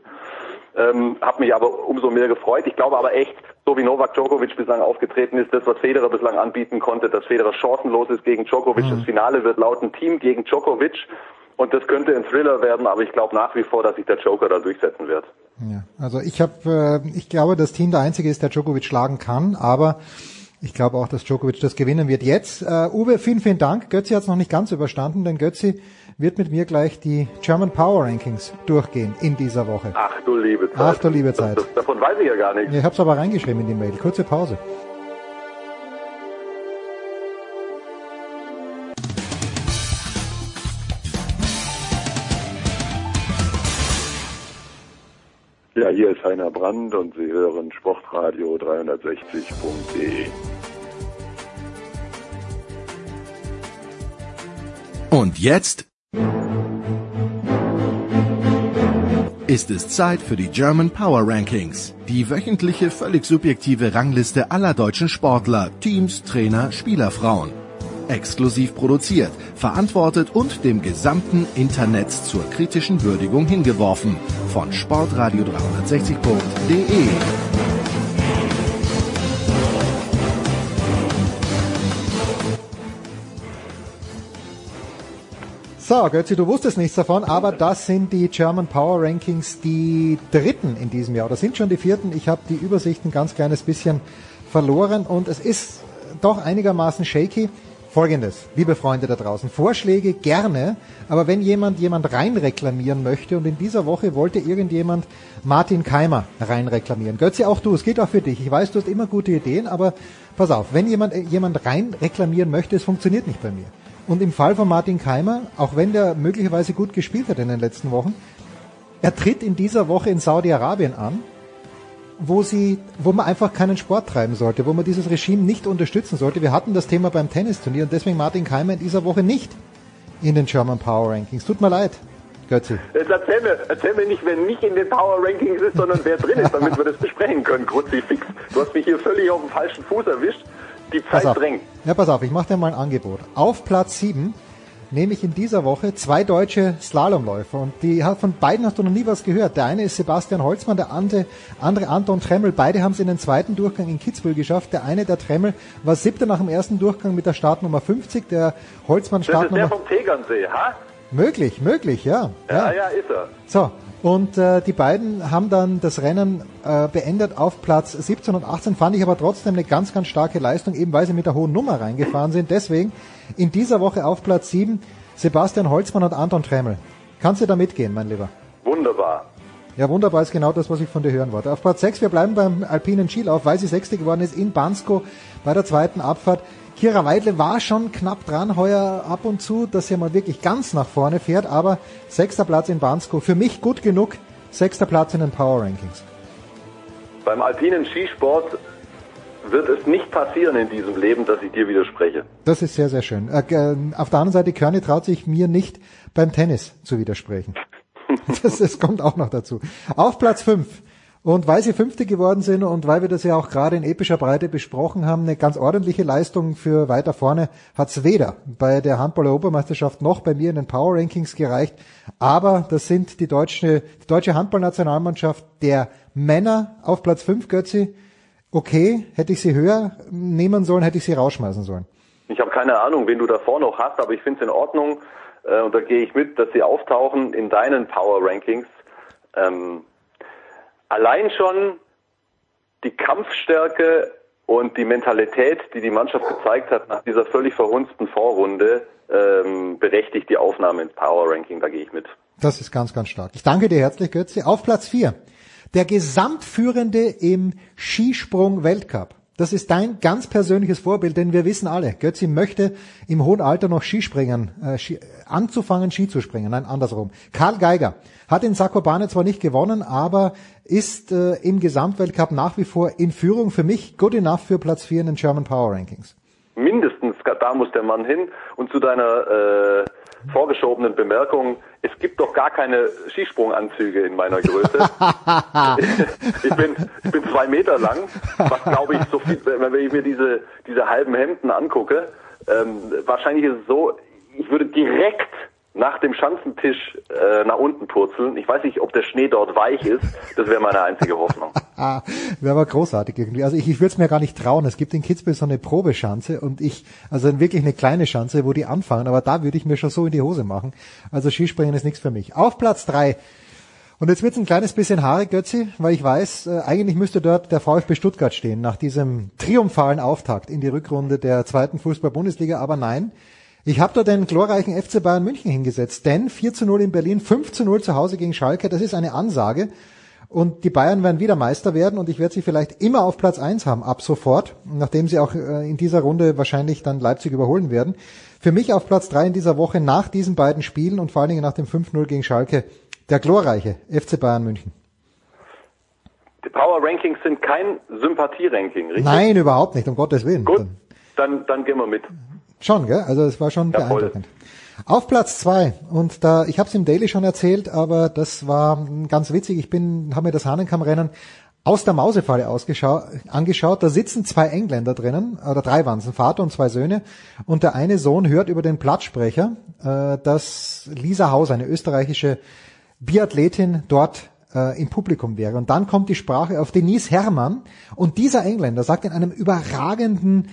Ähm, hab mich aber umso mehr gefreut. Ich glaube aber echt, so wie Novak Djokovic bislang aufgetreten ist, das, was Federer bislang anbieten konnte, dass Federer chancenlos ist gegen Djokovic. Das Finale wird lauten Team gegen Djokovic. Und das könnte ein Thriller werden, aber ich glaube nach wie vor, dass sich der Joker da durchsetzen wird. Ja, also ich habe, äh, ich glaube, das Team der einzige ist, der Djokovic schlagen kann, aber ich glaube auch, dass Djokovic das gewinnen wird. Jetzt, äh, Uwe, vielen, vielen Dank. Götzi hat es noch nicht ganz überstanden, denn Götzi wird mit mir gleich die German Power Rankings durchgehen in dieser Woche. Ach du liebe Zeit. Ach du liebe Zeit. Das, davon weiß ich ja gar nichts. Ich habe es aber reingeschrieben in die Mail. Kurze Pause. Ja, hier ist Heiner Brand und Sie hören Sportradio 360.de. Und jetzt ist es Zeit für die German Power Rankings, die wöchentliche völlig subjektive Rangliste aller deutschen Sportler, Teams, Trainer, Spielerfrauen. Exklusiv produziert, verantwortet und dem gesamten Internet zur kritischen Würdigung hingeworfen von sportradio360.de. So, Götzi, du wusstest nichts davon, aber das sind die German Power Rankings, die dritten in diesem Jahr. Das sind schon die vierten. Ich habe die Übersicht ein ganz kleines bisschen verloren und es ist doch einigermaßen shaky. Folgendes, liebe Freunde da draußen, Vorschläge gerne, aber wenn jemand jemand reinreklamieren möchte und in dieser Woche wollte irgendjemand Martin Keimer reinreklamieren. Götzi, auch du, es geht auch für dich. Ich weiß, du hast immer gute Ideen, aber pass auf, wenn jemand jemand reinreklamieren möchte, es funktioniert nicht bei mir. Und im Fall von Martin Keimer, auch wenn der möglicherweise gut gespielt hat in den letzten Wochen, er tritt in dieser Woche in Saudi-Arabien an, wo sie, wo man einfach keinen Sport treiben sollte, wo man dieses Regime nicht unterstützen sollte. Wir hatten das Thema beim Tennisturnier und deswegen Martin Keimer in dieser Woche nicht in den German Power Rankings. Tut mir leid, Götzi. Jetzt erzähl mir, erzähl mir nicht, wer nicht in den Power Rankings ist, sondern wer drin ist, damit wir das besprechen können, Kruzifix. Du hast mich hier völlig auf dem falschen Fuß erwischt. Die Pass Zeit auf. drängt. Ja, pass auf, ich mache dir mal ein Angebot. Auf Platz 7 nehme ich in dieser Woche zwei deutsche Slalomläufer und die von beiden hast du noch nie was gehört. Der eine ist Sebastian Holzmann, der andere, andere Anton Tremmel. Beide haben es in den zweiten Durchgang in Kitzbühel geschafft. Der eine, der Tremmel, war siebter nach dem ersten Durchgang mit der Startnummer 50. Der Holzmann Das ist der Startnummer... vom Tegernsee, ha? Möglich, möglich, ja. Ja, ja, ist er. So, und äh, die beiden haben dann das Rennen äh, beendet auf Platz 17 und 18, fand ich aber trotzdem eine ganz, ganz starke Leistung, eben weil sie mit der hohen Nummer reingefahren sind. Deswegen in dieser Woche auf Platz 7 Sebastian Holzmann und Anton Tremmel. Kannst du da mitgehen, mein Lieber? Wunderbar. Ja, wunderbar ist genau das, was ich von dir hören wollte. Auf Platz 6, wir bleiben beim alpinen Skilauf, weil sie Sechste geworden ist in Bansko bei der zweiten Abfahrt. Kira Weidle war schon knapp dran heuer ab und zu, dass sie mal wirklich ganz nach vorne fährt, aber sechster Platz in Bansko, für mich gut genug, sechster Platz in den Power Rankings. Beim alpinen Skisport wird es nicht passieren in diesem Leben, dass ich dir widerspreche. Das ist sehr, sehr schön. Äh, auf der anderen Seite, Körny traut sich mir nicht beim Tennis zu widersprechen. <laughs> das, das kommt auch noch dazu. Auf Platz 5. Und weil sie Fünfte geworden sind und weil wir das ja auch gerade in epischer Breite besprochen haben, eine ganz ordentliche Leistung für weiter vorne hat's weder bei der Handball-Europameisterschaft noch bei mir in den Power Rankings gereicht. Aber das sind die deutsche, die deutsche Handballnationalmannschaft der Männer auf Platz 5, Götzi. Okay, hätte ich sie höher nehmen sollen, hätte ich sie rausschmeißen sollen. Ich habe keine Ahnung, wen du davor noch hast, aber ich finde es in Ordnung äh, und da gehe ich mit, dass sie auftauchen in deinen Power Rankings. Ähm, allein schon die Kampfstärke und die Mentalität, die die Mannschaft gezeigt hat nach dieser völlig verhunzten Vorrunde, ähm, berechtigt die Aufnahme ins Power Ranking. Da gehe ich mit. Das ist ganz, ganz stark. Ich danke dir herzlich, Götze. Auf Platz 4 der Gesamtführende im Skisprung-Weltcup. Das ist dein ganz persönliches Vorbild, denn wir wissen alle, Götzi möchte im hohen Alter noch Skispringen, äh, anzufangen Ski zu springen, nein, andersrum. Karl Geiger hat in Sakobane zwar nicht gewonnen, aber ist äh, im Gesamtweltcup nach wie vor in Führung. Für mich good enough für Platz 4 in den German Power Rankings. Mindestens, da muss der Mann hin. Und zu deiner äh, vorgeschobenen Bemerkung, es gibt doch gar keine Skisprunganzüge in meiner Größe. <laughs> ich, bin, ich bin zwei Meter lang, was glaube ich so viel, wenn ich mir diese, diese halben Hemden angucke, ähm, wahrscheinlich ist es so, ich würde direkt nach dem Schanzentisch äh, nach unten purzeln. Ich weiß nicht, ob der Schnee dort weich ist. Das wäre meine einzige Hoffnung. <laughs> wäre aber großartig irgendwie. Also ich, ich würde es mir gar nicht trauen. Es gibt in Kitzbühel so eine Probeschanze und ich, also wirklich eine kleine Schanze, wo die anfangen, aber da würde ich mir schon so in die Hose machen. Also Skispringen ist nichts für mich. Auf Platz drei. Und jetzt wird's ein kleines bisschen haarig, Götzi, weil ich weiß, äh, eigentlich müsste dort der VfB Stuttgart stehen, nach diesem triumphalen Auftakt in die Rückrunde der zweiten Fußball-Bundesliga, aber nein, ich habe da den glorreichen FC Bayern München hingesetzt, denn 4 zu 0 in Berlin, 5 zu 0 zu Hause gegen Schalke, das ist eine Ansage. Und die Bayern werden wieder Meister werden und ich werde sie vielleicht immer auf Platz 1 haben, ab sofort, nachdem sie auch äh, in dieser Runde wahrscheinlich dann Leipzig überholen werden. Für mich auf Platz 3 in dieser Woche nach diesen beiden Spielen und vor allen Dingen nach dem 5-0 gegen Schalke, der glorreiche FC Bayern München. Die Power Rankings sind kein Sympathie-Ranking, richtig? Nein, überhaupt nicht, um Gottes Willen. Gut, dann, dann gehen wir mit. Schon, gell? Also es war schon ja, beeindruckend. Auf Platz zwei und da ich habe es im Daily schon erzählt, aber das war ganz witzig. Ich bin, habe mir das Hahnenkammrennen aus der Mausefalle angeschaut. Da sitzen zwei Engländer drinnen, oder drei waren es, ein Vater und zwei Söhne. Und der eine Sohn hört über den Plattsprecher, äh, dass Lisa Haus, eine österreichische Biathletin, dort äh, im Publikum wäre. Und dann kommt die Sprache auf Denise Herrmann und dieser Engländer sagt in einem überragenden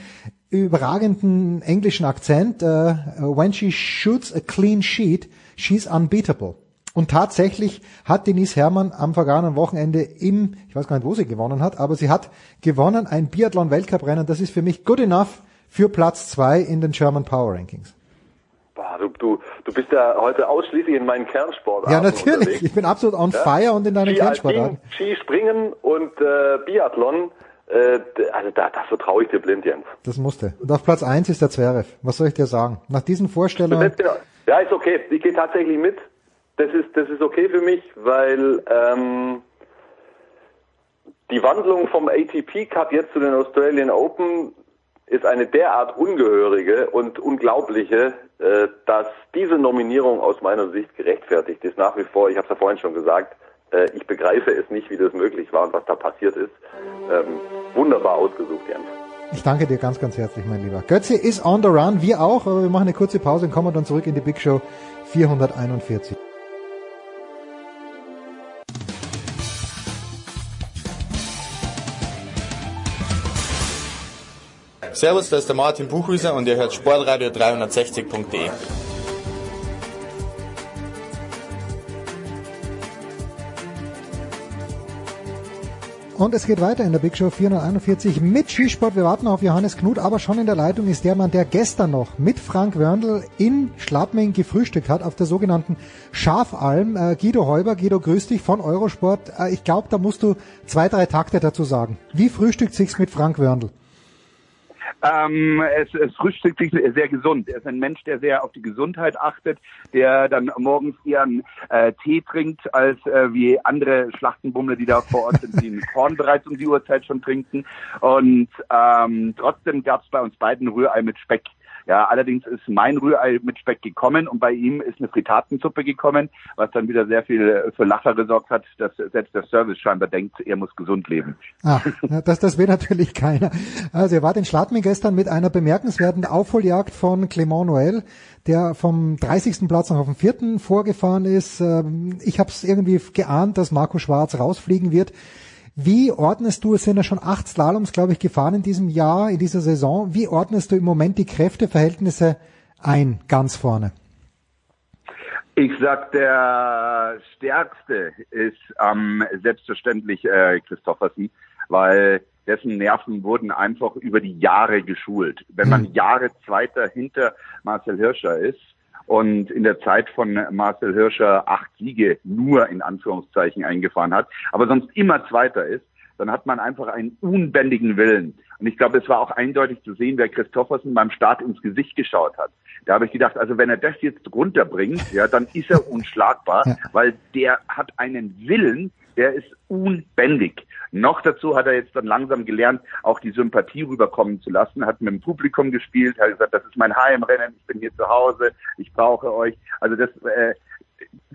überragenden englischen Akzent, uh, when she shoots a clean sheet, she's unbeatable. Und tatsächlich hat Denise Herrmann am vergangenen Wochenende im, ich weiß gar nicht, wo sie gewonnen hat, aber sie hat gewonnen ein Biathlon-Weltcuprennen. Das ist für mich good enough für Platz zwei in den German Power Rankings. Boah, du, du, du bist ja heute ausschließlich in meinen Kernsportarten Ja, natürlich. Unterwegs. Ich bin absolut on ja? fire und in deinen Kernsportarten. Skispringen und äh, Biathlon äh, also da, das vertraue ich dir blind, Jens. Das musste. Und auf Platz eins ist der Zverev. Was soll ich dir sagen? Nach diesen Vorstellungen... Ja, ist okay. Ich gehe tatsächlich mit. Das ist, das ist okay für mich, weil ähm, die Wandlung vom ATP Cup jetzt zu den Australian Open ist eine derart ungehörige und unglaubliche, äh, dass diese Nominierung aus meiner Sicht gerechtfertigt ist. Nach wie vor, ich habe es ja vorhin schon gesagt, äh, ich begreife es nicht, wie das möglich war und was da passiert ist. Ähm, wunderbar ausgesucht, Jens. Ich danke dir ganz, ganz herzlich, mein Lieber. Götze ist on the run, wir auch, aber wir machen eine kurze Pause und kommen dann zurück in die Big Show 441. Servus, da ist der Martin Buchhüser und ihr hört Sportradio 360.de. Und es geht weiter in der Big Show 441 mit Skisport. Wir warten auf Johannes Knut, aber schon in der Leitung ist der Mann, der gestern noch mit Frank Wörndl in Schladming gefrühstückt hat auf der sogenannten Schafalm. Äh, Guido Heuber, Guido, grüß dich von Eurosport. Äh, ich glaube, da musst du zwei, drei Takte dazu sagen. Wie frühstückt sich's mit Frank Wörndl? Ähm, es, es frühstückt sich sehr gesund. Er ist ein Mensch, der sehr auf die Gesundheit achtet, der dann morgens eher einen äh, Tee trinkt, als äh, wie andere Schlachtenbummler, die da vor Ort sind, die einen <laughs> Korn bereits um die Uhrzeit schon trinken. Und ähm, trotzdem gab es bei uns beiden Rührei mit Speck. Ja, allerdings ist mein Rührei mit Speck gekommen und bei ihm ist eine Fritatensuppe gekommen, was dann wieder sehr viel für Lacher gesorgt hat, dass selbst der Service scheinbar denkt, er muss gesund leben. Ah, das, das will natürlich keiner. Also er war in Schladming gestern mit einer bemerkenswerten Aufholjagd von Clement Noël, der vom 30. Platz noch auf den vierten vorgefahren ist. Ähm, ich habe es irgendwie geahnt, dass Marco Schwarz rausfliegen wird. Wie ordnest du, es sind ja schon acht Slaloms, glaube ich, gefahren in diesem Jahr, in dieser Saison. Wie ordnest du im Moment die Kräfteverhältnisse ein, ganz vorne? Ich sag, der stärkste ist ähm, selbstverständlich äh, Christoffersen, weil dessen Nerven wurden einfach über die Jahre geschult. Wenn man Jahre Zweiter hinter Marcel Hirscher ist, und in der Zeit von Marcel Hirscher acht Siege nur in Anführungszeichen eingefahren hat, aber sonst immer Zweiter ist, dann hat man einfach einen unbändigen Willen. Und ich glaube, es war auch eindeutig zu sehen, wer Christoffersen beim Start ins Gesicht geschaut hat. Da habe ich gedacht, also wenn er das jetzt runterbringt, ja, dann ist er <laughs> unschlagbar, weil der hat einen Willen, der ist unbändig. Noch dazu hat er jetzt dann langsam gelernt, auch die Sympathie rüberkommen zu lassen, hat mit dem Publikum gespielt, hat gesagt, das ist mein Heimrennen, ich bin hier zu Hause, ich brauche euch. Also das, äh,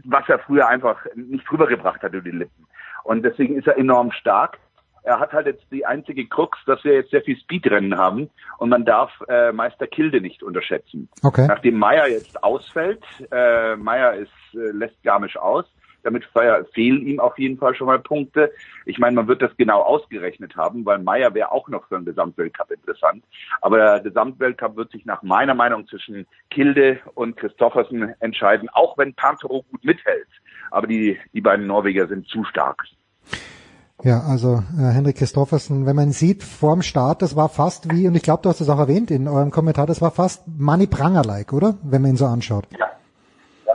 was er früher einfach nicht rübergebracht hat über die Lippen. Und deswegen ist er enorm stark. Er hat halt jetzt die einzige Krux, dass wir jetzt sehr viel Speedrennen haben und man darf äh, Meister Kilde nicht unterschätzen. Okay. Nachdem Meier jetzt ausfällt, äh, Meier ist, äh, lässt Garmisch aus, damit fehlen ihm auf jeden Fall schon mal Punkte. Ich meine, man wird das genau ausgerechnet haben, weil Meier wäre auch noch für einen Gesamtweltcup interessant. Aber der Gesamtweltcup wird sich nach meiner Meinung zwischen Kilde und Christoffersen entscheiden, auch wenn Pantero gut mithält. Aber die, die beiden Norweger sind zu stark. Ja, also äh, Henrik Christoffersen, wenn man sieht vorm Start, das war fast wie, und ich glaube, du hast das auch erwähnt in eurem Kommentar, das war fast Manny Pranger-like, oder? Wenn man ihn so anschaut. Ja,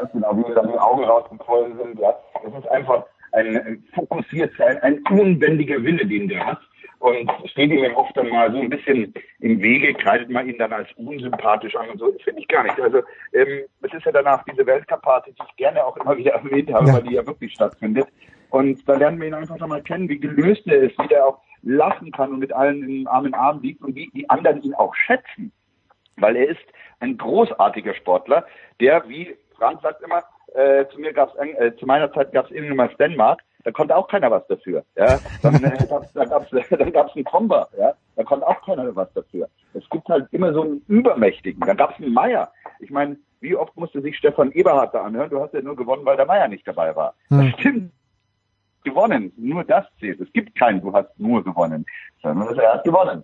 ganz genau, wie dann die Augen rausgequollen sind. Ja. Es ist einfach ein fokussiert, ein, ein unbändiger Wille, den der hat. Und steht ihm oft dann mal so ein bisschen im Wege, kreidet man ihn dann als unsympathisch an und so. Das finde ich gar nicht. Also ähm, es ist ja danach diese Weltcup-Party, die ich gerne auch immer wieder <laughs> erwähnt habe, ja. weil die ja wirklich stattfindet. Und da lernen wir ihn einfach nochmal kennen, wie gelöst er ist, wie der auch lachen kann und mit allen im Arm in Arm liegt und wie die anderen ihn auch schätzen. Weil er ist ein großartiger Sportler, der, wie Frank sagt immer, äh, zu mir gab's äh, zu meiner Zeit gab's irgendwann mal Stenmark, da konnte auch keiner was dafür. Ja, dann äh, <laughs> gab's, da gab's, dann gab's einen Comba, ja, da konnte auch keiner was dafür. Es gibt halt immer so einen Übermächtigen. Dann gab's einen Meier. Ich meine, wie oft musste sich Stefan Eberhardt da anhören? Du hast ja nur gewonnen, weil der Meier nicht dabei war. Hm. Das stimmt gewonnen. Nur das zählt. Es gibt keinen, du hast nur gewonnen, sondern er hat gewonnen.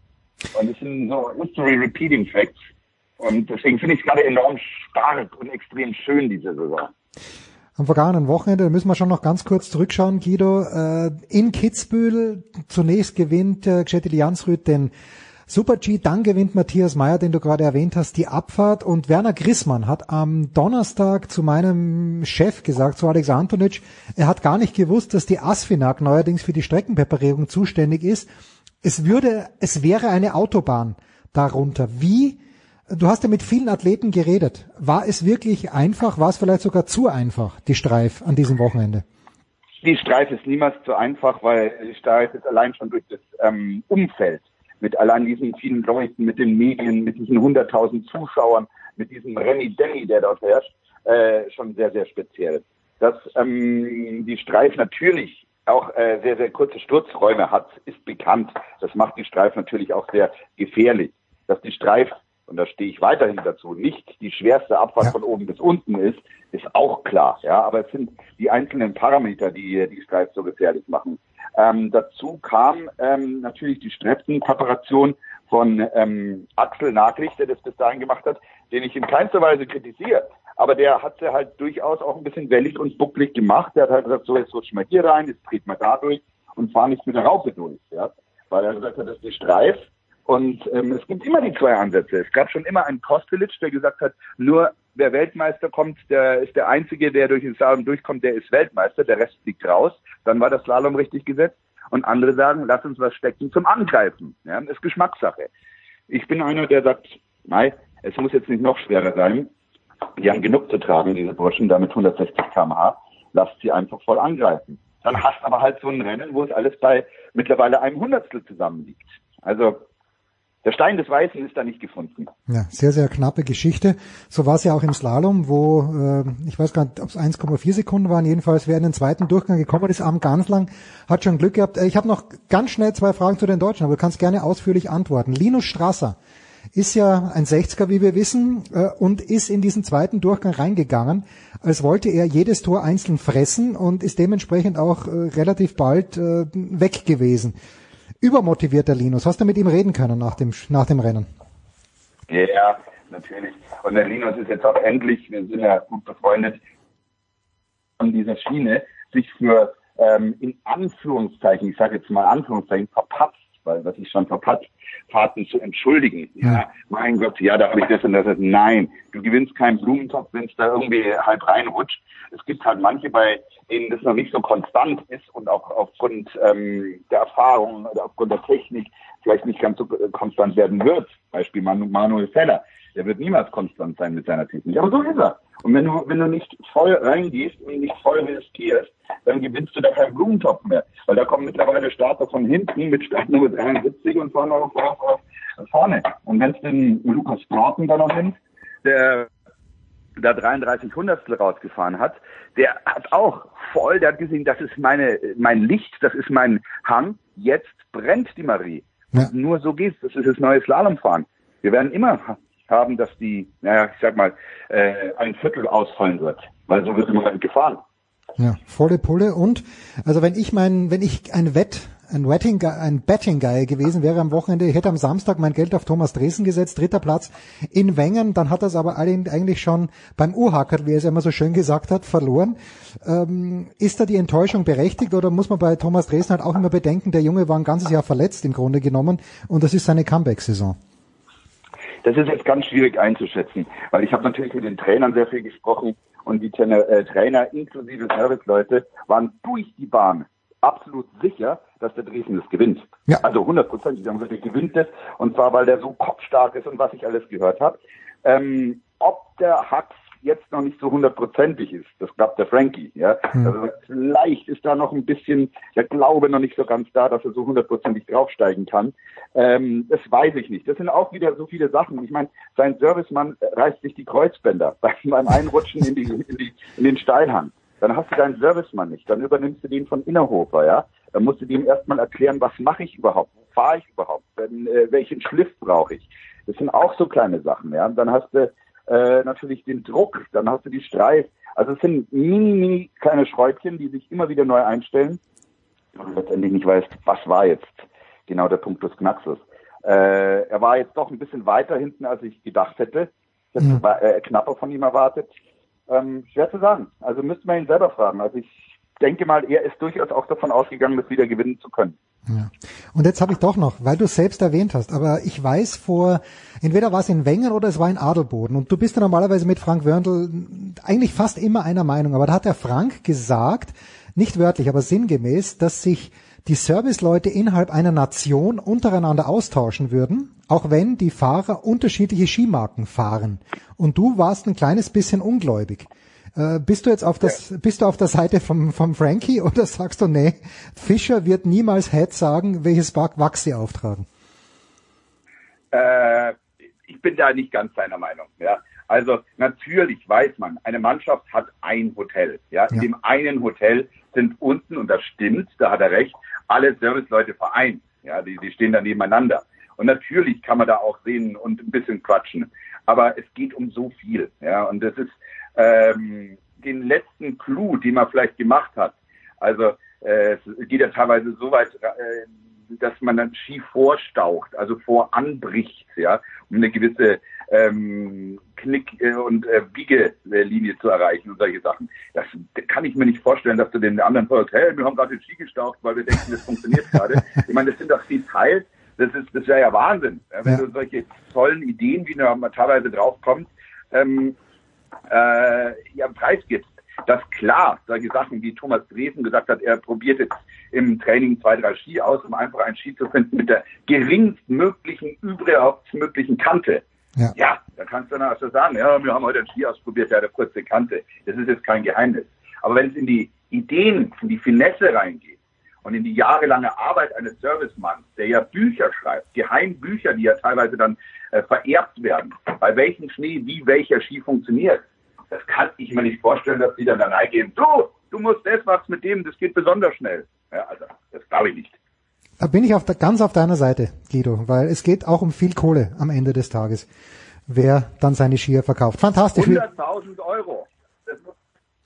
Und es sind so History Repeating Facts. Und deswegen finde ich es gerade enorm stark und extrem schön, diese Saison. Am vergangenen Wochenende, müssen wir schon noch ganz kurz zurückschauen, Guido. Äh, in Kitzbühel zunächst gewinnt äh, Gschetil Jansrud den Super-G, dann gewinnt Matthias Meyer, den du gerade erwähnt hast, die Abfahrt und Werner Grissmann hat am Donnerstag zu meinem Chef gesagt, zu Alex Antonic, er hat gar nicht gewusst, dass die Asfinag neuerdings für die Streckenpräparierung zuständig ist. Es würde, es wäre eine Autobahn darunter. Wie, du hast ja mit vielen Athleten geredet. War es wirklich einfach? War es vielleicht sogar zu einfach, die Streif an diesem Wochenende? Die Streif ist niemals zu einfach, weil die Streif ist allein schon durch das ähm, Umfeld mit allein diesen vielen Leuten, mit den Medien, mit diesen 100.000 Zuschauern, mit diesem Remy Denny, der dort herrscht, äh, schon sehr, sehr speziell. Dass ähm, die Streif natürlich auch äh, sehr, sehr kurze Sturzräume hat, ist bekannt. Das macht die Streif natürlich auch sehr gefährlich. Dass die Streif, und da stehe ich weiterhin dazu, nicht die schwerste Abfahrt ja. von oben bis unten ist, ist auch klar. Ja, aber es sind die einzelnen Parameter, die die Streif so gefährlich machen. Ähm, dazu kam ähm, natürlich die Strepsen-Kooperation von ähm, Axel Naglich, der das bis dahin gemacht hat, den ich in keinster Weise kritisiere. Aber der hat sie halt durchaus auch ein bisschen wellig und bucklig gemacht. Der hat halt gesagt, so jetzt rutschen wir hier rein, jetzt treten wir da durch. Und und fahren nicht mit der Raupe durch, ja. Weil er gesagt hat, das ist die Streif. Und ähm, es gibt immer die zwei Ansätze. Es gab schon immer einen Kostelic, der gesagt hat, nur wer Weltmeister kommt, der ist der Einzige, der durch den Slalom durchkommt, der ist Weltmeister, der Rest liegt raus. Dann war das Slalom richtig gesetzt. Und andere sagen, lass uns was stecken zum Angreifen. Ja, ist Geschmackssache. Ich bin einer, der sagt, nein, es muss jetzt nicht noch schwerer sein. Die haben genug zu tragen, diese Burschen, da mit 160 km/h. Lasst sie einfach voll angreifen. Dann hast aber halt so ein Rennen, wo es alles bei mittlerweile einem Hundertstel zusammenliegt. Also der Stein des Weißen ist da nicht gefunden. Ja, sehr, sehr knappe Geschichte. So war es ja auch im Slalom, wo, äh, ich weiß gar nicht, ob es 1,4 Sekunden waren, jedenfalls wer in den zweiten Durchgang gekommen ist, am ganz lang, hat schon Glück gehabt. Äh, Ich habe noch ganz schnell zwei Fragen zu den Deutschen, aber du kannst gerne ausführlich antworten. Linus Strasser ist ja ein 60er, wie wir wissen, äh, und ist in diesen zweiten Durchgang reingegangen, als wollte er jedes Tor einzeln fressen und ist dementsprechend auch äh, relativ bald äh, weg gewesen übermotivierter Linus. Hast du mit ihm reden können nach dem, nach dem Rennen? Ja, natürlich. Und der Linus ist jetzt auch endlich, wir sind ja gut befreundet, an dieser Schiene sich für ähm, in Anführungszeichen, ich sage jetzt mal Anführungszeichen, verpatzt, weil was ich schon verpatzt, Fahrten zu entschuldigen. Ja, mein Gott, ja, da habe ich das und das. Nein, du gewinnst keinen Blumentopf, wenn es da irgendwie halb reinrutscht. Es gibt halt manche, bei denen das noch nicht so konstant ist und auch aufgrund ähm, der Erfahrung oder aufgrund der Technik vielleicht nicht ganz so konstant werden wird. Beispiel Manu Manuel Feller. Der wird niemals konstant sein mit seiner Technik. Aber so ist er. Und wenn du, wenn du nicht voll reingehst und nicht voll riskierst, dann gewinnst du da keinen Blumentopf mehr. Weil da kommen mittlerweile Starter von hinten mit Startnummer 73 und auf, auf, auf vorne. Und wenn es den Lukas Broughton da noch nimmt, der da 33 Hundertstel rausgefahren hat, der hat auch voll, der hat gesehen, das ist meine, mein Licht, das ist mein Hang, jetzt brennt die Marie. Ja. Nur so geht's, das ist das neue Slalomfahren. Wir werden immer haben, dass die, naja, ich sag mal, äh, ein Viertel ausfallen wird, weil so wird immer gefahren. Ja, volle Pulle und also wenn ich mein, wenn ich ein Wett, ein Wetting, ein Betting Guy gewesen wäre am Wochenende, ich hätte am Samstag mein Geld auf Thomas Dresden gesetzt, dritter Platz in Wengen, dann hat das aber eigentlich schon beim Urhacker, wie er es immer so schön gesagt hat, verloren. Ähm, ist da die Enttäuschung berechtigt oder muss man bei Thomas Dresden halt auch immer bedenken, der Junge war ein ganzes Jahr verletzt im Grunde genommen und das ist seine Comeback-Saison? Das ist jetzt ganz schwierig einzuschätzen, weil ich habe natürlich mit den Trainern sehr viel gesprochen und die Trainer, äh, Trainer inklusive Serviceleute waren durch die Bahn absolut sicher, dass der Dresden das gewinnt. Ja. Also hundertprozentig, die haben gesagt, der gewinnt das und zwar, weil der so kopfstark ist und was ich alles gehört habe. Ähm, ob der Hax jetzt noch nicht so hundertprozentig ist. Das glaubt der Frankie. Ja? Mhm. Also vielleicht ist da noch ein bisschen der Glaube noch nicht so ganz da, dass er so hundertprozentig draufsteigen kann. Ähm, das weiß ich nicht. Das sind auch wieder so viele Sachen. Ich meine, sein Servicemann reißt sich die Kreuzbänder <laughs> beim Einrutschen in, die, in, die, in den Steilhang. Dann hast du deinen Servicemann nicht. Dann übernimmst du den von Innerhofer, ja. Dann musst du dem erstmal erklären, was mache ich überhaupt? Wo fahre ich überhaupt? Wenn, äh, welchen Schliff brauche ich? Das sind auch so kleine Sachen, ja. Und dann hast du äh, natürlich den Druck, dann hast du die Streif. Also es sind mini, mini kleine Schräubchen, die sich immer wieder neu einstellen und letztendlich nicht weißt, was war jetzt genau der Punkt des Knackses. Äh, er war jetzt doch ein bisschen weiter hinten, als ich gedacht hätte. Ich hätte mhm. äh, knapper von ihm erwartet. Ähm, schwer zu sagen. Also müsste man ihn selber fragen. Also ich denke mal, er ist durchaus auch davon ausgegangen, das wieder gewinnen zu können. Ja. Und jetzt habe ich doch noch, weil du es selbst erwähnt hast, aber ich weiß vor, entweder war es in Wengen oder es war in Adelboden und du bist ja normalerweise mit Frank Wörndl eigentlich fast immer einer Meinung, aber da hat der Frank gesagt, nicht wörtlich, aber sinngemäß, dass sich die Serviceleute innerhalb einer Nation untereinander austauschen würden, auch wenn die Fahrer unterschiedliche Skimarken fahren. Und du warst ein kleines bisschen ungläubig. Äh, bist du jetzt auf das, ja. bist du auf der Seite vom, vom Frankie <laughs> oder sagst du, nee, Fischer wird niemals Head sagen, welches Wachs sie auftragen? Äh, ich bin da nicht ganz deiner Meinung, ja. Also natürlich weiß man, eine Mannschaft hat ein Hotel. Ja? In ja. dem einen Hotel sind unten, und das stimmt, da hat er recht, alle Serviceleute vereint. Ja, die, die stehen da nebeneinander. Und natürlich kann man da auch sehen und ein bisschen quatschen. Aber es geht um so viel. Ja, und das ist ähm, den letzten Clou, den man vielleicht gemacht hat. Also äh, es geht ja teilweise so weit, äh, dass man dann Ski vorstaucht, also voranbricht, ja, um eine gewisse ähm, Knick- äh, und äh, Biegelinie zu erreichen und solche Sachen. Das kann ich mir nicht vorstellen, dass du den anderen sagst, hey, wir haben gerade den Ski gestaucht, weil wir denken, das funktioniert gerade. <laughs> Ich meine, das sind doch Details, das ist, das wäre ja Wahnsinn, wenn Ja. du solche tollen Ideen, wie man teilweise draufkommt, ähm, äh, ja, preisgibst. Dass klar, solche Sachen, wie Thomas Dresen gesagt hat, er probiert jetzt im Training zwei, drei Ski aus, um einfach einen Ski zu finden mit der geringstmöglichen, überhaupt möglichen Kante. Ja. ja, da kannst du dann also sagen, ja, wir haben heute einen Ski ausprobiert, der hat eine kurze Kante. Das ist jetzt kein Geheimnis. Aber wenn es in die Ideen, in die Finesse reingeht und in die jahrelange Arbeit eines Servicemanns, der ja Bücher schreibt, Geheimbücher, die ja teilweise dann äh, vererbt werden, bei welchem Schnee wie welcher Ski funktioniert, das kann ich mir nicht vorstellen, dass die dann da reingehen, du, du musst das, was mit dem, das geht besonders schnell. Ja, also, das glaube ich nicht. Da bin ich auf der, ganz auf deiner Seite, Guido, weil es geht auch um viel Kohle am Ende des Tages, wer dann seine Skier verkauft. Fantastisch. wie- 100.000 Euro.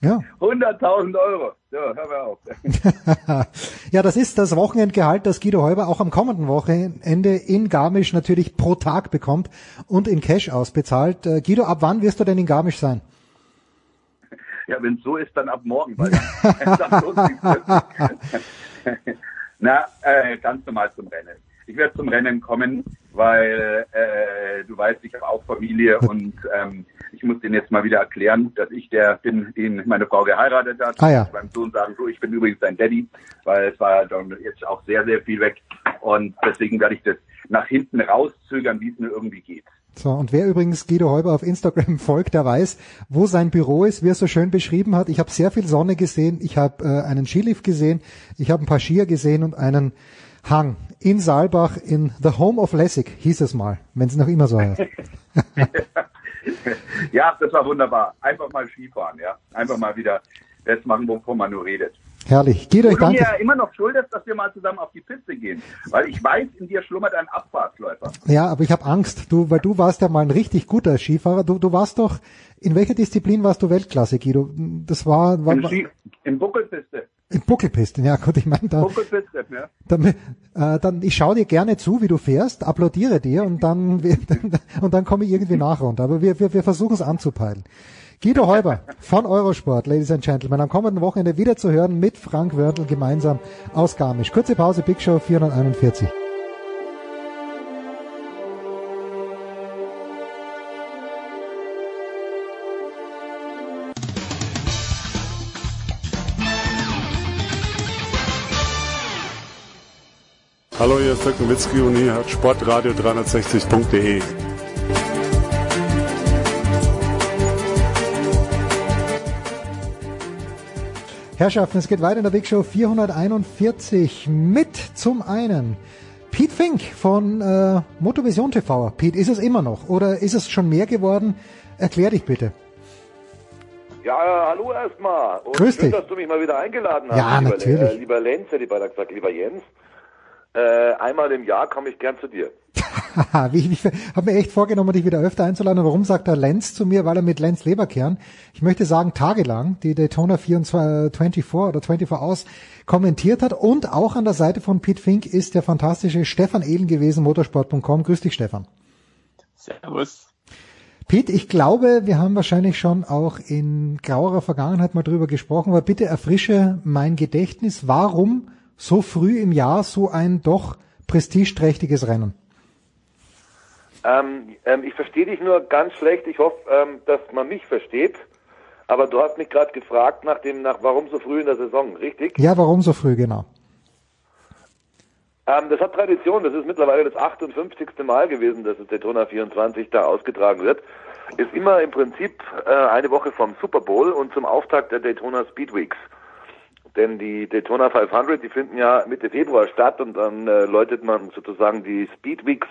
Ja. 100.000 Euro. So, hör mal auf. <laughs> ja, das ist das Wochenendgehalt, das Guido Heuber auch am kommenden Wochenende in Garmisch natürlich pro Tag bekommt und in Cash ausbezahlt. Äh, Guido, ab wann wirst du denn in Garmisch sein? Ja, wenn es so ist, dann ab morgen. Weil. <laughs> Na, äh, ganz normal zum Rennen. Ich werde zum Rennen kommen, weil äh, du weißt, ich habe auch Familie und ähm, ich muss denen jetzt mal wieder erklären, dass ich der bin, den meine Frau geheiratet hat. Ah, ja. Beim Sohn sagen, so, ich bin übrigens dein Daddy, weil es war dann jetzt auch sehr, sehr viel weg und deswegen werde ich das nach hinten rauszögern, wie es nur irgendwie geht. So, und wer übrigens Guido Heuber auf Instagram <laughs> folgt, der weiß, wo sein Büro ist, wie er es so schön beschrieben hat. Ich habe sehr viel Sonne gesehen, ich habe äh, einen Skilift gesehen, ich habe ein paar Skier gesehen und einen Hang in Saalbach in The Home of Lessig, hieß es mal, wenn es noch immer so heißt. <laughs> <laughs> ja, das war wunderbar. Einfach mal Skifahren, ja. Einfach mal wieder das machen, wovon man nur redet. Herrlich. Du mir danke. ja immer noch schuldest, dass wir mal zusammen auf die Piste gehen. Weil ich weiß, in dir schlummert ein Abfahrtsläufer. Ja, aber ich habe Angst, du, weil du warst ja mal ein richtig guter Skifahrer. Du, du warst doch, in welcher Disziplin warst du Weltklasse, Guido? Das war, war, Im, Ski, im Buckelpiste. in Buckelpisten. Ja, gut, ich meine, da, Buckelpiste, ja. dann, äh, dann, ich schaue dir gerne zu, wie du fährst, applaudiere dir und dann, <laughs> und dann komme ich irgendwie nach runter. Aber wir, wir, wir versuchen es anzupeilen. Guido Heuber von Eurosport, Ladies and Gentlemen, am kommenden Wochenende wieder zu hören mit Frank Wörndl gemeinsam aus Garmisch. Kurze Pause, Big Show 441. Hallo, hier ist Dirk Nowitzki und hier hat sportradio360.de. Herrschaften, es geht weiter in der Big Show 441 mit zum einen Pete Fink von äh, Motovision TV. Pete, ist es immer noch oder ist es schon mehr geworden? Erklär dich bitte. Ja, hallo erstmal. Und Grüß schön, dich. dass du mich mal wieder eingeladen hast. Ja, lieber, natürlich. Äh, lieber Lenz, hätte ich gesagt, lieber Jens. Äh, einmal im Jahr komme ich gern zu dir. Haha, wie, ich habe mir echt vorgenommen, dich wieder öfter einzuladen. Warum sagt er Lenz zu mir? Weil er mit Lenz Leberkern, ich möchte sagen tagelang, die Daytona 24, 24 oder 24 Hours kommentiert hat. Und auch an der Seite von Pete Fink ist der fantastische Stefan Ehlen gewesen, motorsport.com. Grüß dich, Stefan. Servus. Pete, ich glaube, wir haben wahrscheinlich schon auch in grauerer Vergangenheit mal drüber gesprochen, aber bitte erfrische mein Gedächtnis. Warum so früh im Jahr so ein doch prestigeträchtiges Rennen? Ähm, ähm, ich verstehe dich nur ganz schlecht. Ich hoffe, ähm, dass man mich versteht. Aber du hast mich gerade gefragt nach dem, nach warum so früh in der Saison, richtig? Ja, warum so früh, genau? Ähm, das hat Tradition. Das ist mittlerweile das 58. Mal gewesen, dass das Daytona 24 da ausgetragen wird. Ist immer im Prinzip äh, eine Woche vom Super Bowl und zum Auftakt der Daytona Speed Weeks. Denn die Daytona 500, die finden ja Mitte Februar statt und dann äh, läutet man sozusagen die Speed Weeks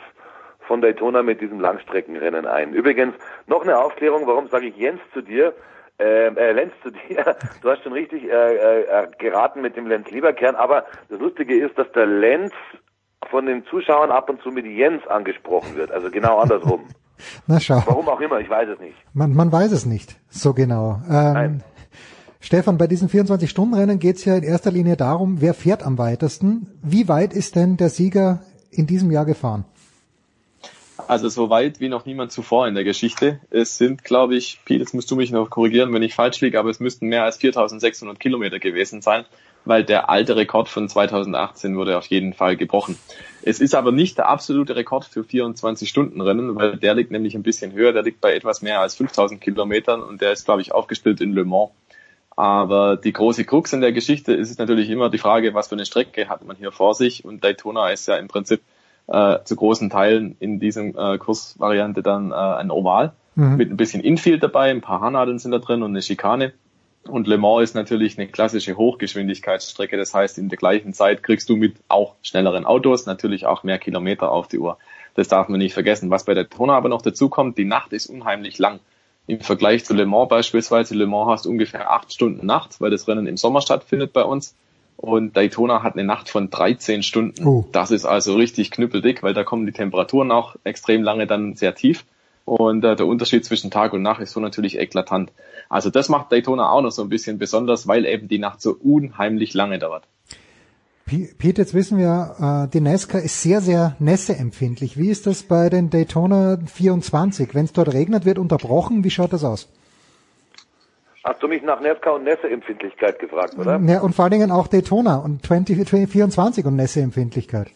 von Daytona mit diesem Langstreckenrennen ein. Übrigens, noch eine Aufklärung, warum sage ich Jens zu dir? Äh, äh, Lenz zu dir. <laughs> Du hast schon richtig äh, äh, geraten mit dem Lenz Lieberkern, aber das Lustige ist, dass der Lenz von den Zuschauern ab und zu mit Jens angesprochen wird, also genau andersrum. <laughs> Na schau, Warum auch immer, ich weiß es nicht. man, man weiß es nicht so genau. Ähm, Stefan, bei diesen 24-Stunden-Rennen geht es ja in erster Linie darum, wer fährt am weitesten. Wie weit ist denn der Sieger in diesem Jahr gefahren? Also so weit wie noch niemand zuvor in der Geschichte. Es sind, glaube ich, Pete, jetzt musst du mich noch korrigieren, wenn ich falsch liege, aber es müssten mehr als 4600 Kilometer gewesen sein, weil der alte Rekord von 2018 wurde auf jeden Fall gebrochen. Es ist aber nicht der absolute Rekord für 24-Stunden-Rennen, weil der liegt nämlich ein bisschen höher, der liegt bei etwas mehr als 5000 Kilometern und der ist, glaube ich, aufgestellt in Le Mans. Aber die große Krux in der Geschichte ist natürlich immer die Frage, was für eine Strecke hat man hier vor sich und Daytona ist ja im Prinzip äh, zu großen Teilen in diesem äh, Kursvariante dann äh, ein Oval Mhm. mit ein bisschen Infield dabei, ein paar Haarnadeln sind da drin und eine Schikane. Und Le Mans ist natürlich eine klassische Hochgeschwindigkeitsstrecke. Das heißt, in der gleichen Zeit kriegst du mit auch schnelleren Autos natürlich auch mehr Kilometer auf die Uhr. Das darf man nicht vergessen. Was bei der Daytona aber noch dazu kommt, die Nacht ist unheimlich lang. Im Vergleich zu Le Mans beispielsweise, Le Mans hast ungefähr acht Stunden Nacht, weil das Rennen im Sommer stattfindet bei uns. Und Daytona hat eine Nacht von 13 Stunden. Oh. Das ist also richtig knüppeldick, weil da kommen die Temperaturen auch extrem lange dann sehr tief. Und äh, der Unterschied zwischen Tag und Nacht ist so natürlich eklatant. Also das macht Daytona auch noch so ein bisschen besonders, weil eben die Nacht so unheimlich lange dauert. Pete, jetzt wissen wir, äh, die NASCAR ist sehr, sehr nässeempfindlich. Wie ist das bei den Daytona 24? Wenn es dort regnet, wird unterbrochen. Wie schaut das aus? Hast du mich nach NASCAR und Nässeempfindlichkeit gefragt, oder? Ja, und vor allen Dingen auch Daytona und 20, 24 und Nässeempfindlichkeit.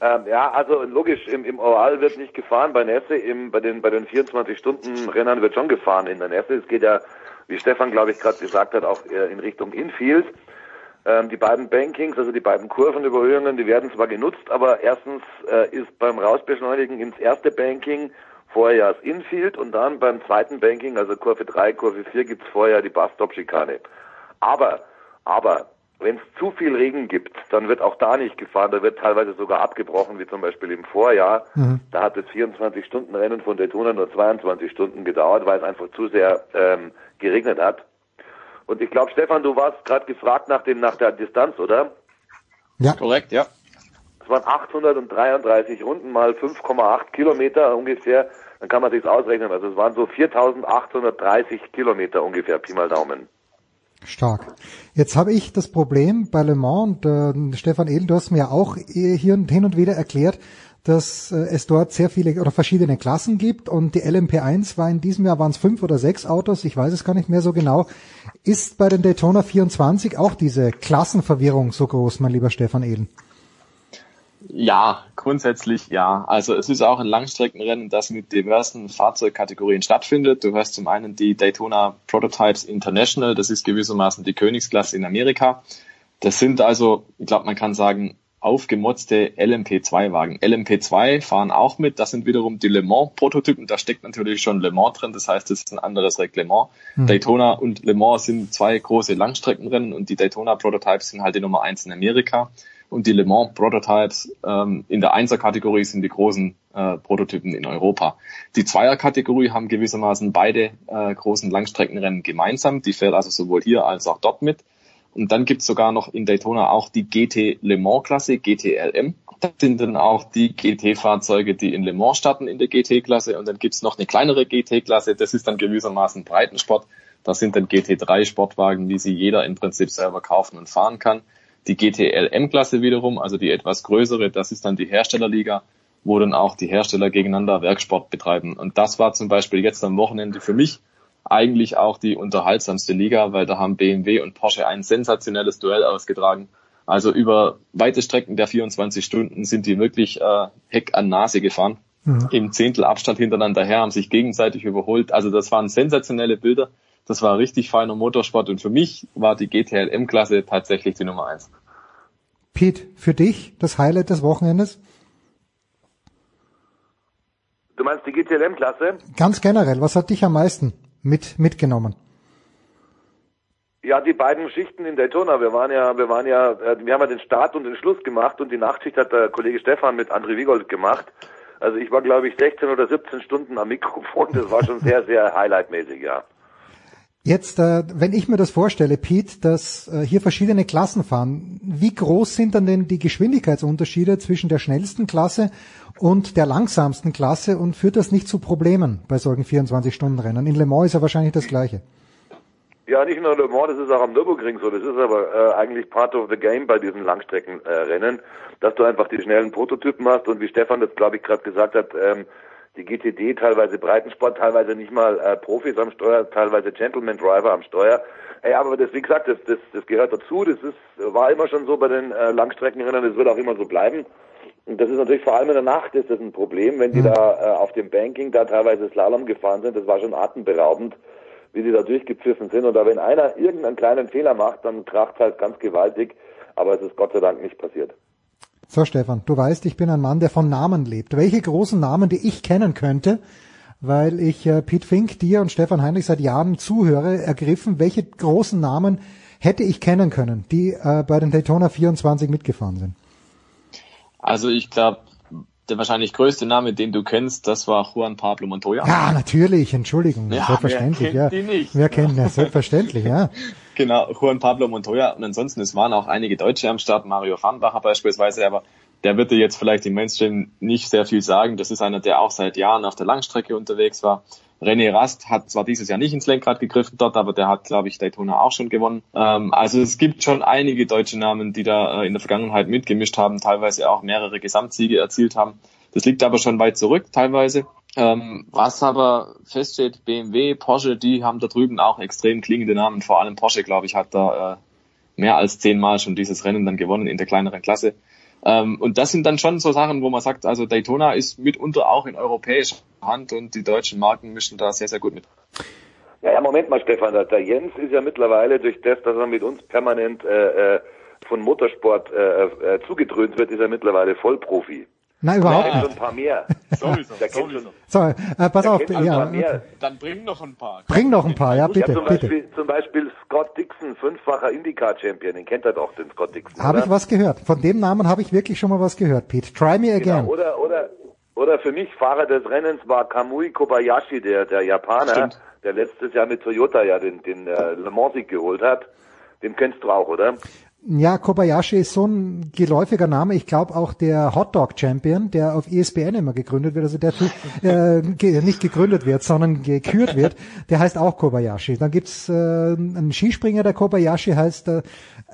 Ähm, ja, also logisch, im, im Oval wird nicht gefahren, bei Nässe, im, bei den, bei den 24-Stunden-Rennern wird schon gefahren in der Nässe. Es geht ja, wie Stefan, glaube ich, gerade gesagt hat, auch äh, in Richtung Infield. Ähm, die beiden Bankings, also die beiden Kurvenüberhöhungen, die werden zwar genutzt, aber erstens äh, ist beim Rausbeschleunigen ins erste Banking vorher das Infield und dann beim zweiten Banking, also Kurve 3, Kurve 4, gibt's vorher die Bus-Stop-Schikane. Aber, aber, wenn es zu viel Regen gibt, dann wird auch da nicht gefahren, da wird teilweise sogar abgebrochen, wie zum Beispiel im Vorjahr. Da hat das 24-Stunden-Rennen von Daytona nur 22 Stunden gedauert, weil es einfach zu sehr ähm, geregnet hat. Und ich glaube, Stefan, du warst gerade gefragt nach dem nach der Distanz, oder? Ja. Korrekt, ja. Waren 833 Runden mal 5,8 Kilometer ungefähr. Dann kann man sich's ausrechnen. Also es waren so 4.830 Kilometer ungefähr, Pi mal Daumen. Stark. Jetzt habe ich das Problem bei Le Mans und äh, Stefan Edel, du hast mir auch eh hier und hin und wieder erklärt, dass äh, es dort sehr viele oder verschiedene Klassen gibt und die LMP1 war in diesem Jahr waren es fünf oder sechs Autos, ich weiß es gar nicht mehr so genau. Ist bei den Daytona 24 auch diese Klassenverwirrung so groß, mein lieber Stefan Edel? Ja, grundsätzlich ja. Also es ist auch ein Langstreckenrennen, das mit diversen Fahrzeugkategorien stattfindet. Du hast zum einen die Daytona Prototypes International, das ist gewissermaßen die Königsklasse in Amerika. Das sind also, ich glaube, man kann sagen, aufgemotzte LMP2-Wagen. LMP2 fahren auch mit, das sind wiederum die Le Mans-Prototypen, da steckt natürlich schon Le Mans drin, das heißt, es ist ein anderes Reglement. Mhm. Daytona und Le Mans sind zwei große Langstreckenrennen und die Daytona Prototypes sind halt die Nummer eins in Amerika und die Le Mans Prototypes ähm, in der Einser-Kategorie sind die großen äh, Prototypen in Europa. Die Zweier-Kategorie haben gewissermaßen beide äh, großen Langstreckenrennen gemeinsam, die fährt also sowohl hier als auch dort mit. Und dann gibt's sogar noch in Daytona auch die GT Le Mans Klasse, GTLM. Das sind dann auch die GT-Fahrzeuge, die in Le Mans starten in der GT-Klasse. Und dann gibt's noch eine kleinere GT-Klasse, das ist dann gewissermaßen Breitensport. Das sind dann GT3 Sportwagen, die sie jeder im Prinzip selber kaufen und fahren kann. Die GTLM-Klasse wiederum, also die etwas größere, das ist dann die Herstellerliga, wo dann auch die Hersteller gegeneinander Werksport betreiben. Und das war zum Beispiel jetzt am Wochenende für mich eigentlich auch die unterhaltsamste Liga, weil da haben BMW und Porsche ein sensationelles Duell ausgetragen. Also über weite Strecken der 24 Stunden sind die wirklich äh, Heck an Nase gefahren. Mhm. Im Zehntel Abstand hintereinander her, haben sich gegenseitig überholt. Also das waren sensationelle Bilder. Das war richtig feiner Motorsport und für mich war die GTLM-Klasse tatsächlich die Nummer eins. Pete, für dich das Highlight des Wochenendes? Du meinst die GTLM-Klasse? Ganz generell, was hat dich am meisten mit, mitgenommen? Ja, die beiden Schichten in Daytona. Wir waren ja, wir waren ja, äh, wir haben ja den Start und den Schluss gemacht und die Nachtschicht hat der Kollege Stefan mit André Wiegold gemacht. Also ich war, glaube ich, 16 oder 17 Stunden am Mikrofon. Das war schon <laughs> sehr, sehr highlightmäßig, ja. Jetzt, äh, wenn ich mir das vorstelle, Pete, dass äh, hier verschiedene Klassen fahren, wie groß sind dann denn die Geschwindigkeitsunterschiede zwischen der schnellsten Klasse und der langsamsten Klasse und führt das nicht zu Problemen bei solchen 24-Stunden-Rennen? In Le Mans ist ja wahrscheinlich das Gleiche. Ja, nicht nur Le Mans, das ist auch am Nürburgring so. Das ist aber äh, eigentlich part of the game bei diesen Langstreckenrennen, äh, dass du einfach die schnellen Prototypen hast und wie Stefan das, glaube ich, gerade gesagt hat, ähm, die GTD, teilweise Breitensport, teilweise nicht mal äh, Profis am Steuer, teilweise Gentleman Driver am Steuer. Ey, aber das, wie gesagt, das, das, das gehört dazu. Das ist, war immer schon so bei den äh, Langstreckenrennen. Das wird auch immer so bleiben. Und das ist natürlich vor allem in der Nacht ist das ein Problem, wenn die da äh, auf dem Banking da teilweise Slalom gefahren sind. Das war schon atemberaubend, wie die da durchgepfiffen sind. Und da wenn einer irgendeinen kleinen Fehler macht, dann kracht halt ganz gewaltig. Aber es ist Gott sei Dank nicht passiert. So, Stefan, du weißt, ich bin ein Mann, der von Namen lebt. Welche großen Namen, die ich kennen könnte, weil ich äh, Pete Fink, dir und Stefan Heinrich seit Jahren zuhöre, ergriffen, welche großen Namen hätte ich kennen können, die äh, bei den Daytona 24 mitgefahren sind? Also ich glaube, der wahrscheinlich größte Name, den du kennst, das war Juan Pablo Montoya. Ja, natürlich, Entschuldigung, Ja, selbstverständlich, wer ja. kennt ihn nicht? Wer kennt ihn? Selbstverständlich, ja. <laughs> Genau, Juan Pablo Montoya. Und ansonsten, es waren auch einige Deutsche am Start, Mario Farnbacher beispielsweise, aber der würde jetzt vielleicht im Mainstream nicht sehr viel sagen. Das ist einer, der auch seit Jahren auf der Langstrecke unterwegs war. René Rast hat zwar dieses Jahr nicht ins Lenkrad gegriffen dort, aber der hat, glaube ich, Daytona auch schon gewonnen. Ähm, also es gibt schon einige deutsche Namen, die da äh, in der Vergangenheit mitgemischt haben, teilweise auch mehrere Gesamtsiege erzielt haben. Das liegt aber schon weit zurück, teilweise. Ähm, was aber feststeht, BMW, Porsche, die haben da drüben auch extrem klingende Namen. Vor allem Porsche, glaube ich, hat da äh, mehr als zehnmal schon dieses Rennen dann gewonnen in der kleineren Klasse. Ähm, und das sind dann schon so Sachen, wo man sagt, also Daytona ist mitunter auch in europäischer Hand und die deutschen Marken mischen da sehr, sehr gut mit. Ja, ja, Moment mal, Stefan. Der Jens ist ja mittlerweile durch das, dass er mit uns permanent äh, äh, von Motorsport äh, äh, zugedröhnt wird, ist er mittlerweile Vollprofi. Nein, Der überhaupt kennt nicht. schon ein paar mehr. <laughs> Sowieso, Der kennt schon, So, äh, pass auf, ja, paar mehr. Dann bring noch ein paar. bring noch ein paar, ja, bitte, ja, zum bitte. Beispiel, zum Beispiel Scott Dixon, fünffacher IndyCar-Champion, den kennt er doch, den Scott Dixon. Habe ich was gehört? Von dem Namen habe ich wirklich schon mal was gehört, Pete. Try me again. Genau, oder, oder, oder für mich Fahrer des Rennens war Kamui Kobayashi, der, der Japaner, Stimmt. der letztes Jahr mit Toyota ja den, den äh, Le Mans Sieg geholt hat. Den kennst du auch, oder? Ja, Kobayashi ist so ein geläufiger Name. Ich glaube auch der Hotdog Champion, der auf ESPN immer gegründet wird, also der Typ, <laughs> äh, ge nicht gegründet wird, sondern gekürt wird, der heißt auch Kobayashi. Dann gibt's äh, einen Skispringer, der Kobayashi heißt äh,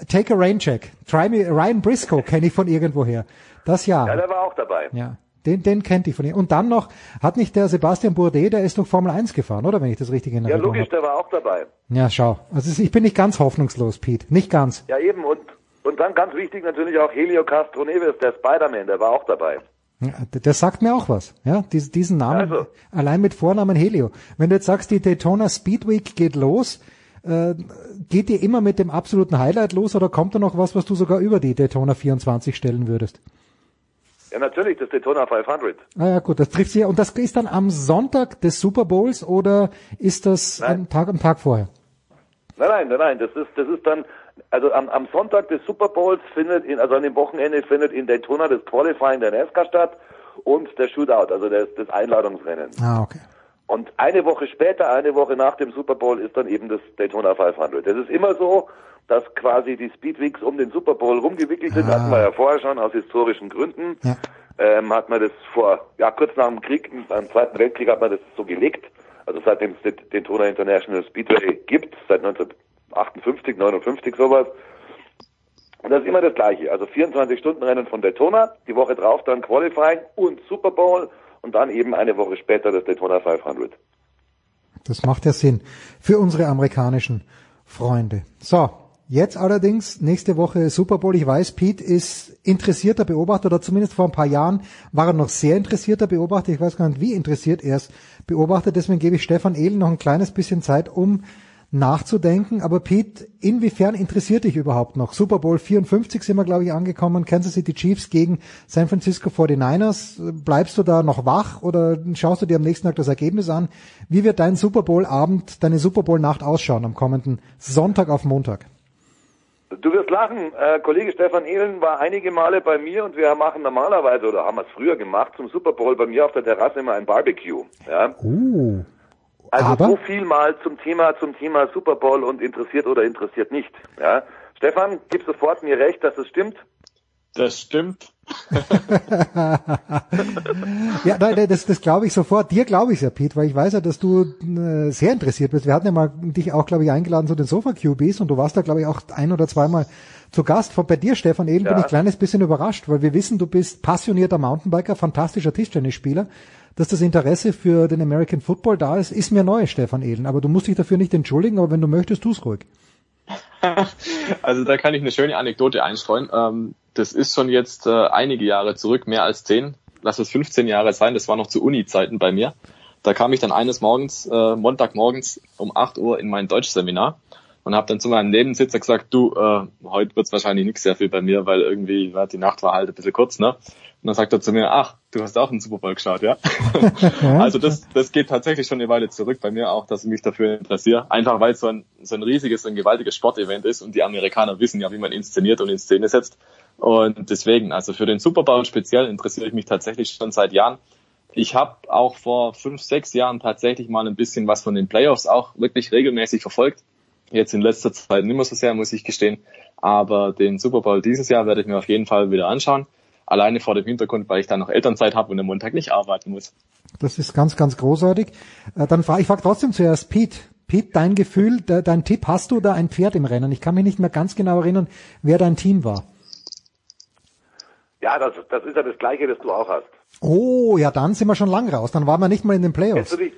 Take a Rain Check. Try me, Ryan Briscoe kenne ich von irgendwoher. Das ja. Ja, der war auch dabei. Ja. Den, den kennt ich von ihm. Und dann noch, hat nicht der Sebastian Bourdais, der ist doch Formel 1 gefahren, oder? Wenn ich das richtig in Ja, Erinnerung logisch, habe. der war auch dabei. Ja, schau. Also ich bin nicht ganz hoffnungslos, Pete. Nicht ganz. Ja, eben. Und, und dann ganz wichtig natürlich auch Helio Castro Neves, der Spider-Man, der war auch dabei. Ja, das sagt mir auch was. Ja, dies, diesen Namen, Also. allein mit Vornamen Helio. Wenn du jetzt sagst, die Daytona Speed Week geht los, äh, geht die immer mit dem absoluten Highlight los oder kommt da noch was, was du sogar über die Daytona 24 stellen würdest? Ja, natürlich, das Daytona 500. Ah ja, gut, das trifft sie. Und das ist dann am Sonntag des Super Bowls oder ist das am Tag, am Tag vorher? Nein, nein, nein, nein, das ist, das ist dann, also am, am Sonntag des Super Bowls findet in, also an dem Wochenende findet in Daytona das Qualifying der NASCAR statt und der Shootout, also das, das Einladungsrennen. Ah, okay. Und eine Woche später, eine Woche nach dem Super Bowl ist dann eben das Daytona 500. Das ist immer so, dass quasi die Speedweeks um den Super Bowl rumgewickelt sind. Hatten wir ja vorher schon aus historischen Gründen. Ähm, hat man das vor, ja kurz nach dem Krieg, beim Zweiten Weltkrieg hat man das so gelegt. Also seitdem es den Daytona International Speedway gibt, seit 1958, 59 sowas. Und das ist immer das Gleiche. Also 24 Stunden Rennen von Daytona, die Woche drauf dann Qualifying und Super Bowl und dann eben eine Woche später das Daytona 500. Das macht ja Sinn für unsere amerikanischen Freunde. So, jetzt allerdings nächste Woche Super Bowl. Ich weiß, Pete ist interessierter Beobachter oder zumindest vor ein paar Jahren war er noch sehr interessierter Beobachter. Ich weiß gar nicht, wie interessiert er es beobachtet. Deswegen gebe ich Stefan Ehlen noch ein kleines bisschen Zeit, um nachzudenken. Aber Pete, inwiefern interessiert dich überhaupt noch? Super Bowl 54 sind wir, glaube ich, angekommen. Kansas City Chiefs gegen San Francisco 49ers. Bleibst du da noch wach oder schaust du dir am nächsten Tag das Ergebnis an? Wie wird dein Super Bowl Abend, deine Super Bowl Nacht ausschauen am kommenden Sonntag auf Montag? Du wirst lachen, äh, Kollege Stefan Ehlen war einige Male bei mir und wir machen normalerweise oder haben es früher gemacht zum Super Bowl bei mir auf der Terrasse immer ein Barbecue. Ja? Uh. Also Aber- so viel mal zum Thema zum Thema Super Bowl und interessiert oder interessiert nicht. Ja? Stefan, gib sofort mir recht, dass es stimmt. Das stimmt. Ja, nein, das, das glaube ich sofort. Dir glaube ich ja, Pete, weil ich weiß ja, dass du äh, sehr interessiert bist. Wir hatten ja mal dich auch, glaube ich, eingeladen zu den Sofa-QBs und du warst da, glaube ich, auch ein oder zweimal zu Gast. Von bei dir, Stefan Ehlen, Ja. bin ich ein kleines bisschen überrascht, weil wir wissen, du bist passionierter Mountainbiker, fantastischer Tischtennisspieler. Dass das Interesse für den American Football da ist, ist mir neu, Stefan Ehlen. Aber du musst dich dafür nicht entschuldigen, aber wenn du möchtest, tu's ruhig. <laughs> Also da kann ich eine schöne Anekdote einstreuen. Ähm, das ist schon jetzt äh, einige Jahre zurück, mehr als zehn, lass es 15 Jahre sein, das war noch zu Uni-Zeiten bei mir. Da kam ich dann eines Morgens, äh, Montagmorgens um 8 Uhr in mein Deutschseminar und habe dann zu meinem Nebensitzer gesagt, du, äh, heute wird's wahrscheinlich nicht sehr viel bei mir, weil irgendwie ja, die Nacht war halt ein bisschen kurz, ne? Und dann sagt er zu mir, ach, du hast auch einen Super Bowl geschaut, ja? <laughs> also das, das geht tatsächlich schon eine Weile zurück bei mir auch, dass ich mich dafür interessiere. Einfach weil es so ein, so ein riesiges, ein gewaltiges Sportevent ist und die Amerikaner wissen ja, wie man inszeniert und in Szene setzt. Und deswegen, also für den Super speziell interessiere ich mich tatsächlich schon seit Jahren. Ich habe auch vor fünf, sechs Jahren tatsächlich mal ein bisschen was von den Playoffs auch wirklich regelmäßig verfolgt. Jetzt in letzter Zeit nicht mehr so sehr, muss ich gestehen. Aber den Super Bowl dieses Jahr werde ich mir auf jeden Fall wieder anschauen. Alleine vor dem Hintergrund, weil ich dann noch Elternzeit habe und am Montag nicht arbeiten muss. Das ist ganz, ganz großartig. Äh, Dann frage ich frag trotzdem zuerst Pete. Pete, dein Gefühl, de, dein Tipp, hast du da ein Pferd im Rennen? Ich kann mich nicht mehr ganz genau erinnern, wer dein Team war. Ja, das, das ist ja das Gleiche, das du auch hast. Oh, ja, dann sind wir schon lang raus. Dann waren wir nicht mal in den Playoffs. du dich,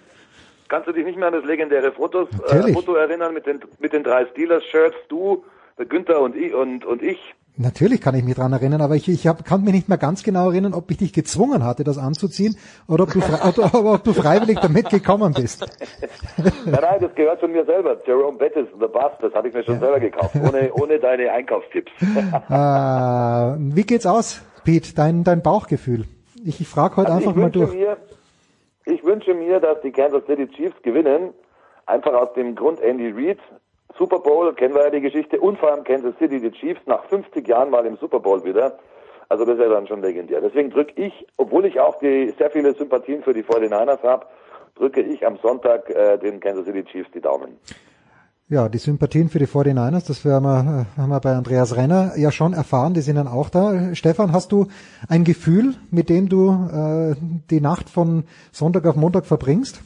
kannst du dich nicht mehr an das legendäre Fotos, äh. Foto erinnern mit den, mit den drei Steelers-Shirts, du, der Günther und ich, und, und ich? Natürlich kann ich mich dran erinnern, aber ich, ich hab, kann mich nicht mehr ganz genau erinnern, ob ich dich gezwungen hatte, das anzuziehen, oder ob du, oder ob du freiwillig damit gekommen bist. <laughs> nein, nein, das gehört von mir selber. Jerome Bettis, The Bus, das habe ich mir schon selber gekauft, ohne, ohne deine Einkaufstipps. äh, <laughs> wie geht's aus, Pete? Dein, dein Bauchgefühl? Ich, ich frage heute Also einfach mal durch. Mir, ich wünsche mir, dass die Kansas City Chiefs gewinnen. Einfach aus dem Grund Andy Reid. Super Bowl, kennen wir ja die Geschichte. Und vor allem Kansas City, die Chiefs, nach 50 Jahren mal im Super Bowl wieder. Also das ist ja dann schon legendär. Deswegen drücke ich, obwohl ich auch die sehr viele Sympathien für die 49ers habe, drücke ich am Sonntag äh, den Kansas City Chiefs die Daumen. Ja, die Sympathien für die 49ers, das haben, wir, äh, haben wir bei Andreas Renner ja schon erfahren, die sind dann auch da. Stefan, hast du ein Gefühl, mit dem du äh, die Nacht von Sonntag auf Montag verbringst?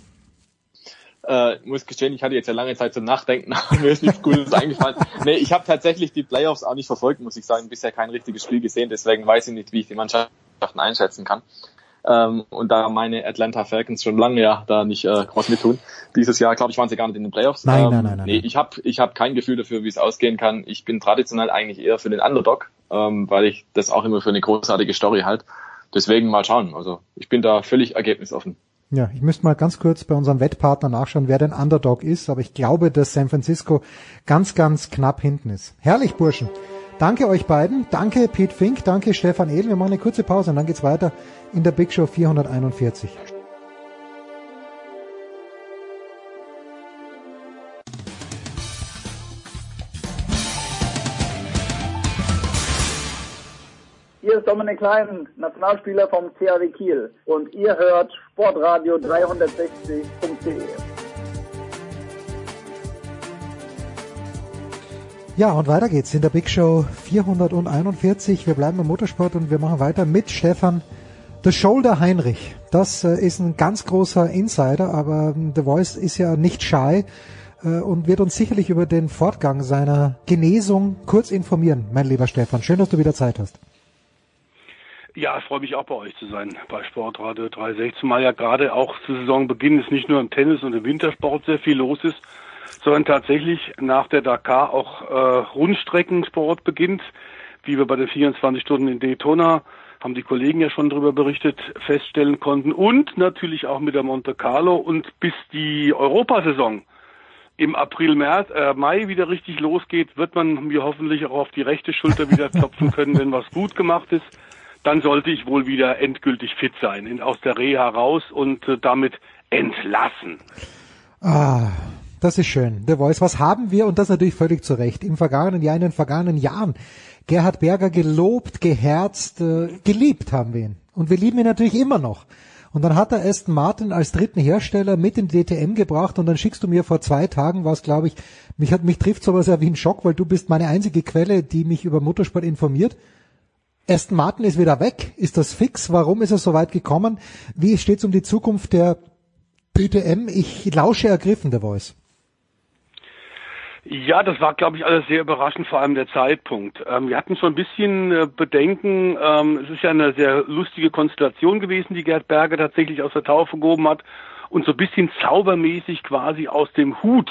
Äh, muss gestehen, ich hatte jetzt ja lange Zeit zum Nachdenken, <laughs> mir ist nichts Gutes eingefallen. Nee, ich habe tatsächlich die Playoffs auch nicht verfolgt, muss ich sagen. Bisher kein richtiges Spiel gesehen, deswegen weiß ich nicht, wie ich die Mannschaften einschätzen kann. Ähm, und da meine Atlanta Falcons schon lange ja da nicht äh, groß mit tun. Dieses Jahr, glaube ich, waren sie gar nicht in den Playoffs. Nein, ähm, nein, nein, nein, Nee, ich habe ich hab kein Gefühl dafür, wie es ausgehen kann. Ich bin traditionell eigentlich eher für den Underdog, ähm, weil ich das auch immer für eine großartige Story halt. Deswegen mal schauen. Also ich bin da völlig ergebnisoffen. Ja, ich müsste mal ganz kurz bei unserem Wettpartner nachschauen, wer denn Underdog ist, aber ich glaube, dass San Francisco ganz, ganz knapp hinten ist. Herrlich, Burschen. Danke euch beiden. Danke Pete Fink. Danke Stefan Edel. Wir machen eine kurze Pause und dann geht's weiter in der Big Show 441. Hier ist Dominik Klein, Nationalspieler vom CAW Kiel und ihr hört sportradio360.de. Ja, und weiter geht's in der Big Show 441. Wir bleiben im Motorsport und wir machen weiter mit Stefan The Shoulder Heinrich. Das äh, ist ein ganz großer Insider, aber ähm, The Voice ist ja nicht shy äh, und wird uns sicherlich über den Fortgang seiner Genesung kurz informieren, mein lieber Stefan. Schön, dass du wieder Zeit hast. Ja, ich freue mich auch bei euch zu sein, bei Sportradio 360, zumal ja gerade auch zu Saisonbeginn ist nicht nur im Tennis und im Wintersport sehr viel los ist, sondern tatsächlich nach der Dakar auch äh, Rundstreckensport beginnt, wie wir bei den 24 Stunden in Daytona, haben die Kollegen ja schon darüber berichtet, feststellen konnten und natürlich auch mit der Monte Carlo und bis die Europasaison im April, März, äh, Mai wieder richtig losgeht, wird man mir hoffentlich auch auf die rechte Schulter wieder <laughs> klopfen können, wenn was gut gemacht ist. Dann sollte ich wohl wieder endgültig fit sein, in, aus der Reha raus und äh, damit entlassen. Ah, das ist schön. The Voice. Was haben wir, und das natürlich völlig zu Recht, im vergangenen Jahr, in den vergangenen Jahren Gerhard Berger gelobt, geherzt, äh, geliebt haben wir ihn. Und wir lieben ihn natürlich immer noch. Und dann hat er Aston Martin als dritten Hersteller mit in die DTM gebracht und dann schickst du mir vor zwei Tagen was, glaube ich, mich hat mich trifft sowas ja wie ein Schock, weil du bist meine einzige Quelle, die mich über Motorsport informiert. Aston Martin ist wieder weg. Ist das fix? Warum ist es so weit gekommen? Wie steht es um die Zukunft der DTM? Ich lausche ergriffen, der Voice. Ja, das war, glaube ich, alles sehr überraschend, vor allem der Zeitpunkt. Ähm, wir hatten schon ein bisschen äh, Bedenken. Ähm, es ist ja eine sehr lustige Konstellation gewesen, die Gerd Berger tatsächlich aus der Taufe gehoben hat und so ein bisschen zaubermäßig quasi aus dem Hut.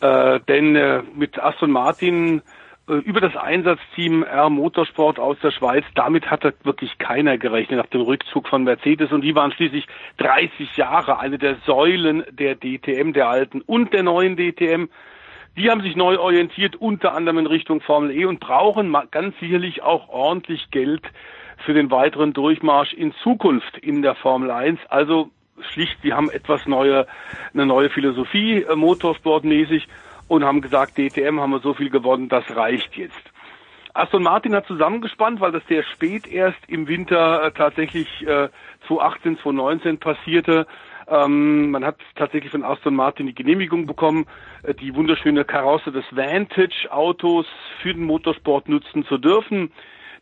Äh, denn äh, mit Aston Martin äh, über das Einsatzteam R Motorsport aus der Schweiz, damit hatte wirklich keiner gerechnet nach dem Rückzug von Mercedes und die waren schließlich 30 Jahre eine der Säulen der DTM, der alten und der neuen DTM. Die haben sich neu orientiert, unter anderem in Richtung Formel E und brauchen ganz sicherlich auch ordentlich Geld für den weiteren Durchmarsch in Zukunft in der Formel 1. Also schlicht, sie haben etwas neue, eine neue Philosophie, äh, motorsportmäßig und haben gesagt, DTM haben wir so viel gewonnen, das reicht jetzt. Aston Martin hat zusammengespannt, weil das sehr spät erst im Winter äh, tatsächlich äh, 2018, 2019 passierte. Ähm, man hat tatsächlich von Aston Martin die Genehmigung bekommen, äh, die wunderschöne Karosse des Vantage-Autos für den Motorsport nutzen zu dürfen.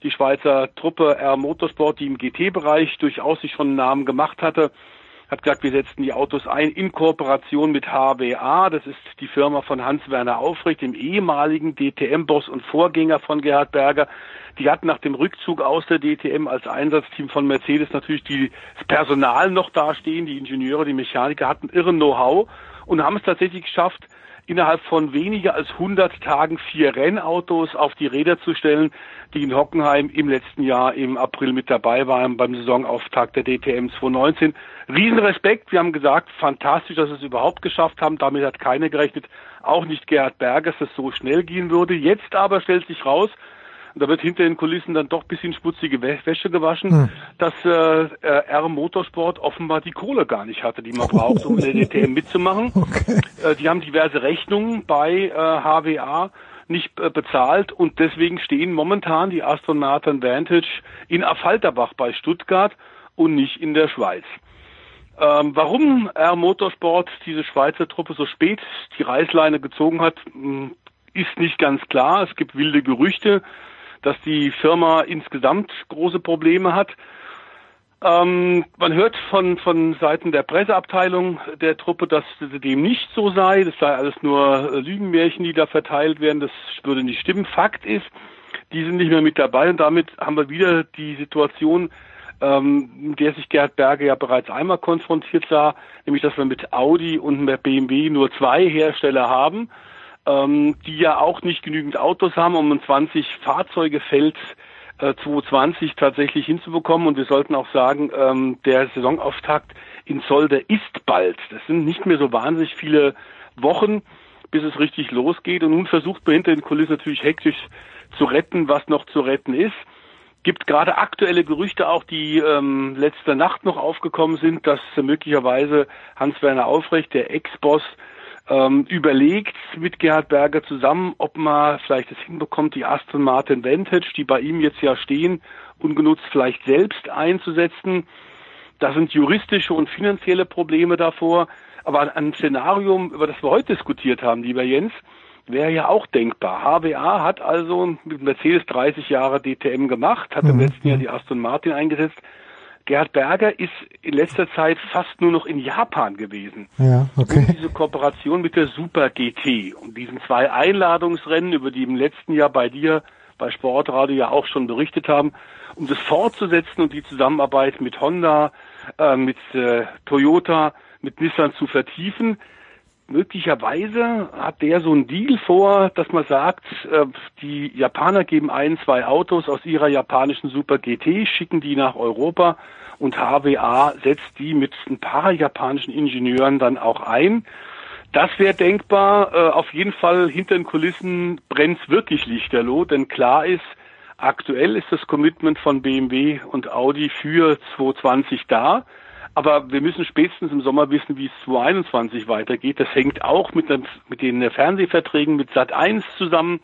Die Schweizer Truppe R Motorsport, die im GT-Bereich durchaus sich schon einen Namen gemacht hatte, hat gesagt, wir setzen die Autos ein in Kooperation mit HWA. Das ist die Firma von Hans-Werner Aufrecht, dem ehemaligen DTM-Boss und Vorgänger von Gerhard Berger. Die hatten nach dem Rückzug aus der DTM als Einsatzteam von Mercedes natürlich die, das Personal noch dastehen, die Ingenieure, die Mechaniker hatten irren Know-how und haben es tatsächlich geschafft, innerhalb von weniger als 100 Tagen vier Rennautos auf die Räder zu stellen, die in Hockenheim im letzten Jahr im April mit dabei waren beim Saisonauftakt der DTM 2019. Riesenrespekt, wir haben gesagt, fantastisch, dass wir es überhaupt geschafft haben, damit hat keiner gerechnet, auch nicht Gerhard Berger, dass es so schnell gehen würde. Jetzt aber stellt sich raus, und da wird hinter den Kulissen dann doch bisschen schmutzige Wäsche gewaschen, hm. dass äh, R Motorsport offenbar die Kohle gar nicht hatte, die man braucht, um in der DTM <laughs> mitzumachen. Okay. Äh, die haben diverse Rechnungen bei äh, HWA nicht äh, bezahlt und deswegen stehen momentan die Aston Martin Vantage in Affalterbach bei Stuttgart und nicht in der Schweiz. Ähm, warum R Motorsport diese Schweizer Truppe so spät die Reißleine gezogen hat, hm, ist nicht ganz klar. Es gibt wilde Gerüchte dass die Firma insgesamt große Probleme hat. Ähm, man hört von, von Seiten der Presseabteilung der Truppe, dass dem nicht so sei. Das sei alles nur Lügenmärchen, die da verteilt werden. Das würde nicht stimmen. Fakt ist, die sind nicht mehr mit dabei und damit haben wir wieder die Situation, ähm, mit der sich Gerhard Berger ja bereits einmal konfrontiert sah, nämlich dass wir mit Audi und mit BMW nur zwei Hersteller haben ähm, die ja auch nicht genügend Autos haben, um ein 20 Fahrzeugefeld äh, 2020 tatsächlich hinzubekommen. Und wir sollten auch sagen, ähm, der Saisonauftakt in Solde ist bald. Das sind nicht mehr so wahnsinnig viele Wochen, bis es richtig losgeht. Und nun versucht man hinter den Kulissen natürlich hektisch zu retten, was noch zu retten ist. Gibt gerade aktuelle Gerüchte auch, die ähm, letzte Nacht noch aufgekommen sind, dass möglicherweise Hans-Werner Aufrecht, der Ex-Boss ähm, überlegt mit Gerhard Berger zusammen, ob man vielleicht es hinbekommt, die Aston Martin Vantage, die bei ihm jetzt ja stehen, ungenutzt vielleicht selbst einzusetzen. Da sind juristische und finanzielle Probleme davor. Aber ein Szenario, über das wir heute diskutiert haben, lieber Jens, wäre ja auch denkbar. HWA hat also mit Mercedes 30 Jahre DTM gemacht, hat im mhm. letzten Jahr die Aston Martin eingesetzt. Gerhard Berger ist in letzter Zeit fast nur noch in Japan gewesen. Ja, okay. Und diese Kooperation mit der Super GT und diesen zwei Einladungsrennen, über die im letzten Jahr bei dir bei Sportradio ja auch schon berichtet haben, um das fortzusetzen und die Zusammenarbeit mit Honda, äh, mit äh, Toyota, mit Nissan zu vertiefen möglicherweise hat der so einen Deal vor, dass man sagt, äh, die Japaner geben ein, zwei Autos aus ihrer japanischen Super GT, schicken die nach Europa und HWA setzt die mit ein paar japanischen Ingenieuren dann auch ein. Das wäre denkbar. Äh, auf jeden Fall hinter den Kulissen brennt's wirklich lichterloh, denn klar ist, aktuell ist das Commitment von BMW und Audi für 2020 da. Aber wir müssen spätestens im Sommer wissen, wie es 2021 weitergeht. Das hängt auch mit, mit den Fernsehverträgen mit Sat 1 zusammen.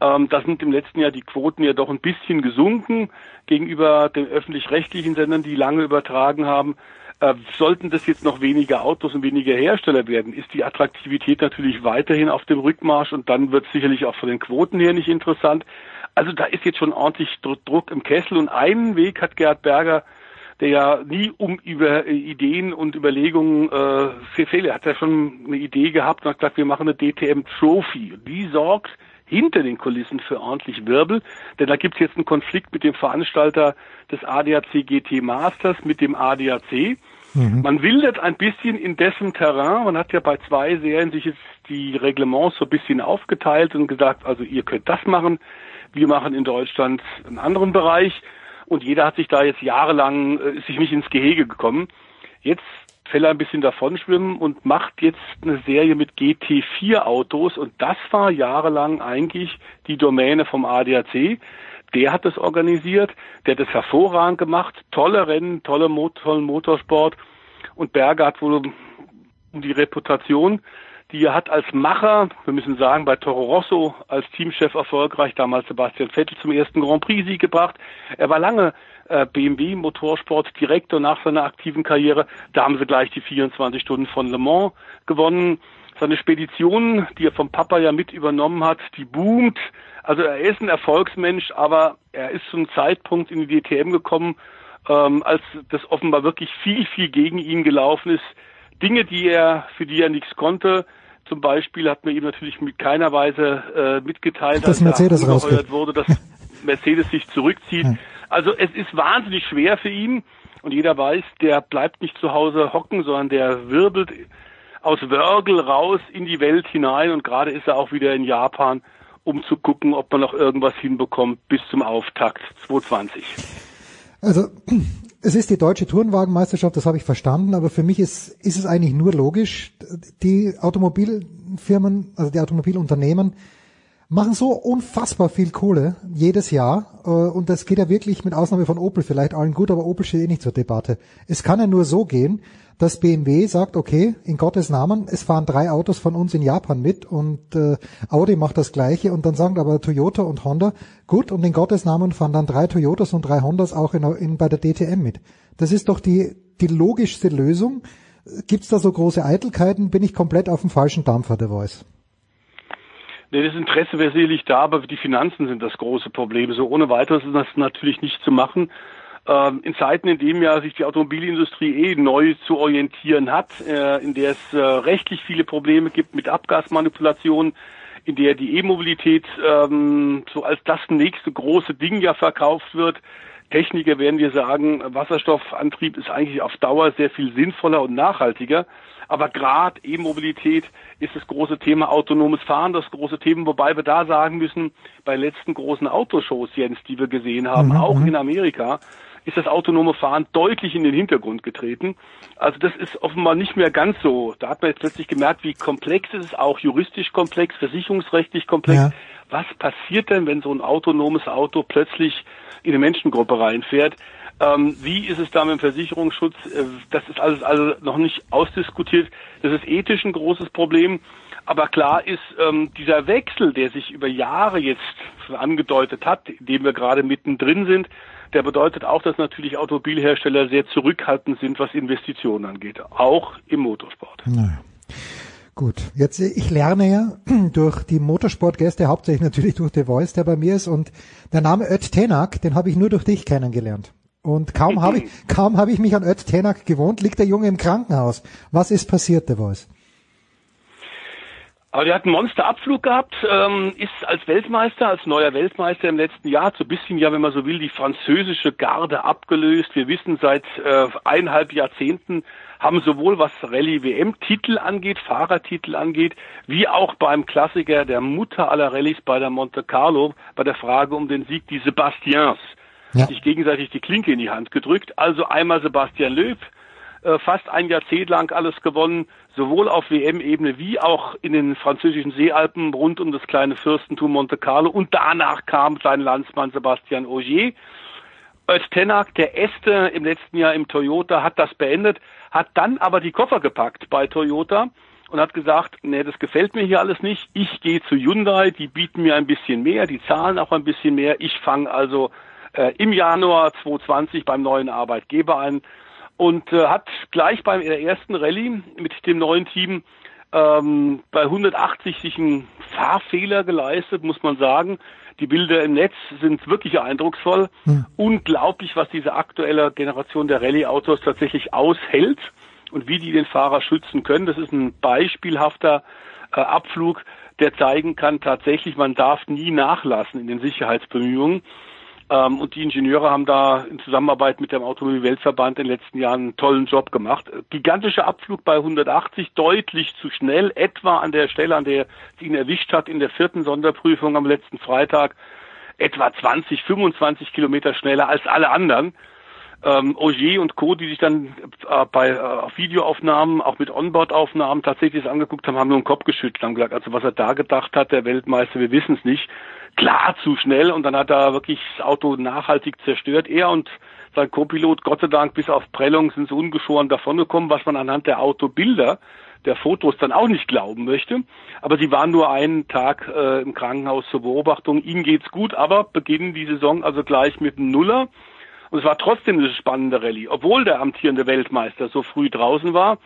Ähm, da sind im letzten Jahr die Quoten ja doch ein bisschen gesunken gegenüber den öffentlich-rechtlichen Sendern, die lange übertragen haben. Äh, sollten das jetzt noch weniger Autos und weniger Hersteller werden, ist die Attraktivität natürlich weiterhin auf dem Rückmarsch und dann wird es sicherlich auch von den Quoten her nicht interessant. Also da ist jetzt schon ordentlich Druck im Kessel und einen Weg hat Gerhard Berger der ja nie um über Ideen und Überlegungen äh, viel fehlt. Er hat ja schon eine Idee gehabt und hat gesagt, wir machen eine DTM Trophy. Die sorgt hinter den Kulissen für ordentlich Wirbel, denn da gibt es jetzt einen Konflikt mit dem Veranstalter des ADAC GT Masters, mit dem ADAC. Mhm. Man wildert ein bisschen in dessen Terrain. Man hat ja bei zwei Serien sich jetzt die Reglements so ein bisschen aufgeteilt und gesagt, also ihr könnt das machen, wir machen in Deutschland einen anderen Bereich und jeder hat sich da jetzt jahrelang äh, sich nicht ins Gehege gekommen. Jetzt fällt er ein bisschen davonschwimmen und macht jetzt eine Serie mit GT4 Autos und das war jahrelang eigentlich die Domäne vom ADAC. Der hat das organisiert, der hat das hervorragend gemacht, tolle Rennen, tolle Mot tollen Motorsport und Berger hat wohl die Reputation, die hat als Macher, wir müssen sagen, bei Toro Rosso als Teamchef erfolgreich, damals Sebastian Vettel zum ersten Grand Prix-Sieg gebracht. Er war lange äh, BMW Motorsport Direktor nach seiner aktiven Karriere. Da haben sie gleich die 24 Stunden von Le Mans gewonnen. Seine Spedition, die er vom Papa ja mit übernommen hat, die boomt. Also er ist ein Erfolgsmensch, aber er ist zum Zeitpunkt in die DTM gekommen, ähm, als das offenbar wirklich viel, viel gegen ihn gelaufen ist. Dinge, die er, für die er nichts konnte, zum Beispiel hat mir ihm natürlich mit keiner Weise äh, mitgeteilt, dass Mercedes rausgeht. wurde, dass <laughs> Mercedes sich zurückzieht. Ja. Also es ist wahnsinnig schwer für ihn und jeder weiß, der bleibt nicht zu Hause hocken, sondern der wirbelt aus Wörgl raus in die Welt hinein und gerade ist er auch wieder in Japan, um zu gucken, ob man noch irgendwas hinbekommt bis zum Auftakt 2020. Also es ist die deutsche Tourenwagenmeisterschaft, das habe ich verstanden, aber für mich ist, ist es eigentlich nur logisch, die Automobilfirmen, also die Automobilunternehmen machen so unfassbar viel Kohle jedes Jahr äh, und das geht ja wirklich mit Ausnahme von Opel vielleicht allen gut, aber Opel steht eh nicht zur Debatte. Es kann ja nur so gehen, dass BMW sagt, okay, in Gottes Namen, es fahren drei Autos von uns in Japan mit und äh, Audi macht das gleiche und dann sagen aber Toyota und Honda, gut, und in Gottes Namen fahren dann drei Toyotas und drei Hondas auch in, in, bei der DTM mit. Das ist doch die, die logischste Lösung. Gibt's da so große Eitelkeiten? Bin ich komplett auf dem falschen Dampfer, der Voice? Nee, das Interesse wäre sicherlich da, aber die Finanzen sind das große Problem. So ohne weiteres ist das natürlich nicht zu machen. Ähm, in Zeiten, in denen ja sich die Automobilindustrie eh neu zu orientieren hat, äh, in der es äh, rechtlich viele Probleme gibt mit Abgasmanipulation, in der die E-Mobilität ähm, so als das nächste große Ding ja verkauft wird. Techniker werden dir sagen, Wasserstoffantrieb ist eigentlich auf Dauer sehr viel sinnvoller und nachhaltiger. Aber gerade E-Mobilität ist das große Thema autonomes Fahren, das große Thema, wobei wir da sagen müssen, bei letzten großen Autoshows, Jens, die wir gesehen haben, mhm. auch mhm. in Amerika, ist das autonome Fahren deutlich in den Hintergrund getreten. Also das ist offenbar nicht mehr ganz so. Da hat man jetzt plötzlich gemerkt, wie komplex es ist, auch juristisch komplex, versicherungsrechtlich komplex. Ja. Was passiert denn, wenn so ein autonomes Auto plötzlich in eine Menschengruppe reinfährt? Ähm, wie ist es da mit dem Versicherungsschutz? Äh, das ist alles also noch nicht ausdiskutiert. Das ist ethisch ein großes Problem. Aber klar ist, ähm, dieser Wechsel, der sich über Jahre jetzt angedeutet hat, in dem wir gerade mittendrin sind, der bedeutet auch, dass natürlich Automobilhersteller sehr zurückhaltend sind, was Investitionen angeht, auch im Motorsport. Naja. Gut, jetzt ich lerne ja <clears throat> durch die Motorsportgäste, hauptsächlich natürlich durch The Voice, der bei mir ist und der Name Ött Tenak, den habe ich nur durch dich kennengelernt. Und kaum habe ich <clears throat> kaum habe ich mich an Ött Tenak gewohnt, liegt der Junge im Krankenhaus. Was ist passiert, The Voice? Aber der hat einen Monsterabflug gehabt, ähm, ist als Weltmeister, als neuer Weltmeister im letzten Jahr so ein bisschen, ja, wenn man so will, die französische Garde abgelöst. Wir wissen seit äh, eineinhalb Jahrzehnten haben sowohl was Rallye-WM-Titel angeht, Fahrertitel angeht, wie auch beim Klassiker der Mutter aller Rallyes bei der Monte Carlo, bei der Frage um den Sieg, die Sebastians, ja. sich gegenseitig die Klinke in die Hand gedrückt. Also einmal Sebastian Löw, äh, fast ein Jahrzehnt lang alles gewonnen, sowohl auf WM-Ebene wie auch in den französischen Seealpen rund um das kleine Fürstentum Monte Carlo. Und danach kam sein Landsmann Sebastian Ogier. Öztenak, der Äste im letzten Jahr im Toyota, hat das beendet, hat dann aber die Koffer gepackt bei Toyota und hat gesagt, nee, das gefällt mir hier alles nicht. Ich gehe zu Hyundai, die bieten mir ein bisschen mehr, die zahlen auch ein bisschen mehr. Ich fange also äh, im Januar 2020 beim neuen Arbeitgeber ein und äh, hat gleich bei der ersten Rallye mit dem neuen Team ähm, bei 180 sich einen Fahrfehler geleistet, muss man sagen. Die Bilder im Netz sind wirklich eindrucksvoll. Hm. Unglaublich, was diese aktuelle Generation der Rallye-Autos tatsächlich aushält und wie die den Fahrer schützen können. Das ist ein beispielhafter äh, Abflug, der zeigen kann, tatsächlich, man darf nie nachlassen in den Sicherheitsbemühungen. Ähm, und die Ingenieure haben da in Zusammenarbeit mit dem Automobilweltverband in den letzten Jahren einen tollen Job gemacht. Gigantischer Abflug bei 180, deutlich zu schnell, etwa an der Stelle, an der es ihn erwischt hat in der vierten Sonderprüfung am letzten Freitag, etwa 20, 25 Kilometer schneller als alle anderen. Ähm, Ogier und Co., die sich dann äh, bei äh, auf Videoaufnahmen, auch mit Onboard-Aufnahmen tatsächlich das angeguckt haben, haben nur den Kopf geschüttelt, haben gesagt, also was er da gedacht hat, der Weltmeister, wir wissen es nicht klar zu schnell und dann hat er wirklich das Auto nachhaltig zerstört. Er und sein Co-Pilot, Gott sei Dank, bis auf Prellung sind sie ungeschoren davongekommen, was man anhand der Autobilder, der Fotos dann auch nicht glauben möchte. Aber sie waren nur einen Tag äh, im Krankenhaus zur Beobachtung. Ihnen geht's gut, aber beginnen die Saison also gleich mit einem Nuller. Und es war trotzdem eine spannende Rallye, obwohl der amtierende Weltmeister so früh draußen war.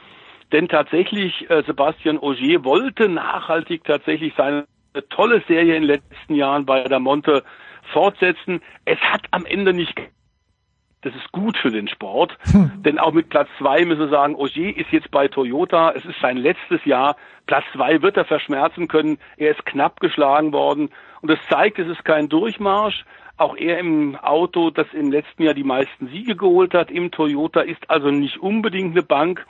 Denn tatsächlich, äh, Sebastian Ogier wollte nachhaltig tatsächlich seine eine tolle Serie in den letzten Jahren bei der Monte fortsetzen. Es hat am Ende nicht das ist gut für den Sport, hm. denn auch mit Platz zwei müssen wir sagen, Ogier ist jetzt bei Toyota, es ist sein letztes Jahr, Platz zwei wird er verschmerzen können, er ist knapp geschlagen worden und es zeigt, es ist kein Durchmarsch, auch er im Auto, das im letzten Jahr die meisten Siege geholt hat, im Toyota ist also nicht unbedingt eine Bank,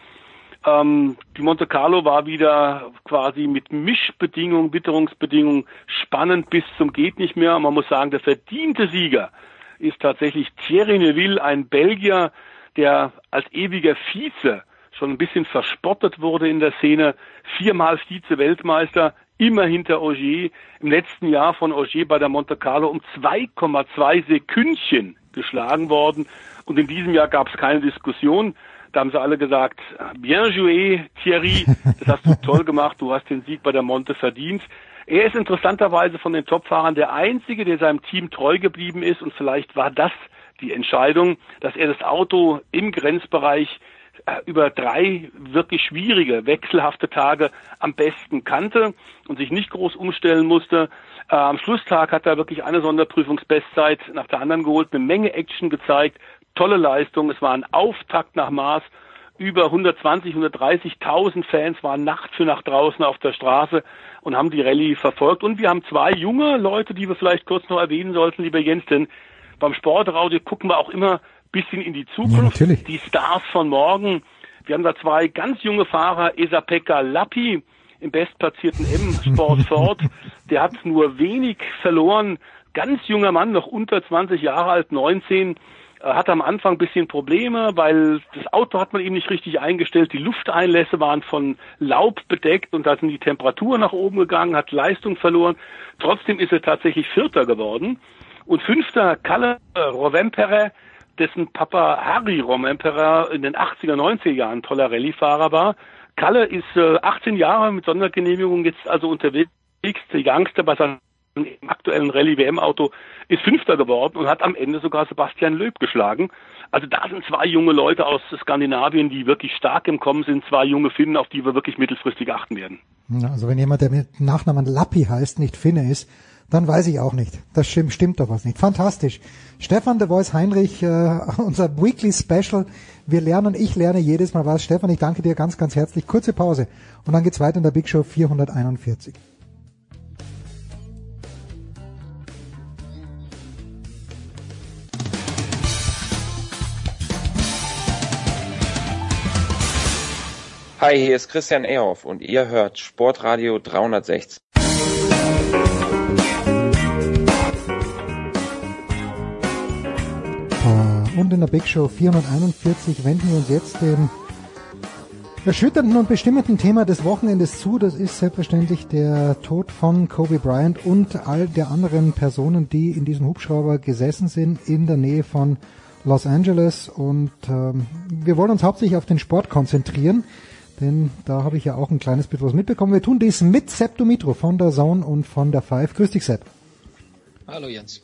ähm, die Monte Carlo war wieder quasi mit Mischbedingungen, Witterungsbedingungen spannend bis zum geht nicht mehr. Man muss sagen, der verdiente Sieger ist tatsächlich Thierry Neuville, ein Belgier, der als ewiger Vize schon ein bisschen verspottet wurde in der Szene, viermal Vize-Weltmeister, immer hinter Ogier, im letzten Jahr von Ogier bei der Monte Carlo um 2,2 Sekündchen geschlagen worden. Und in diesem Jahr gab es keine Diskussion. Da haben sie alle gesagt, bien joué, Thierry, das hast du <laughs> toll gemacht, du hast den Sieg bei der Monte verdient. Er ist interessanterweise von den Topfahrern der Einzige, der seinem Team treu geblieben ist und vielleicht war das die Entscheidung, dass er das Auto im Grenzbereich über drei wirklich schwierige, wechselhafte Tage am besten kannte und sich nicht groß umstellen musste. Äh, am Schlusstag hat er wirklich eine Sonderprüfungsbestzeit nach der anderen geholt, eine Menge Action gezeigt, tolle Leistung. Es war ein Auftakt nach Maß. Über 120, 130.000 Fans waren Nacht für Nacht draußen auf der Straße und haben die Rallye verfolgt. Und wir haben zwei junge Leute, die wir vielleicht kurz noch erwähnen sollten, lieber Jens, denn beim Sportradio gucken wir auch immer bisschen in die Zukunft. Ja, die Stars von morgen. Wir haben da zwei ganz junge Fahrer, Esapeka Lappi im bestplatzierten M-Sport <laughs> Ford. Der hat nur wenig verloren. Ganz junger Mann, noch unter 20 Jahre alt, 19 hat am Anfang ein bisschen Probleme, weil das Auto hat man eben nicht richtig eingestellt. Die Lufteinlässe waren von Laub bedeckt und da sind die Temperaturen nach oben gegangen, hat Leistung verloren. Trotzdem ist er tatsächlich Vierter geworden. Und Fünfter Kalle äh, Rovempere, dessen Papa Harry Rovempere in den 80er, 90er Jahren toller Rallyefahrer war. Kalle ist äh, 18 Jahre mit Sondergenehmigung jetzt also unterwegs, der Youngster bei seinem aktuellen Rallye-WM-Auto ist Fünfter geworden und hat am Ende sogar Sebastian Löb geschlagen. Also da sind zwei junge Leute aus Skandinavien, die wirklich stark im Kommen sind, zwei junge Finnen, auf die wir wirklich mittelfristig achten werden. Also wenn jemand, der mit Nachnamen Lappi heißt, nicht Finne ist, dann weiß ich auch nicht. Das stimmt, stimmt doch was nicht. Fantastisch. Stefan de Voice Heinrich, äh, <laughs> unser Weekly Special. Wir lernen, ich lerne jedes Mal was. Stefan, ich danke dir ganz, ganz herzlich. Kurze Pause und dann geht's weiter in der Big Show 441. Hi, hier ist Christian Ehoff und ihr hört Sportradio 360. Und in der Big Show 441 wenden wir uns jetzt dem erschütternden und bestimmenden Thema des Wochenendes zu. Das ist selbstverständlich der Tod von Kobe Bryant und all der anderen Personen, die in diesem Hubschrauber gesessen sind in der Nähe von Los Angeles. Und ähm, wir wollen uns hauptsächlich auf den Sport konzentrieren denn da habe ich ja auch ein kleines bisschen was mitbekommen. Wir tun dies mit Sepp Dumitro von der Zone und von der Five. Grüß dich, Sepp. Hallo, Jens.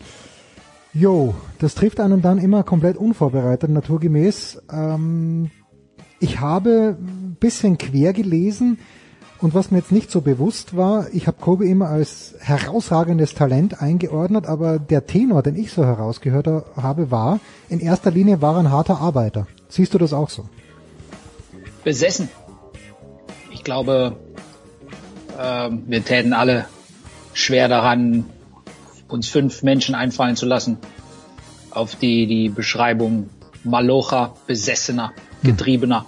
Jo, das trifft einen dann immer komplett unvorbereitet, naturgemäß. Ähm, ich habe ein bisschen quer gelesen. Und was mir jetzt nicht so bewusst war, ich habe Kobe immer als herausragendes Talent eingeordnet, aber der Tenor, den ich so herausgehört habe, war, in erster Linie war er ein harter Arbeiter. Siehst du das auch so? Besessen. Ich glaube, äh, wir täten alle schwer daran, uns fünf Menschen einfallen zu lassen, auf die die Beschreibung Malocha, Besessener, Getriebener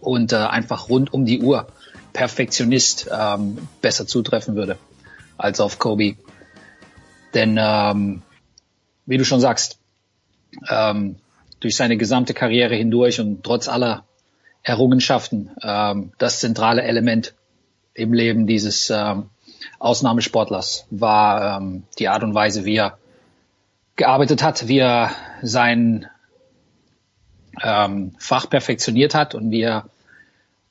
und äh, einfach rund um die Uhr Perfektionist ähm, besser zutreffen würde als auf Kobe. Denn ähm, wie du schon sagst, ähm, durch seine gesamte Karriere hindurch und trotz aller Errungenschaften ähm, das zentrale Element im Leben dieses ähm, Ausnahmesportlers war ähm, die Art und Weise, wie er gearbeitet hat, wie er sein ähm, Fach perfektioniert hat und wie er,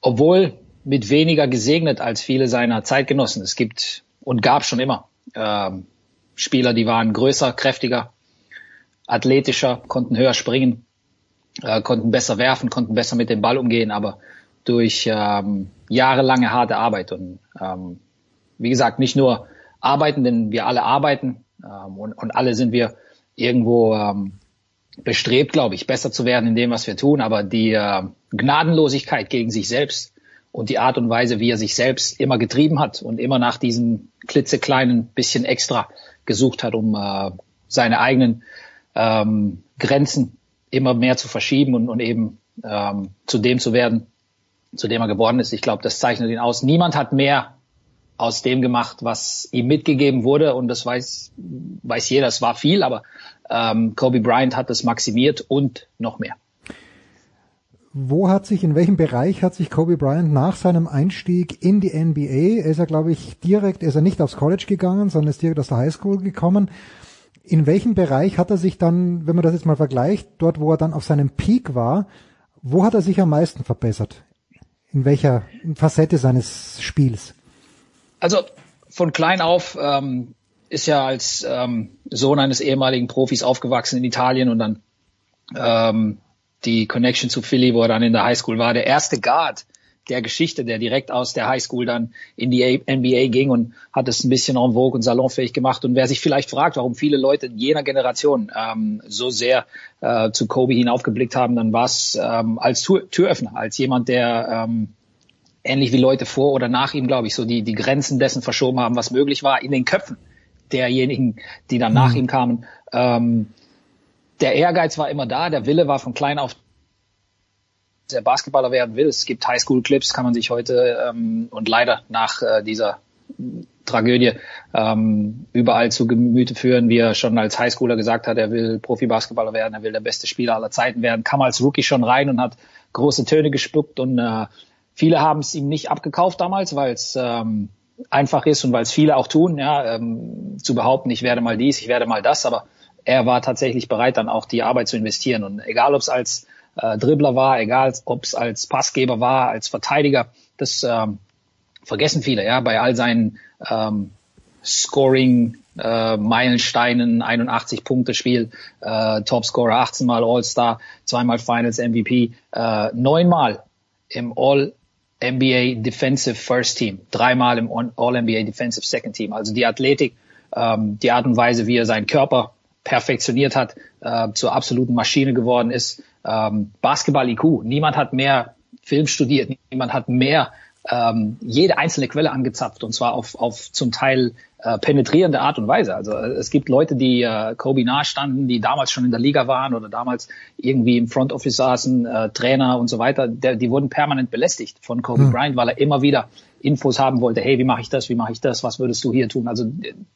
obwohl mit weniger gesegnet als viele seiner Zeitgenossen, es gibt und gab schon immer ähm, Spieler, die waren größer, kräftiger, athletischer, konnten höher springen, äh, konnten besser werfen, konnten besser mit dem Ball umgehen, aber durch ähm, jahrelange harte Arbeit und ähm, wie gesagt, nicht nur arbeiten, denn wir alle arbeiten ähm, und, und alle sind wir irgendwo ähm, bestrebt, glaube ich, besser zu werden in dem, was wir tun, aber die äh, Gnadenlosigkeit gegen sich selbst und die Art und Weise, wie er sich selbst immer getrieben hat und immer nach diesem klitzekleinen bisschen extra gesucht hat, um äh, seine eigenen ähm, Grenzen immer mehr zu verschieben und, und eben ähm, zu dem zu werden, zu dem er geworden ist. Ich glaube, das zeichnet ihn aus. Niemand hat mehr aus dem gemacht, was ihm mitgegeben wurde und das weiß, weiß jeder, es war viel, aber ähm, Kobe Bryant hat das maximiert und noch mehr. Wo hat sich, in welchem Bereich hat sich Kobe Bryant nach seinem Einstieg in die NBA, ist er glaube ich direkt, ist er nicht aufs College gegangen, sondern ist direkt aus der Highschool gekommen. In welchem Bereich hat er sich dann, wenn man das jetzt mal vergleicht, dort wo er dann auf seinem Peak war, wo hat er sich am meisten verbessert? In welcher Facette seines Spiels? Also von klein auf ähm, ist ja als ähm, Sohn eines ehemaligen Profis aufgewachsen in Italien und dann ähm, die Connection zu Philly, wo er dann in der Highschool war, der erste Guard der Geschichte, der direkt aus der Highschool dann in die NBA ging und hat es ein bisschen en vogue und salonfähig gemacht. Und wer sich vielleicht fragt, warum viele Leute jener Generation ähm, so sehr äh, zu Kobe hinaufgeblickt haben, dann war es ähm, als Tür Türöffner, als jemand, der ähm, ähnlich wie Leute vor oder nach ihm, glaube ich, so die, die Grenzen dessen verschoben haben, was möglich war in den Köpfen derjenigen, die dann mhm. nach ihm kamen. Ähm, der Ehrgeiz war immer da, der Wille war von klein auf der Basketballer werden will. Es gibt Highschool-Clips, kann man sich heute ähm, und leider nach äh, dieser Tragödie ähm, überall zu Gemüte führen, wie er schon als Highschooler gesagt hat, er will Profi-Basketballer werden, er will der beste Spieler aller Zeiten werden, kam als Rookie schon rein und hat große Töne gespuckt und äh, Viele haben es ihm nicht abgekauft damals, weil es ähm, einfach ist und weil es viele auch tun, ja, ähm, zu behaupten, ich werde mal dies, ich werde mal das, aber er war tatsächlich bereit, dann auch die Arbeit zu investieren. Und egal, ob es als äh, Dribbler war, egal, ob es als Passgeber war, als Verteidiger, das ähm, vergessen viele, ja, bei all seinen ähm, Scoring äh, Meilensteinen, 81 Punkte Spiel, äh, Topscorer, 18 Mal All-Star, zweimal Finals MVP, äh, neunmal im All NBA Defensive First Team, dreimal im All-NBA Defensive Second Team. Also die Athletik, ähm, die Art und Weise, wie er seinen Körper perfektioniert hat, äh, zur absoluten Maschine geworden ist. Ähm, Basketball-IQ. Niemand hat mehr Film studiert, niemand hat mehr ähm, jede einzelne Quelle angezapft und zwar auf, auf zum Teil äh, penetrierende Art und Weise. Also äh, es gibt Leute, die äh, Kobe nahestanden, die damals schon in der Liga waren oder damals irgendwie im Front Office saßen, äh, Trainer und so weiter, der, die wurden permanent belästigt von Kobe mhm. Bryant, weil er immer wieder Infos haben wollte, hey, wie mache ich das, wie mache ich das, was würdest du hier tun? Also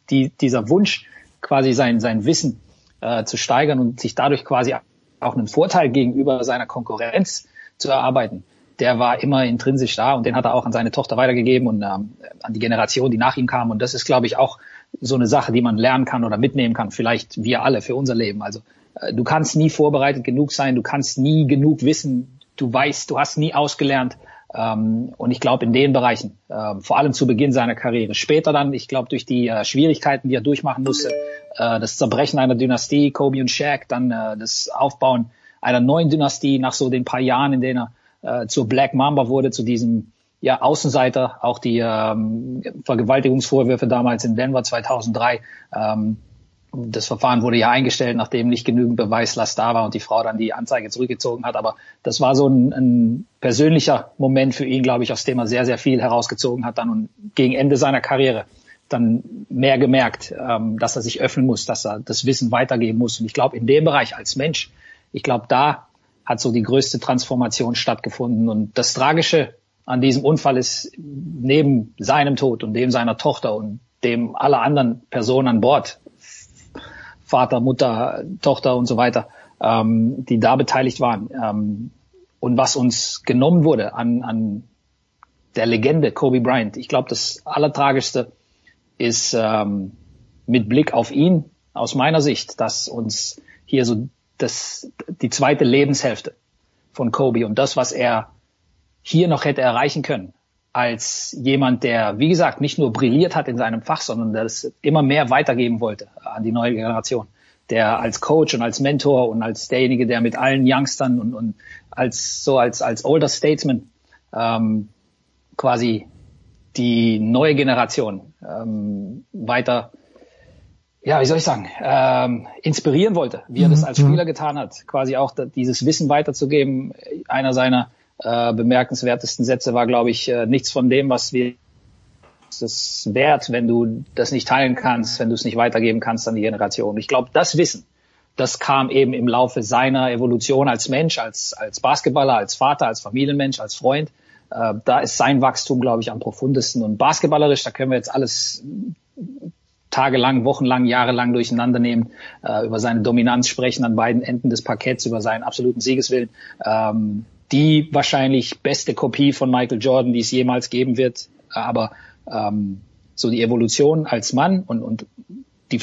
die, dieser Wunsch, quasi sein, sein Wissen äh, zu steigern und sich dadurch quasi auch einen Vorteil gegenüber seiner Konkurrenz zu erarbeiten, der war immer intrinsisch da und den hat er auch an seine Tochter weitergegeben und ähm, an die Generation, die nach ihm kam. Und das ist, glaube ich, auch so eine Sache, die man lernen kann oder mitnehmen kann. Vielleicht wir alle für unser Leben. Also äh, du kannst nie vorbereitet genug sein, du kannst nie genug wissen, du weißt, du hast nie ausgelernt. Ähm, und ich glaube, in den Bereichen, äh, vor allem zu Beginn seiner Karriere, später dann, ich glaube, durch die äh, Schwierigkeiten, die er durchmachen musste, äh, das Zerbrechen einer Dynastie, Kobe und Shaq, dann äh, das Aufbauen einer neuen Dynastie nach so den paar Jahren, in denen er äh, zur Black Mamba wurde, zu diesem ja Außenseiter, auch die ähm, Vergewaltigungsvorwürfe damals in Denver 2003. Ähm, das Verfahren wurde ja eingestellt, nachdem nicht genügend Beweislast da war und die Frau dann die Anzeige zurückgezogen hat. Aber das war so ein, ein persönlicher Moment für ihn, glaube ich, aus dem er sehr, sehr viel herausgezogen hat dann und gegen Ende seiner Karriere dann mehr gemerkt, ähm, dass er sich öffnen muss, dass er das Wissen weitergeben muss. Und ich glaube, in dem Bereich als Mensch, ich glaube, da hat so die größte Transformation stattgefunden. Und das Tragische an diesem Unfall ist neben seinem Tod und dem seiner Tochter und dem aller anderen Personen an Bord, Vater, Mutter, Tochter und so weiter, ähm, die da beteiligt waren. Ähm, und was uns genommen wurde an, an der Legende Kobe Bryant. Ich glaube, das Allertragischste ist ähm, mit Blick auf ihn aus meiner Sicht, dass uns hier so das, die zweite Lebenshälfte von Kobe und das, was er hier noch hätte erreichen können, als jemand, der, wie gesagt, nicht nur brilliert hat in seinem Fach, sondern das immer mehr weitergeben wollte an die neue Generation. Der als Coach und als Mentor und als derjenige, der mit allen Youngstern und, und als so als als older Statesman ähm, quasi die neue Generation ähm, weiter, ja, wie soll ich sagen, ähm, inspirieren wollte, wie er das mhm. als Spieler getan hat, quasi auch dieses Wissen weiterzugeben. Einer seiner äh, bemerkenswertesten Sätze war, glaube ich, äh, nichts von dem, was wir das wert, wenn du das nicht teilen kannst, wenn du es nicht weitergeben kannst an die Generation. Ich glaube, das Wissen, das kam eben im Laufe seiner Evolution als Mensch, als, als Basketballer, als Vater, als Familienmensch, als Freund. Äh, da ist sein Wachstum, glaube ich, am profundesten. Und basketballerisch, da können wir jetzt alles tagelang, wochenlang, jahrelang durcheinander nehmen, äh, über seine Dominanz sprechen an beiden Enden des Parketts, über seinen absoluten Siegeswillen. Ähm, die wahrscheinlich beste Kopie von Michael Jordan, die es jemals geben wird. Aber ähm, so die Evolution als Mann und, und die,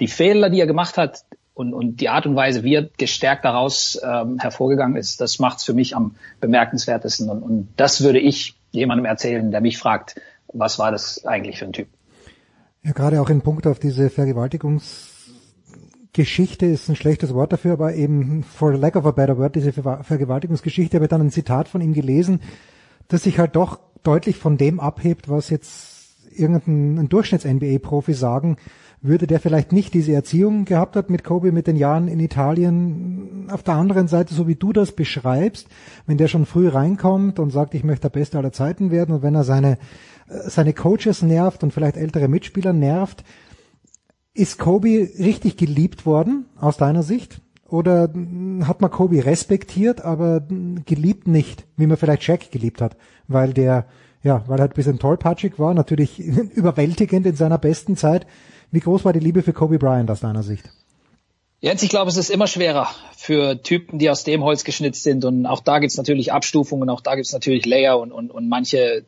die Fehler, die er gemacht hat und, und die Art und Weise, wie er gestärkt daraus ähm, hervorgegangen ist, das macht es für mich am bemerkenswertesten. Und, und das würde ich jemandem erzählen, der mich fragt, was war das eigentlich für ein Typ? Ja, gerade auch in Punkt auf diese Vergewaltigungs Geschichte ist ein schlechtes Wort dafür, aber eben for lack of a better word, diese Ver Vergewaltigungsgeschichte, habe ich dann ein Zitat von ihm gelesen, das sich halt doch deutlich von dem abhebt, was jetzt irgendein Durchschnitts-NBA-Profi sagen würde, der vielleicht nicht diese Erziehung gehabt hat mit Kobe mit den Jahren in Italien. Auf der anderen Seite, so wie du das beschreibst, wenn der schon früh reinkommt und sagt, ich möchte der Beste aller Zeiten werden und wenn er seine, äh, seine Coaches nervt und vielleicht ältere Mitspieler nervt, ist Kobe richtig geliebt worden aus deiner Sicht? Oder hat man Kobe respektiert, aber geliebt nicht, wie man vielleicht Shaq geliebt hat, weil der, ja, weil er halt ein bisschen tollpatschig war, natürlich <laughs> überwältigend in seiner besten Zeit. Wie groß war die Liebe für Kobe Bryant aus deiner Sicht? Jens, ich glaube, es ist immer schwerer für Typen, die aus dem Holz geschnitzt sind. Und auch da gibt's natürlich Abstufungen, auch da gibt's natürlich Layer und, und, und manche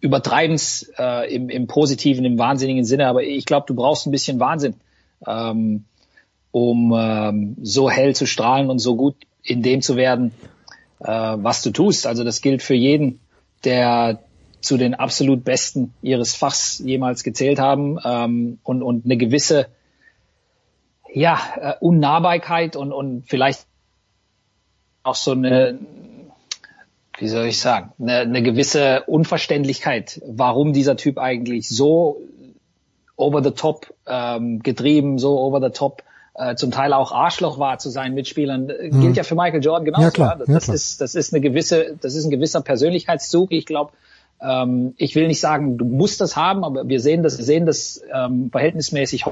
übertreiben es äh, im, im positiven, im wahnsinnigen Sinne, aber ich glaube, du brauchst ein bisschen Wahnsinn, ähm, um ähm, so hell zu strahlen und so gut in dem zu werden, äh, was du tust. Also das gilt für jeden, der zu den absolut Besten ihres Fachs jemals gezählt haben ähm, und, und eine gewisse ja, äh, Unnahbarkeit und, und vielleicht auch so eine, wie soll ich sagen, eine, eine gewisse Unverständlichkeit, warum dieser Typ eigentlich so over the top ähm, getrieben, so over the top äh, zum Teil auch Arschloch war zu seinen Mitspielern, mhm. gilt ja für Michael Jordan genauso. Ja, klar, ja, das, ja, ist das ist eine gewisse, das ist ein gewisser Persönlichkeitszug. Ich glaube, ähm, ich will nicht sagen, du musst das haben, aber wir sehen das, wir sehen das ähm, verhältnismäßig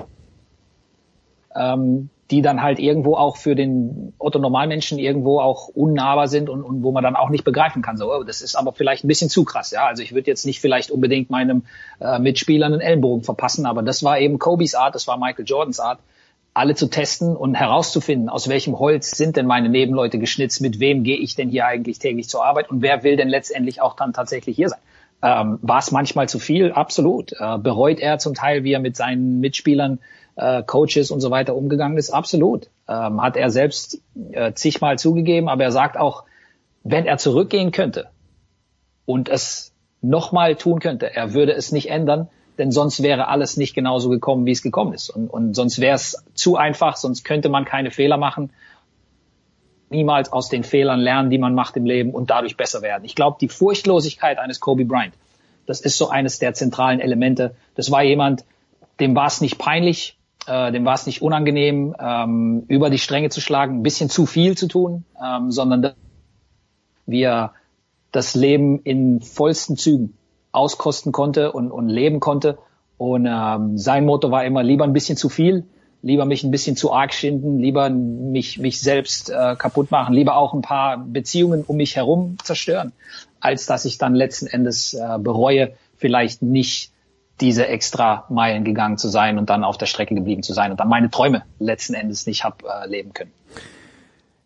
ähm, die dann halt irgendwo auch für den Otto Normalmenschen irgendwo auch unnahbar sind und, und wo man dann auch nicht begreifen kann. So, oh, das ist aber vielleicht ein bisschen zu krass. Ja, also ich würde jetzt nicht vielleicht unbedingt meinem äh, Mitspieler einen Ellenbogen verpassen, aber das war eben Kobes Art, das war Michael Jordans Art, alle zu testen und herauszufinden, aus welchem Holz sind denn meine Nebenleute geschnitzt, mit wem gehe ich denn hier eigentlich täglich zur Arbeit und wer will denn letztendlich auch dann tatsächlich hier sein. Ähm, war es manchmal zu viel? Absolut. Äh, bereut er zum Teil, wie er mit seinen Mitspielern äh, Coaches und so weiter umgegangen ist? Absolut. Ähm, hat er selbst äh, zigmal zugegeben, aber er sagt auch, wenn er zurückgehen könnte und es nochmal tun könnte, er würde es nicht ändern, denn sonst wäre alles nicht genauso gekommen, wie es gekommen ist. Und, und sonst wäre es zu einfach, sonst könnte man keine Fehler machen. niemals aus den Fehlern lernen, die man macht im Leben und dadurch besser werden. Ich glaube, die Furchtlosigkeit eines Kobe Bryant, das ist so eines der zentralen Elemente. Das war jemand, dem war es nicht peinlich, äh, dem war es nicht unangenehm, ähm, über die Stränge zu schlagen, ein bisschen zu viel zu tun, ähm, sondern wie er das Leben in vollsten Zügen auskosten konnte und, und leben konnte. Und ähm, sein Motto war immer lieber ein bisschen zu viel, lieber mich ein bisschen zu arg schinden, lieber mich, mich selbst äh, kaputt machen, lieber auch ein paar Beziehungen um mich herum zerstören, als dass ich dann letzten Endes äh, bereue, vielleicht nicht diese extra Meilen gegangen zu sein und dann auf der Strecke geblieben zu sein und dann meine Träume letzten Endes nicht hab äh, leben können.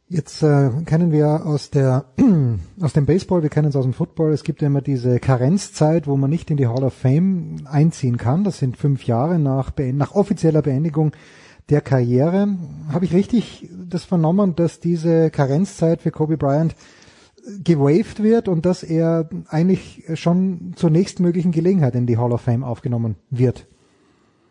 Jetzt äh, kennen wir aus der <clears throat> aus dem Baseball, wir kennen es aus dem Football. Es gibt ja immer diese Karenzzeit, wo man nicht in die Hall of Fame einziehen kann. Das sind fünf Jahre nach, nach offizieller Beendigung der Karriere. Habe ich richtig das vernommen, dass diese Karenzzeit für Kobe Bryant gewaved wird und dass er eigentlich schon zur nächstmöglichen Gelegenheit in die Hall of Fame aufgenommen wird?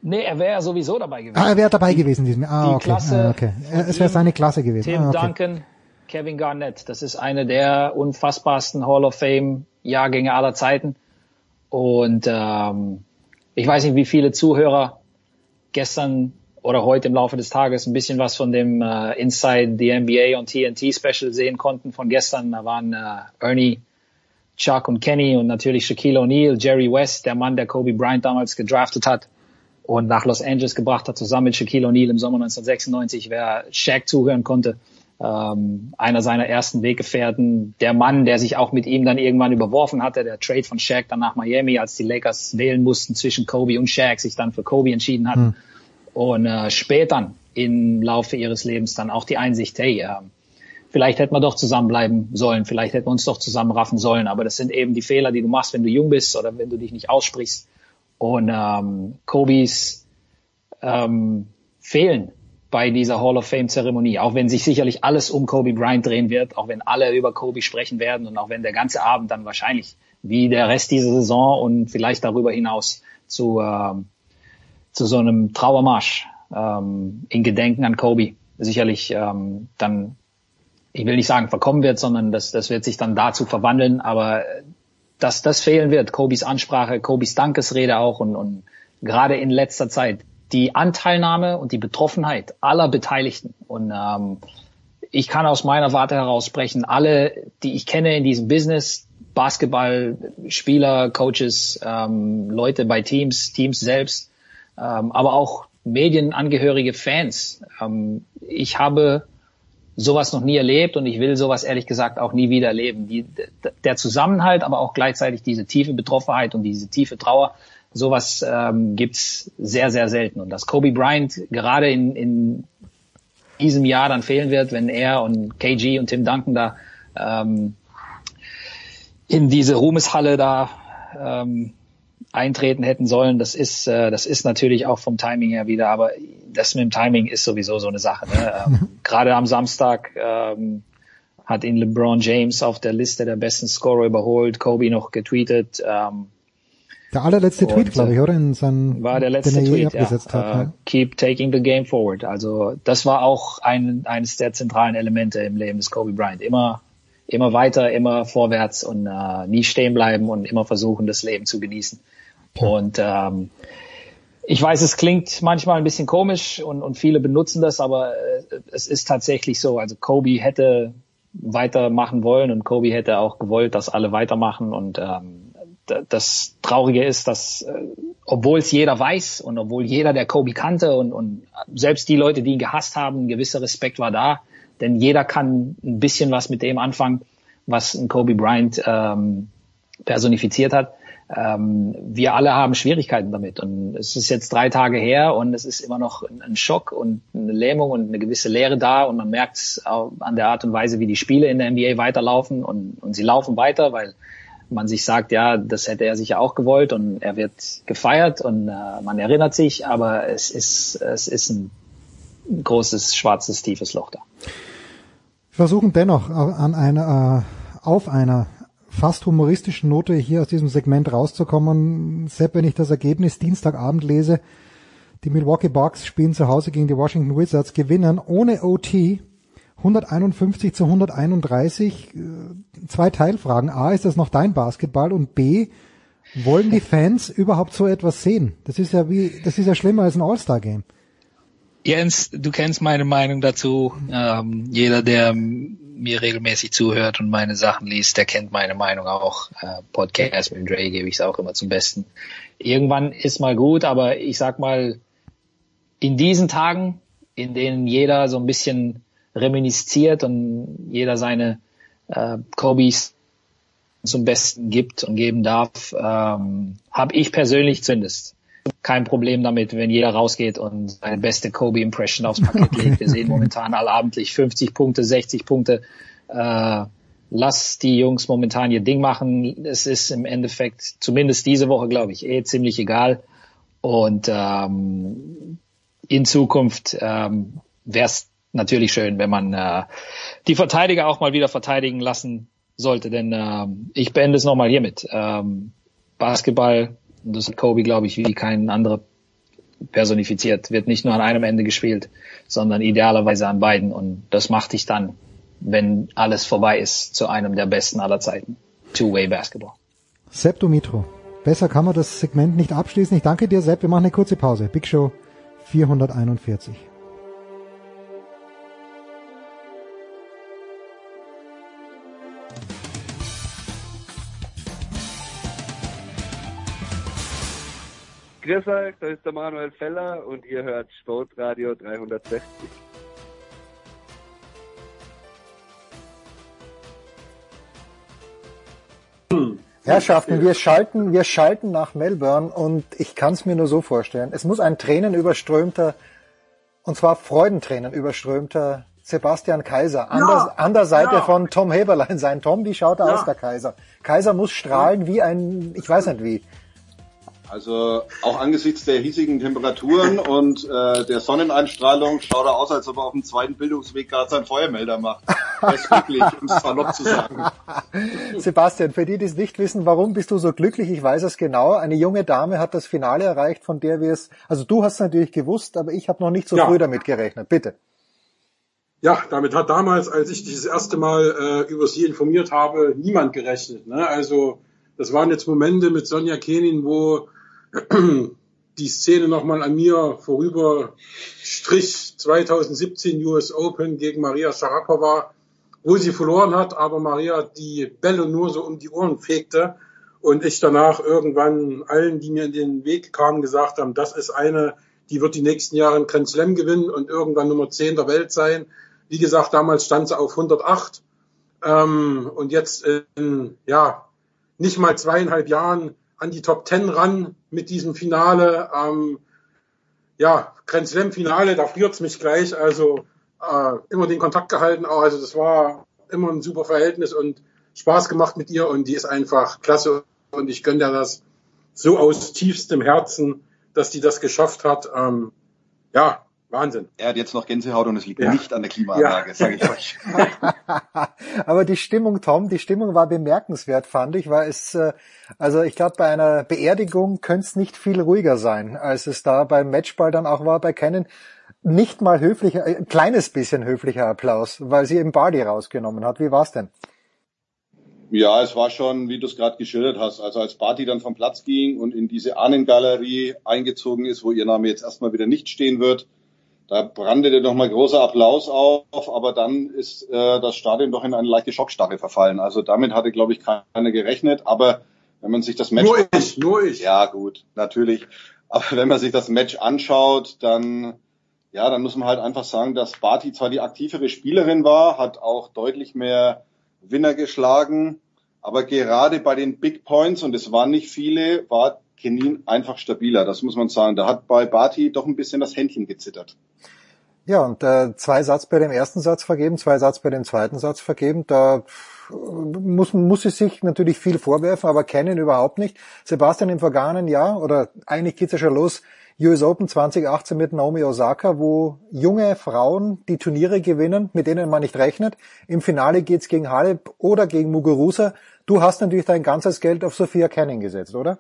Nee, er wäre sowieso dabei gewesen. Ah, er wäre dabei gewesen. Diesem, ah, die okay. Klasse ah, okay. Es wäre seine Klasse gewesen. Tim ah, okay. Duncan, Kevin Garnett. Das ist eine der unfassbarsten Hall of Fame Jahrgänge aller Zeiten. Und ähm, ich weiß nicht, wie viele Zuhörer gestern oder heute im Laufe des Tages ein bisschen was von dem äh, Inside the NBA und TNT Special sehen konnten von gestern. Da waren äh, Ernie, Chuck und Kenny und natürlich Shaquille O'Neal, Jerry West, der Mann, der Kobe Bryant damals gedraftet hat und nach Los Angeles gebracht hat, zusammen mit Shaquille O'Neal im Sommer 1996. Wer Shaq zuhören konnte, ähm, einer seiner ersten Weggefährten, der Mann, der sich auch mit ihm dann irgendwann überworfen hatte, der Trade von Shaq dann nach Miami, als die Lakers wählen mussten zwischen Kobe und Shaq, sich dann für Kobe entschieden hatten. Hm. Und äh, später im Laufe ihres Lebens dann auch die Einsicht, hey, äh, vielleicht hätten wir doch zusammenbleiben sollen, vielleicht hätten wir uns doch zusammenraffen sollen, aber das sind eben die Fehler, die du machst, wenn du jung bist oder wenn du dich nicht aussprichst. Und ähm, Kobis ähm, fehlen bei dieser Hall of Fame Zeremonie, auch wenn sich sicherlich alles um Kobe Bryant drehen wird, auch wenn alle über Kobe sprechen werden und auch wenn der ganze Abend dann wahrscheinlich wie der Rest dieser Saison und vielleicht darüber hinaus zu ähm, zu so einem Trauermarsch ähm, in Gedenken an Kobe sicherlich ähm, dann, ich will nicht sagen verkommen wird, sondern das, das wird sich dann dazu verwandeln, aber dass das fehlen wird, Kobis Ansprache, Kobis Dankesrede auch und, und gerade in letzter Zeit die Anteilnahme und die Betroffenheit aller Beteiligten und ähm, ich kann aus meiner Warte heraus sprechen, alle, die ich kenne in diesem Business, Basketball, Spieler, Coaches, ähm, Leute bei Teams, Teams selbst, ähm, aber auch medienangehörige Fans. Ähm, ich habe sowas noch nie erlebt und ich will sowas ehrlich gesagt auch nie wieder erleben. Die, der Zusammenhalt, aber auch gleichzeitig diese tiefe Betroffenheit und diese tiefe Trauer, sowas ähm, gibt's sehr, sehr selten. Und dass Kobe Bryant gerade in, in diesem Jahr dann fehlen wird, wenn er und KG und Tim Duncan da ähm, in diese Ruhmeshalle da ähm, eintreten hätten sollen. Das ist, äh, das ist natürlich auch vom Timing her wieder, aber das mit dem Timing ist sowieso so eine Sache. Ne? <laughs> Ähm, Gerade am Samstag ähm, hat ihn LeBron James auf der Liste der besten Scorer überholt, Kobe noch getweetet. Ähm, der allerletzte Tweet, glaube ich, oder? In seinen, war der letzte Tweet, ja. Hat, uh, Keep taking the game forward. Also das war auch ein, eines der zentralen Elemente im Leben des Kobe Bryant. Immer, immer weiter, immer vorwärts und uh, nie stehen bleiben und immer versuchen, das Leben zu genießen. Und ähm, ich weiß, es klingt manchmal ein bisschen komisch und, und viele benutzen das, aber äh, es ist tatsächlich so. Also Kobe hätte weitermachen wollen und Kobe hätte auch gewollt, dass alle weitermachen. Und ähm, das Traurige ist, dass äh, obwohl es jeder weiß und obwohl jeder der Kobe kannte und, und selbst die Leute, die ihn gehasst haben, ein gewisser Respekt war da, denn jeder kann ein bisschen was mit dem anfangen, was ein Kobe Bryant ähm, personifiziert hat ähm, wir alle haben Schwierigkeiten damit. Und es ist jetzt drei Tage her und es ist immer noch ein Schock und eine Lähmung und eine gewisse Leere da. Und man merkt es an der Art und Weise, wie die Spiele in der NBA weiterlaufen. Und, und sie laufen weiter, weil man sich sagt, ja, das hätte er sicher auch gewollt und er wird gefeiert und äh, man erinnert sich, aber es ist, es ist ein großes, schwarzes, tiefes Loch da. Wir versuchen dennoch an einer, äh, auf einer fast humoristischen Note hier aus diesem Segment rauszukommen. Sepp, wenn ich das Ergebnis Dienstagabend lese, die Milwaukee Bucks spielen zu Hause gegen die Washington Wizards, gewinnen ohne OT 151 zu 131. Äh, zwei Teilfragen. A, ist das noch dein Basketball? Und B, wollen die Fans überhaupt so etwas sehen? Das ist ja wie, das ist ja schlimmer als ein All-Star-Game. Jens, du kennst meine Meinung dazu. Ähm, jeder, der mir regelmäßig zuhört und meine Sachen liest, der kennt meine Meinung auch. Äh, Podcast mit Dre gebe ich es auch immer zum Besten. Irgendwann ist mal gut, aber ich sag mal, in diesen Tagen, in denen jeder so ein bisschen reminisziert und jeder seine äh, Kobis zum Besten gibt und geben darf, ähm, habe ich persönlich zumindest kein Problem damit, wenn jeder rausgeht und seine beste Kobe-Impression aufs Paket legt. Wir sehen momentan allabendlich 50 Punkte, 60 Punkte. Äh, lass die Jungs momentan ihr Ding machen. Es ist im Endeffekt, zumindest diese Woche, glaube ich, eh ziemlich egal. Und ähm, in Zukunft ähm, wäre es natürlich schön, wenn man äh, die Verteidiger auch mal wieder verteidigen lassen sollte. Denn äh, ich beende es nochmal hiermit. Ähm, Basketball, das hat Kobe, glaube ich, wie kein anderer personifiziert, wird nicht nur an einem Ende gespielt, sondern idealerweise an beiden. Und das macht dich dann, wenn alles vorbei ist, zu einem der besten aller Zeiten. Two-Way Basketball. Sepp Dumitro. Besser kann man das Segment nicht abschließen. Ich danke dir, Sepp. Wir machen eine kurze Pause. Big Show 441. Grüß euch, da ist der Manuel Feller und ihr hört Sportradio 360. Herrschaften, wir schalten, wir schalten nach Melbourne und ich kann es mir nur so vorstellen. Es muss ein tränenüberströmter, und zwar Freudentränen überströmter Sebastian Kaiser an, ja, der, an der Seite ja. von Tom Heberlein sein. Tom, wie schaut er ja. aus, der Kaiser? Kaiser muss strahlen wie ein, ich weiß nicht wie. Also auch angesichts der hiesigen Temperaturen <laughs> und äh, der Sonneneinstrahlung schaut er aus, als ob er auf dem zweiten Bildungsweg gerade seinen Feuermelder macht. Das ist wirklich, um es salopp zu sagen. <laughs> Sebastian, für die, die es nicht wissen, warum bist du so glücklich? Ich weiß es genau. Eine junge Dame hat das Finale erreicht, von der wir es, also du hast es natürlich gewusst, aber ich habe noch nicht so ja. früh damit gerechnet. Bitte. Ja, damit hat damals, als ich dieses erste Mal äh, über sie informiert habe, niemand gerechnet. Ne? Also das waren jetzt Momente mit Sonja Kenin, wo die Szene nochmal an mir vorüber strich 2017 US Open gegen Maria Sharapova, wo sie verloren hat, aber Maria die Bälle nur so um die Ohren fegte und ich danach irgendwann allen, die mir in den Weg kamen, gesagt haben, das ist eine, die wird die nächsten Jahre einen Grand Slam gewinnen und irgendwann Nummer 10 der Welt sein. Wie gesagt, damals stand sie auf 108 ähm, und jetzt in, ja, nicht mal zweieinhalb Jahren an die Top Ten ran mit diesem Finale. Ähm, ja, Grand Slam Finale, da friert's mich gleich. Also äh, immer den Kontakt gehalten. Also das war immer ein super Verhältnis und Spaß gemacht mit ihr und die ist einfach klasse und ich gönne dir das so aus tiefstem Herzen, dass die das geschafft hat. Ähm, ja, Wahnsinn. Er hat jetzt noch Gänsehaut und es liegt ja. nicht an der Klimaanlage, ja. sage ich euch. <laughs> Aber die Stimmung, Tom, die Stimmung war bemerkenswert, fand ich, weil es, äh, also ich glaube, bei einer Beerdigung könnte es nicht viel ruhiger sein, als es da beim Matchball dann auch war bei Kennen. Nicht mal höflicher, ein kleines bisschen höflicher Applaus, weil sie eben Bardi rausgenommen hat. Wie war's denn? Ja, es war schon, wie du es gerade geschildert hast. Also als Barty dann vom Platz ging und in diese Ahnengalerie eingezogen ist, wo ihr Name jetzt erstmal wieder nicht stehen wird, da brandete noch mal großer Applaus auf, aber dann ist äh, das Stadion doch in eine leichte Schockstarre verfallen. Also damit hatte, glaube ich, keiner gerechnet. Aber wenn man sich das Match... Nur ich, nur ich. Ja, gut, natürlich. Aber wenn man sich das Match anschaut, dann, ja, dann muss man halt einfach sagen, dass Barty zwar die aktivere Spielerin war, hat auch deutlich mehr Winner geschlagen, aber gerade bei den Big Points, und es waren nicht viele, war Kenin einfach stabiler, das muss man sagen. Da hat bei Barty doch ein bisschen das Händchen gezittert. Ja, und äh, zwei Satz bei dem ersten Satz vergeben, zwei Satz bei dem zweiten Satz vergeben. Da muss, muss sie sich natürlich viel vorwerfen, aber kennen überhaupt nicht. Sebastian im vergangenen Jahr, oder eigentlich geht's ja schon los, US Open 2018 mit Naomi Osaka, wo junge Frauen die Turniere gewinnen, mit denen man nicht rechnet. Im Finale geht's gegen Halep oder gegen Muguruza. Du hast natürlich dein ganzes Geld auf Sophia Canning gesetzt, oder?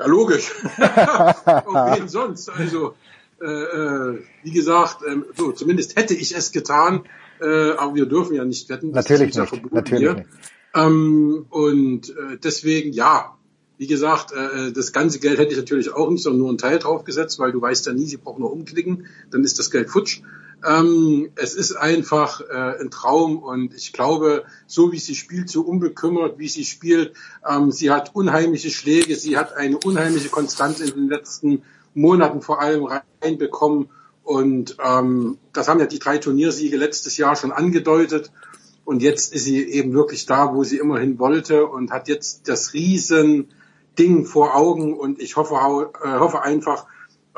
Ja, logisch. <laughs> Und wen sonst? Also Äh, äh, wie gesagt, äh, so, zumindest hätte ich es getan, äh, aber wir dürfen ja nicht wetten. Natürlich nicht. Natürlich hier. nicht. Ähm, und äh, deswegen, ja, wie gesagt, äh, das ganze Geld hätte ich natürlich auch nicht, sondern nur einen Teil draufgesetzt, weil du weißt ja nie, sie brauchen nur umklicken, dann ist das Geld futsch. Ähm, es ist einfach äh, ein Traum und ich glaube, so wie sie spielt, so unbekümmert, wie sie spielt, ähm, sie hat unheimliche Schläge, sie hat eine unheimliche Konstanz in den letzten Monaten vor allem reinbekommen und ähm, das haben ja die drei Turniersiege letztes Jahr schon angedeutet und jetzt ist sie eben wirklich da, wo sie immerhin wollte und hat jetzt das riesen Ding vor Augen und ich hoffe, äh, hoffe einfach,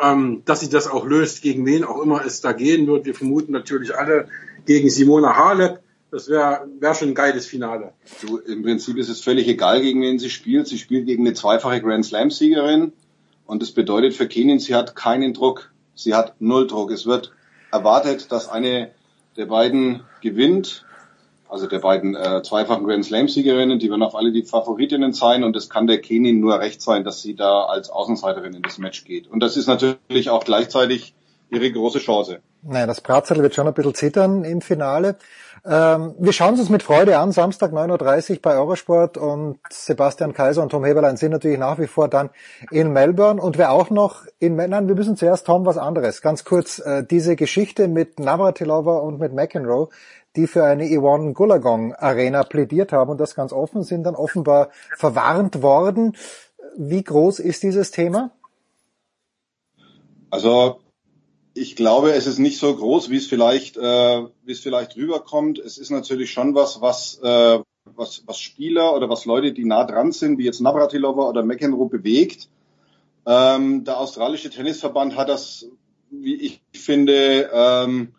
ähm, dass sie das auch löst, gegen wen auch immer es da gehen wird. Wir vermuten natürlich alle gegen Simona Halep. Das wäre wär schon ein geiles Finale. Du, Im Prinzip ist es völlig egal, gegen wen sie spielt. Sie spielt gegen eine zweifache Grand Slam-Siegerin. Und das bedeutet für Kenin, sie hat keinen Druck. Sie hat null Druck. Es wird erwartet, dass eine der beiden gewinnt also der beiden äh, zweifachen Grand Slam-Siegerinnen, die werden auf alle die Favoritinnen sein und es kann der Kenin nur recht sein, dass sie da als Außenseiterin in das Match geht. Und das ist natürlich auch gleichzeitig ihre große Chance. Naja, das Bratzel wird schon ein bisschen zittern im Finale. Ähm, wir schauen es uns mit Freude an, Samstag 9.30 Uhr bei Eurosport und Sebastian Kaiser und Tom Heberlein sind natürlich nach wie vor dann in Melbourne und wer auch noch in Nein, wir müssen zuerst Tom was anderes. Ganz kurz, äh, diese Geschichte mit Navratilova und mit McEnroe, die für eine Yvonne Gulagong Arena plädiert haben und das ganz offen, sind dann offenbar verwarnt worden. Wie groß ist dieses Thema? Also ich glaube, es ist nicht so groß, wie es vielleicht, äh, wie es vielleicht rüberkommt. Es ist natürlich schon was, was, äh, was, was Spieler oder was Leute, die nah dran sind, wie jetzt Navratilova oder McEnroe bewegt. Ähm, der australische Tennisverband hat das, wie ich finde, ähm,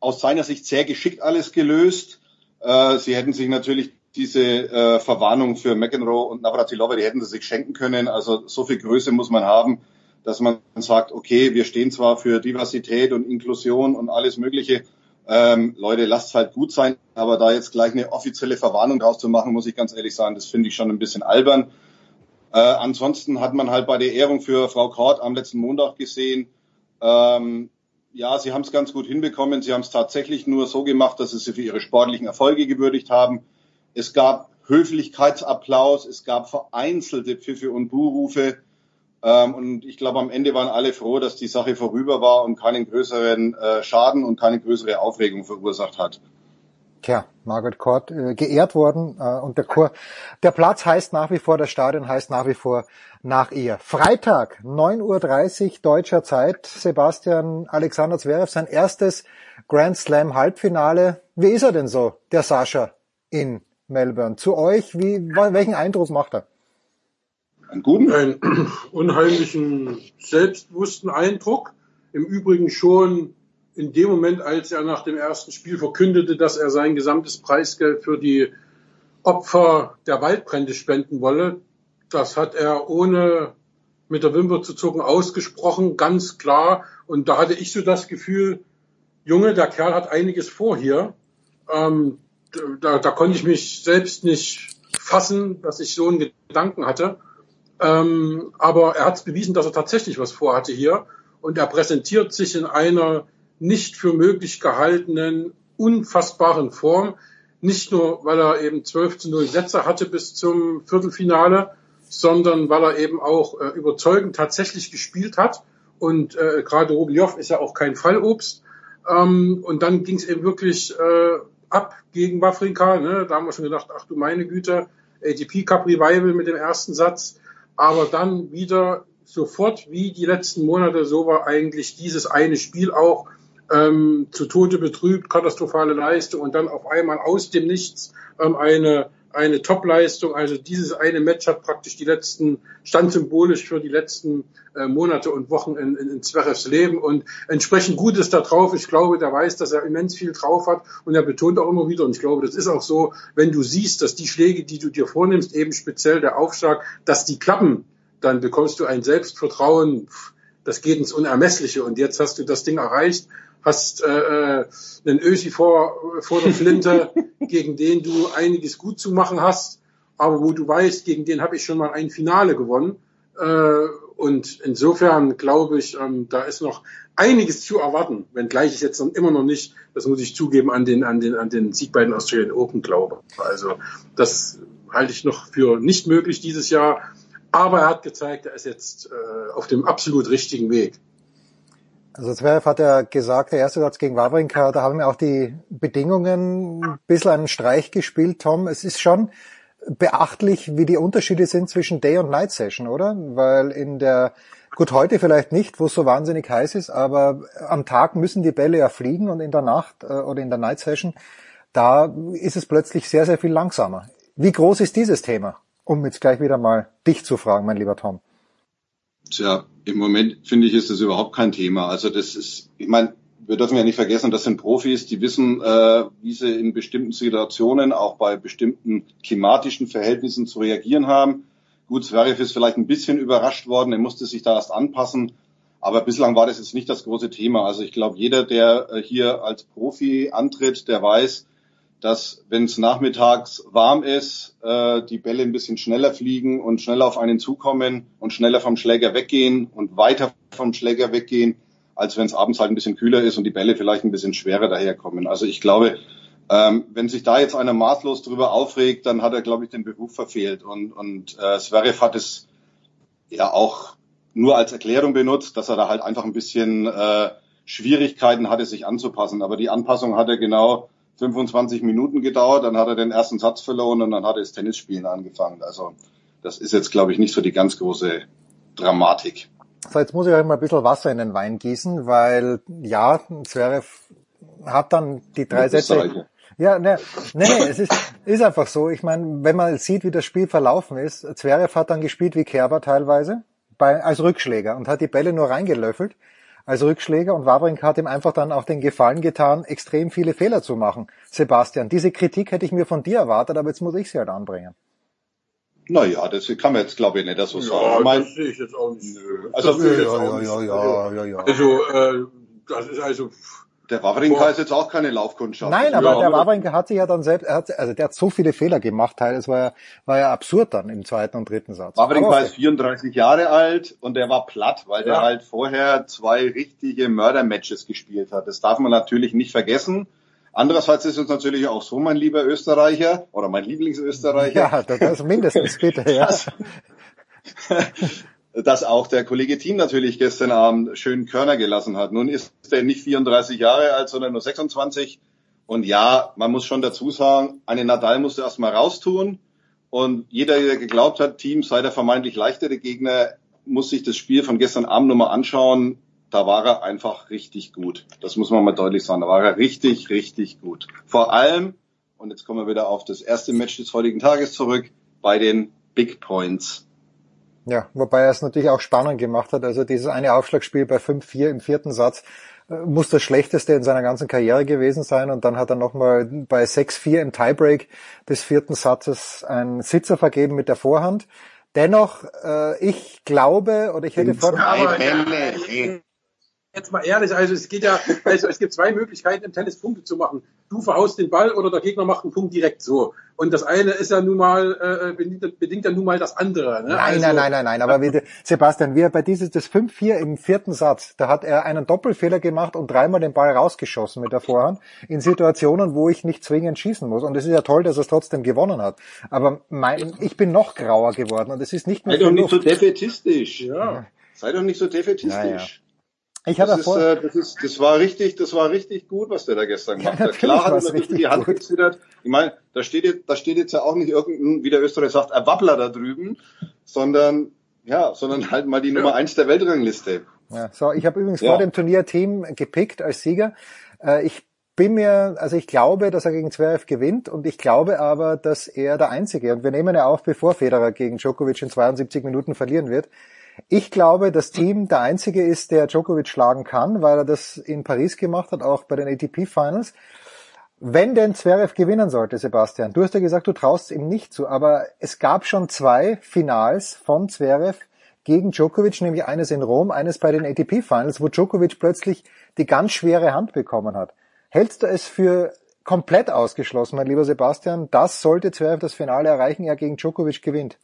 aus seiner Sicht sehr geschickt alles gelöst. Äh, sie hätten sich natürlich diese äh, Verwarnung für McEnroe und Navratilova, die hätten sie sich schenken können. Also so viel Größe muss man haben, dass man sagt, okay, wir stehen zwar für Diversität und Inklusion und alles Mögliche. Ähm, Leute, lasst es halt gut sein, aber da jetzt gleich eine offizielle Verwarnung draus zu machen, muss ich ganz ehrlich sagen, das finde ich schon ein bisschen albern. Äh, ansonsten hat man halt bei der Ehrung für Frau Kort am letzten Montag gesehen, ähm, ja, sie haben es ganz gut hinbekommen. Sie haben es tatsächlich nur so gemacht, dass sie sie für ihre sportlichen Erfolge gewürdigt haben. Es gab Höflichkeitsapplaus, es gab vereinzelte Pfiffe und Buhrufe. Ähm, und ich glaube, am Ende waren alle froh, dass die Sache vorüber war und keinen größeren äh, Schaden und keine größere Aufregung verursacht hat. Tja, Margaret Court äh, geehrt worden äh, und der Chor, der Platz heißt nach wie vor, das Stadion heißt nach wie vor nach ihr. Freitag, 9.30 Uhr deutscher Zeit, Sebastian Alexander Zverev, sein erstes Grand Slam Halbfinale. Wie ist er denn so, der Sascha in Melbourne? Zu euch, wie, welchen Eindruck macht er? Einen guten? Einen <clears throat> unheimlichen, selbstbewussten Eindruck. Im Übrigen schon in dem Moment, als er nach dem ersten Spiel verkündete, dass er sein gesamtes Preisgeld für die Opfer der Waldbrände spenden wolle, das hat er ohne mit der Wimper zu zucken ausgesprochen, ganz klar. Und da hatte ich so das Gefühl, Junge, der Kerl hat einiges vor hier. Ähm, da, da konnte ich mich selbst nicht fassen, dass ich so einen Gedanken hatte. Ähm, aber er hat es bewiesen, dass er tatsächlich was vorhatte hier. Und er präsentiert sich in einer nicht für möglich gehaltenen, unfassbaren Form. Nicht nur, weil er eben 12 zu 0 Sätze hatte bis zum Viertelfinale, sondern weil er eben auch äh, überzeugend tatsächlich gespielt hat. Und äh, gerade Rublev ist ja auch kein Fallobst. Ähm, und dann ging es eben wirklich äh, ab gegen Wafrika. Ne? Da haben wir schon gedacht, ach du meine Güte, ATP Cup Revival mit dem ersten Satz. Aber dann wieder sofort wie die letzten Monate, so war eigentlich dieses eine Spiel auch ähm, zu Tode betrübt, katastrophale Leistung und dann auf einmal aus dem Nichts ähm, eine eine Top-Leistung. Also dieses eine Match hat praktisch die letzten, stand symbolisch für die letzten äh, Monate und Wochen in, in, in Zverevs Leben und entsprechend gut ist da drauf. Ich glaube, der weiß, dass er immens viel drauf hat und er betont auch immer wieder und ich glaube, das ist auch so, wenn du siehst, dass die Schläge, die du dir vornimmst, eben speziell der Aufschlag, dass die klappen, dann bekommst du ein Selbstvertrauen, das geht ins Unermessliche und jetzt hast du das Ding erreicht hast äh, äh, einen Ösi vor, vor der Flinte, <laughs> gegen den du einiges gut zu machen hast, aber wo du weißt, gegen den habe ich schon mal ein Finale gewonnen. Äh, und insofern glaube ich, ähm, da ist noch einiges zu erwarten, wenngleich ich jetzt dann immer noch nicht, das muss ich zugeben, an den, an den, an den Sieg bei den Australian Open glaube. Also das halte ich noch für nicht möglich dieses Jahr. Aber er hat gezeigt, er ist jetzt äh, auf dem absolut richtigen Weg. Also Zverev hat ja gesagt, der erste Satz gegen Wawrinka, da haben wir auch die Bedingungen ein bisschen einen Streich gespielt, Tom. Es ist schon beachtlich, wie die Unterschiede sind zwischen Day und Night Session, oder? Weil in der, gut, heute vielleicht nicht, wo es so wahnsinnig heiß ist, aber am Tag müssen die Bälle ja fliegen und in der Nacht äh, oder in der Night Session, da ist es plötzlich sehr, sehr viel langsamer. Wie groß ist dieses Thema? Um jetzt gleich wieder mal dich zu fragen, mein lieber Tom. Tja, im Moment finde ich, ist das überhaupt kein Thema. Also das ist, ich meine, wir dürfen ja nicht vergessen, das sind Profis, die wissen, äh, wie sie in bestimmten Situationen, auch bei bestimmten klimatischen Verhältnissen zu reagieren haben. Gut, Zverev ist vielleicht ein bisschen überrascht worden, er musste sich da erst anpassen. Aber bislang war das jetzt nicht das große Thema. Also ich glaube, jeder, der äh, hier als Profi antritt, der weiß, dass wenn es nachmittags warm ist, äh, die Bälle ein bisschen schneller fliegen und schneller auf einen zukommen und schneller vom Schläger weggehen und weiter vom Schläger weggehen, als wenn es abends halt ein bisschen kühler ist und die Bälle vielleicht ein bisschen schwerer daherkommen. Also ich glaube, ähm, wenn sich da jetzt einer maßlos drüber aufregt, dann hat er, glaube ich, den Beruf verfehlt. Und, und äh, Zverev hat es ja auch nur als Erklärung benutzt, dass er da halt einfach ein bisschen äh, Schwierigkeiten hatte, sich anzupassen. Aber die Anpassung hat er genau 25 Minuten gedauert, dann hat er den ersten Satz verloren und dann hat er das Tennisspielen angefangen. Also das ist jetzt, glaube ich, nicht so die ganz große Dramatik. So, jetzt muss ich euch mal ein bisschen Wasser in den Wein gießen, weil ja, Zverev hat dann die drei Sätze. Ja, ne, nee, nee, es ist, ist einfach so. Ich meine, wenn man sieht, wie das Spiel verlaufen ist, Zverev hat dann gespielt wie Kerber teilweise bei, als Rückschläger und hat die Bälle nur reingelöffelt als Rückschläger und Wawrinka hat ihm einfach dann auch den Gefallen getan, extrem viele Fehler zu machen. Sebastian, diese Kritik hätte ich mir von dir erwartet, aber jetzt muss ich sie halt anbringen. Naja, das kann man jetzt glaube ich nicht das so ja, sagen. Ich mein, das sehe ich jetzt auch nicht. Also, das ja, ja, ja, ja, ja, Also, äh, das ist also der Wawrinka ist jetzt auch keine Laufkundschaft. Nein, aber ja, der Wawrinka hat sich ja dann selbst, er hat, also der hat so viele Fehler gemacht, das war ja, war ja absurd dann im zweiten und dritten Satz. Wawrinka okay. ist 34 Jahre alt und der war platt, weil ja. der halt vorher zwei richtige Mördermatches gespielt hat. Das darf man natürlich nicht vergessen. Andererseits ist es natürlich auch so, mein lieber Österreicher oder mein Lieblingsösterreicher. Ja, das mindestens bitte, ja. <laughs> <laughs> dass auch der Kollege Team natürlich gestern Abend schön Körner gelassen hat. Nun ist er nicht 34 Jahre alt, sondern nur 26. Und ja, man muss schon dazu sagen, eine Nadal musste erstmal raustun. Und jeder, der geglaubt hat, Team sei der vermeintlich leichtere Gegner, muss sich das Spiel von gestern Abend nochmal anschauen. Da war er einfach richtig gut. Das muss man mal deutlich sagen. Da war er richtig, richtig gut. Vor allem, und jetzt kommen wir wieder auf das erste Match des heutigen Tages zurück, bei den Big Points. Ja, wobei er es natürlich auch spannend gemacht hat. Also dieses eine Aufschlagspiel bei 5-4 im vierten Satz äh, muss das schlechteste in seiner ganzen Karriere gewesen sein. Und dann hat er nochmal bei 6-4 im Tiebreak des vierten Satzes einen Sitzer vergeben mit der Vorhand. Dennoch, äh, ich glaube, oder ich hätte vor... Jetzt mal ehrlich, also es geht ja, also es gibt zwei Möglichkeiten im Tennis Punkte zu machen. Du verhaust den Ball oder der Gegner macht einen Punkt direkt so. Und das eine ist ja nun mal, äh, bedingt, bedingt ja nun mal das andere. Ne? Nein, also, nein, nein, nein, nein. Aber wie, Sebastian, wie er bei dieses das 5-4 im vierten Satz, da hat er einen Doppelfehler gemacht und dreimal den Ball rausgeschossen mit der Vorhand in Situationen, wo ich nicht zwingend schießen muss. Und es ist ja toll, dass er es trotzdem gewonnen hat. Aber mein, ich bin noch grauer geworden und es ist nicht mehr. Sei doch nicht so defetistisch. Ja. Sei doch nicht so defetistisch. Ja, ja. Ich habe das, äh, das, ist, das war richtig, das war richtig gut, was der da gestern gemacht ja, hat. Klar hat er natürlich die Hand gezittert. Ich meine, da steht jetzt, da steht jetzt ja auch nicht irgendein, wie der Österreich sagt, ein Wappler da drüben, sondern ja, sondern halt mal die ja. Nummer eins der Weltrangliste. Ja, so, ich habe übrigens ja. vor dem Turnier Team gepickt als Sieger. Äh, ich bin mir, also ich glaube, dass er gegen Zverev gewinnt und ich glaube aber, dass er der Einzige, und wir nehmen ja auf, bevor Federer gegen Djokovic in 72 Minuten verlieren wird, ich glaube, das Team der einzige ist, der Djokovic schlagen kann, weil er das in Paris gemacht hat, auch bei den ATP Finals. Wenn denn Zverev gewinnen sollte, Sebastian, du hast ja gesagt, du traust ihm nicht zu, aber es gab schon zwei Finals von Zverev gegen Djokovic, nämlich eines in Rom, eines bei den ATP Finals, wo Djokovic plötzlich die ganz schwere Hand bekommen hat. Hältst du es für komplett ausgeschlossen, mein lieber Sebastian, das sollte Zverev das Finale erreichen, er gegen Djokovic gewinnt?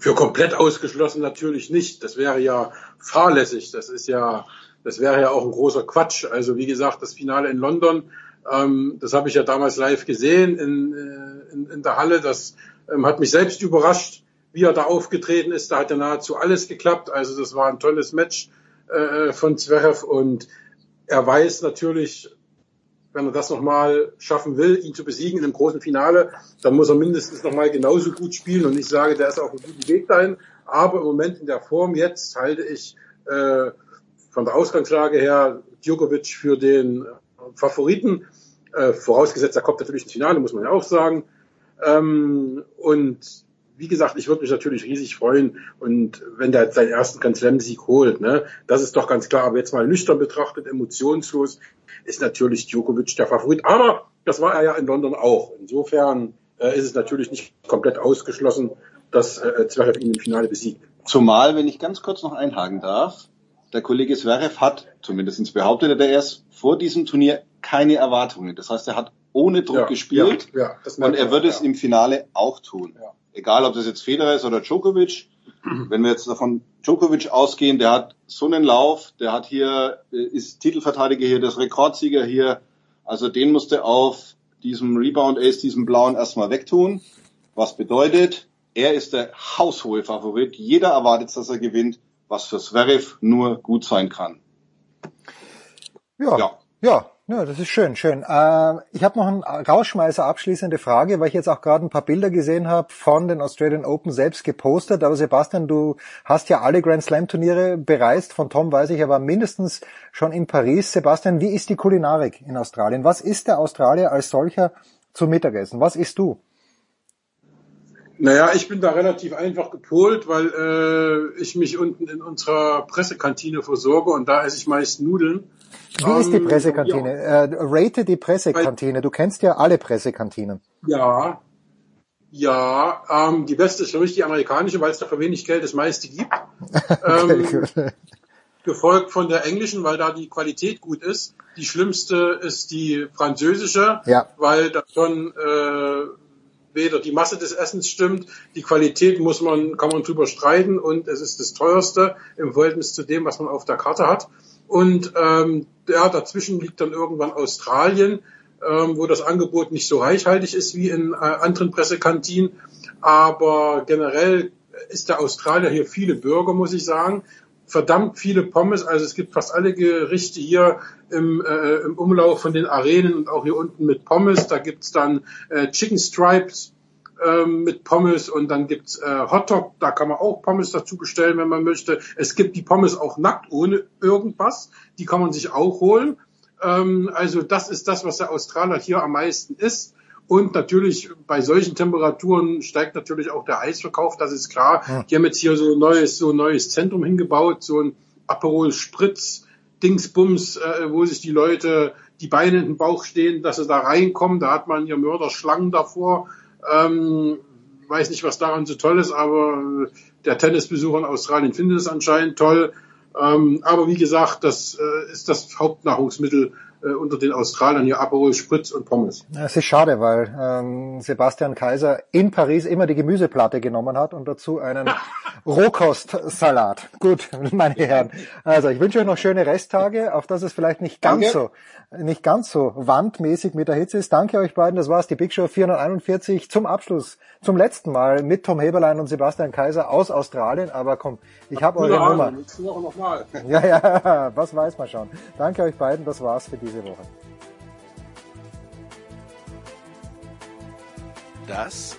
Für komplett ausgeschlossen natürlich nicht. Das wäre ja fahrlässig. Das ist ja, das wäre ja auch ein großer Quatsch. Also wie gesagt, das Finale in London, ähm, das habe ich ja damals live gesehen in, äh, in, in der Halle. Das ähm, hat mich selbst überrascht, wie er da aufgetreten ist. Da hat ja nahezu alles geklappt. Also das war ein tolles Match äh, von Zverev und er weiß natürlich, wenn er das nochmal schaffen will, ihn zu besiegen in einem großen Finale, dann muss er mindestens nochmal genauso gut spielen. Und ich sage, der ist auf einem guten Weg dahin. Aber im Moment in der Form jetzt halte ich äh, von der Ausgangslage her Djokovic für den Favoriten. Äh, vorausgesetzt, er kommt natürlich ins Finale, muss man ja auch sagen. Ähm, und wie gesagt, ich würde mich natürlich riesig freuen und wenn der seinen ersten Grand Slam Sieg holt, ne, das ist doch ganz klar. Aber jetzt mal nüchtern betrachtet, emotionslos, ist natürlich Djokovic der Favorit. Aber das war er ja in London auch. Insofern äh, ist es natürlich nicht komplett ausgeschlossen, dass äh, Zverev ihn im Finale besiegt. Zumal, wenn ich ganz kurz noch einhaken darf, der Kollege Zverev hat, zumindest behauptet er erst, vor diesem Turnier keine Erwartungen. Das heißt, er hat ohne Druck Ja, gespielt ja, ja, und er wird ja. es im Finale auch tun. Egal, ob das jetzt Federer ist oder Djokovic. Wenn wir jetzt davon Djokovic ausgehen, der hat so einen Lauf, der hat hier, äh, ist Titelverteidiger hier, das Rekordsieger hier. Also den musste auf diesem Rebound Ace, diesem blauen erstmal wegtun. Was bedeutet, er ist der haushohe Favorit. Jeder erwartet, dass er gewinnt, was für Zverev nur gut sein kann. Ja, ja, ja, das ist schön, schön. Äh, ich habe noch einen Rausschmeißer abschließende Frage, weil ich jetzt auch gerade ein paar Bilder gesehen habe von den Australian Open selbst gepostet. Aber Sebastian, du hast ja alle Grand Slam Turniere bereist. Von Tom weiß ich, er war mindestens schon in Paris. Sebastian, wie ist die Kulinarik in Australien? Was ist der Australier als solcher zum Mittagessen? Was isst du? Naja, ich bin da relativ einfach gepolt, weil äh, ich mich unten in unserer Pressekantine versorge und da esse ich meist Nudeln. Wie ist die Ähm, Pressekantine? Äh, rate die Pressekantine. Du kennst ja alle Pressekantinen. Ja, ja, ähm, die beste ist für mich die amerikanische, weil es da für wenig Geld das meiste gibt. <laughs> ähm, gefolgt von der englischen, weil da die Qualität gut ist. Die schlimmste ist die französische, Ja. weil da schon äh, weder die Masse des Essens stimmt, die Qualität muss man, kann man drüber streiten und es ist das teuerste im Verhältnis zu dem, was man auf der Karte hat. Und ähm, ja, dazwischen liegt dann irgendwann Australien, ähm, wo das Angebot nicht so reichhaltig ist wie in äh, anderen Pressekantinen. Aber generell ist der Australier hier viele Bürger, muss ich sagen. Verdammt viele Pommes, also es gibt fast alle Gerichte hier im, äh, im Umlauf von den Arenen und auch hier unten mit Pommes. Da gibt's dann äh, Chicken Stripes ähm, mit Pommes und dann gibt's äh, Hotdog, da kann man auch Pommes dazu bestellen, wenn man möchte. Es gibt die Pommes auch nackt, ohne irgendwas. Die kann man sich auch holen. Ähm, also das ist das, was der Australier hier am meisten isst. Und natürlich bei solchen Temperaturen steigt natürlich auch der Eisverkauf, das ist klar. Ja. Die haben jetzt hier so ein neues, so ein neues Zentrum hingebaut, so ein Aperol Spritz Dingsbums, äh, wo sich die Leute die Beine in den Bauch stehen, dass sie da reinkommen. Da hat man hier Mörderschlangen davor. Ähm, weiß nicht, was daran so toll ist, aber der Tennisbesucher in Australien findet es anscheinend toll. Ähm, aber wie gesagt, das äh, ist das Hauptnahrungsmittel äh, unter den Australiern hier Aperol Spritz und Pommes. Es ist schade, weil ähm, Sebastian Kaiser in Paris immer die Gemüseplatte genommen hat und dazu einen <laughs> Rohkostsalat. Gut, meine Herren. Also ich wünsche euch noch schöne Resttage, auf dass es vielleicht nicht ganz Danke. so nicht ganz so wandmäßig mit der Hitze ist. Danke euch beiden. Das war's, die Big Show 441 zum Abschluss, zum letzten Mal mit Tom Heberlein und Sebastian Kaiser aus Australien. Aber komm, ich habe eure Nummer. Ahnung, nächste Woche nochmal. Ja, ja, <laughs> was weiß man schon. Danke euch beiden, das war's für diese Woche. Das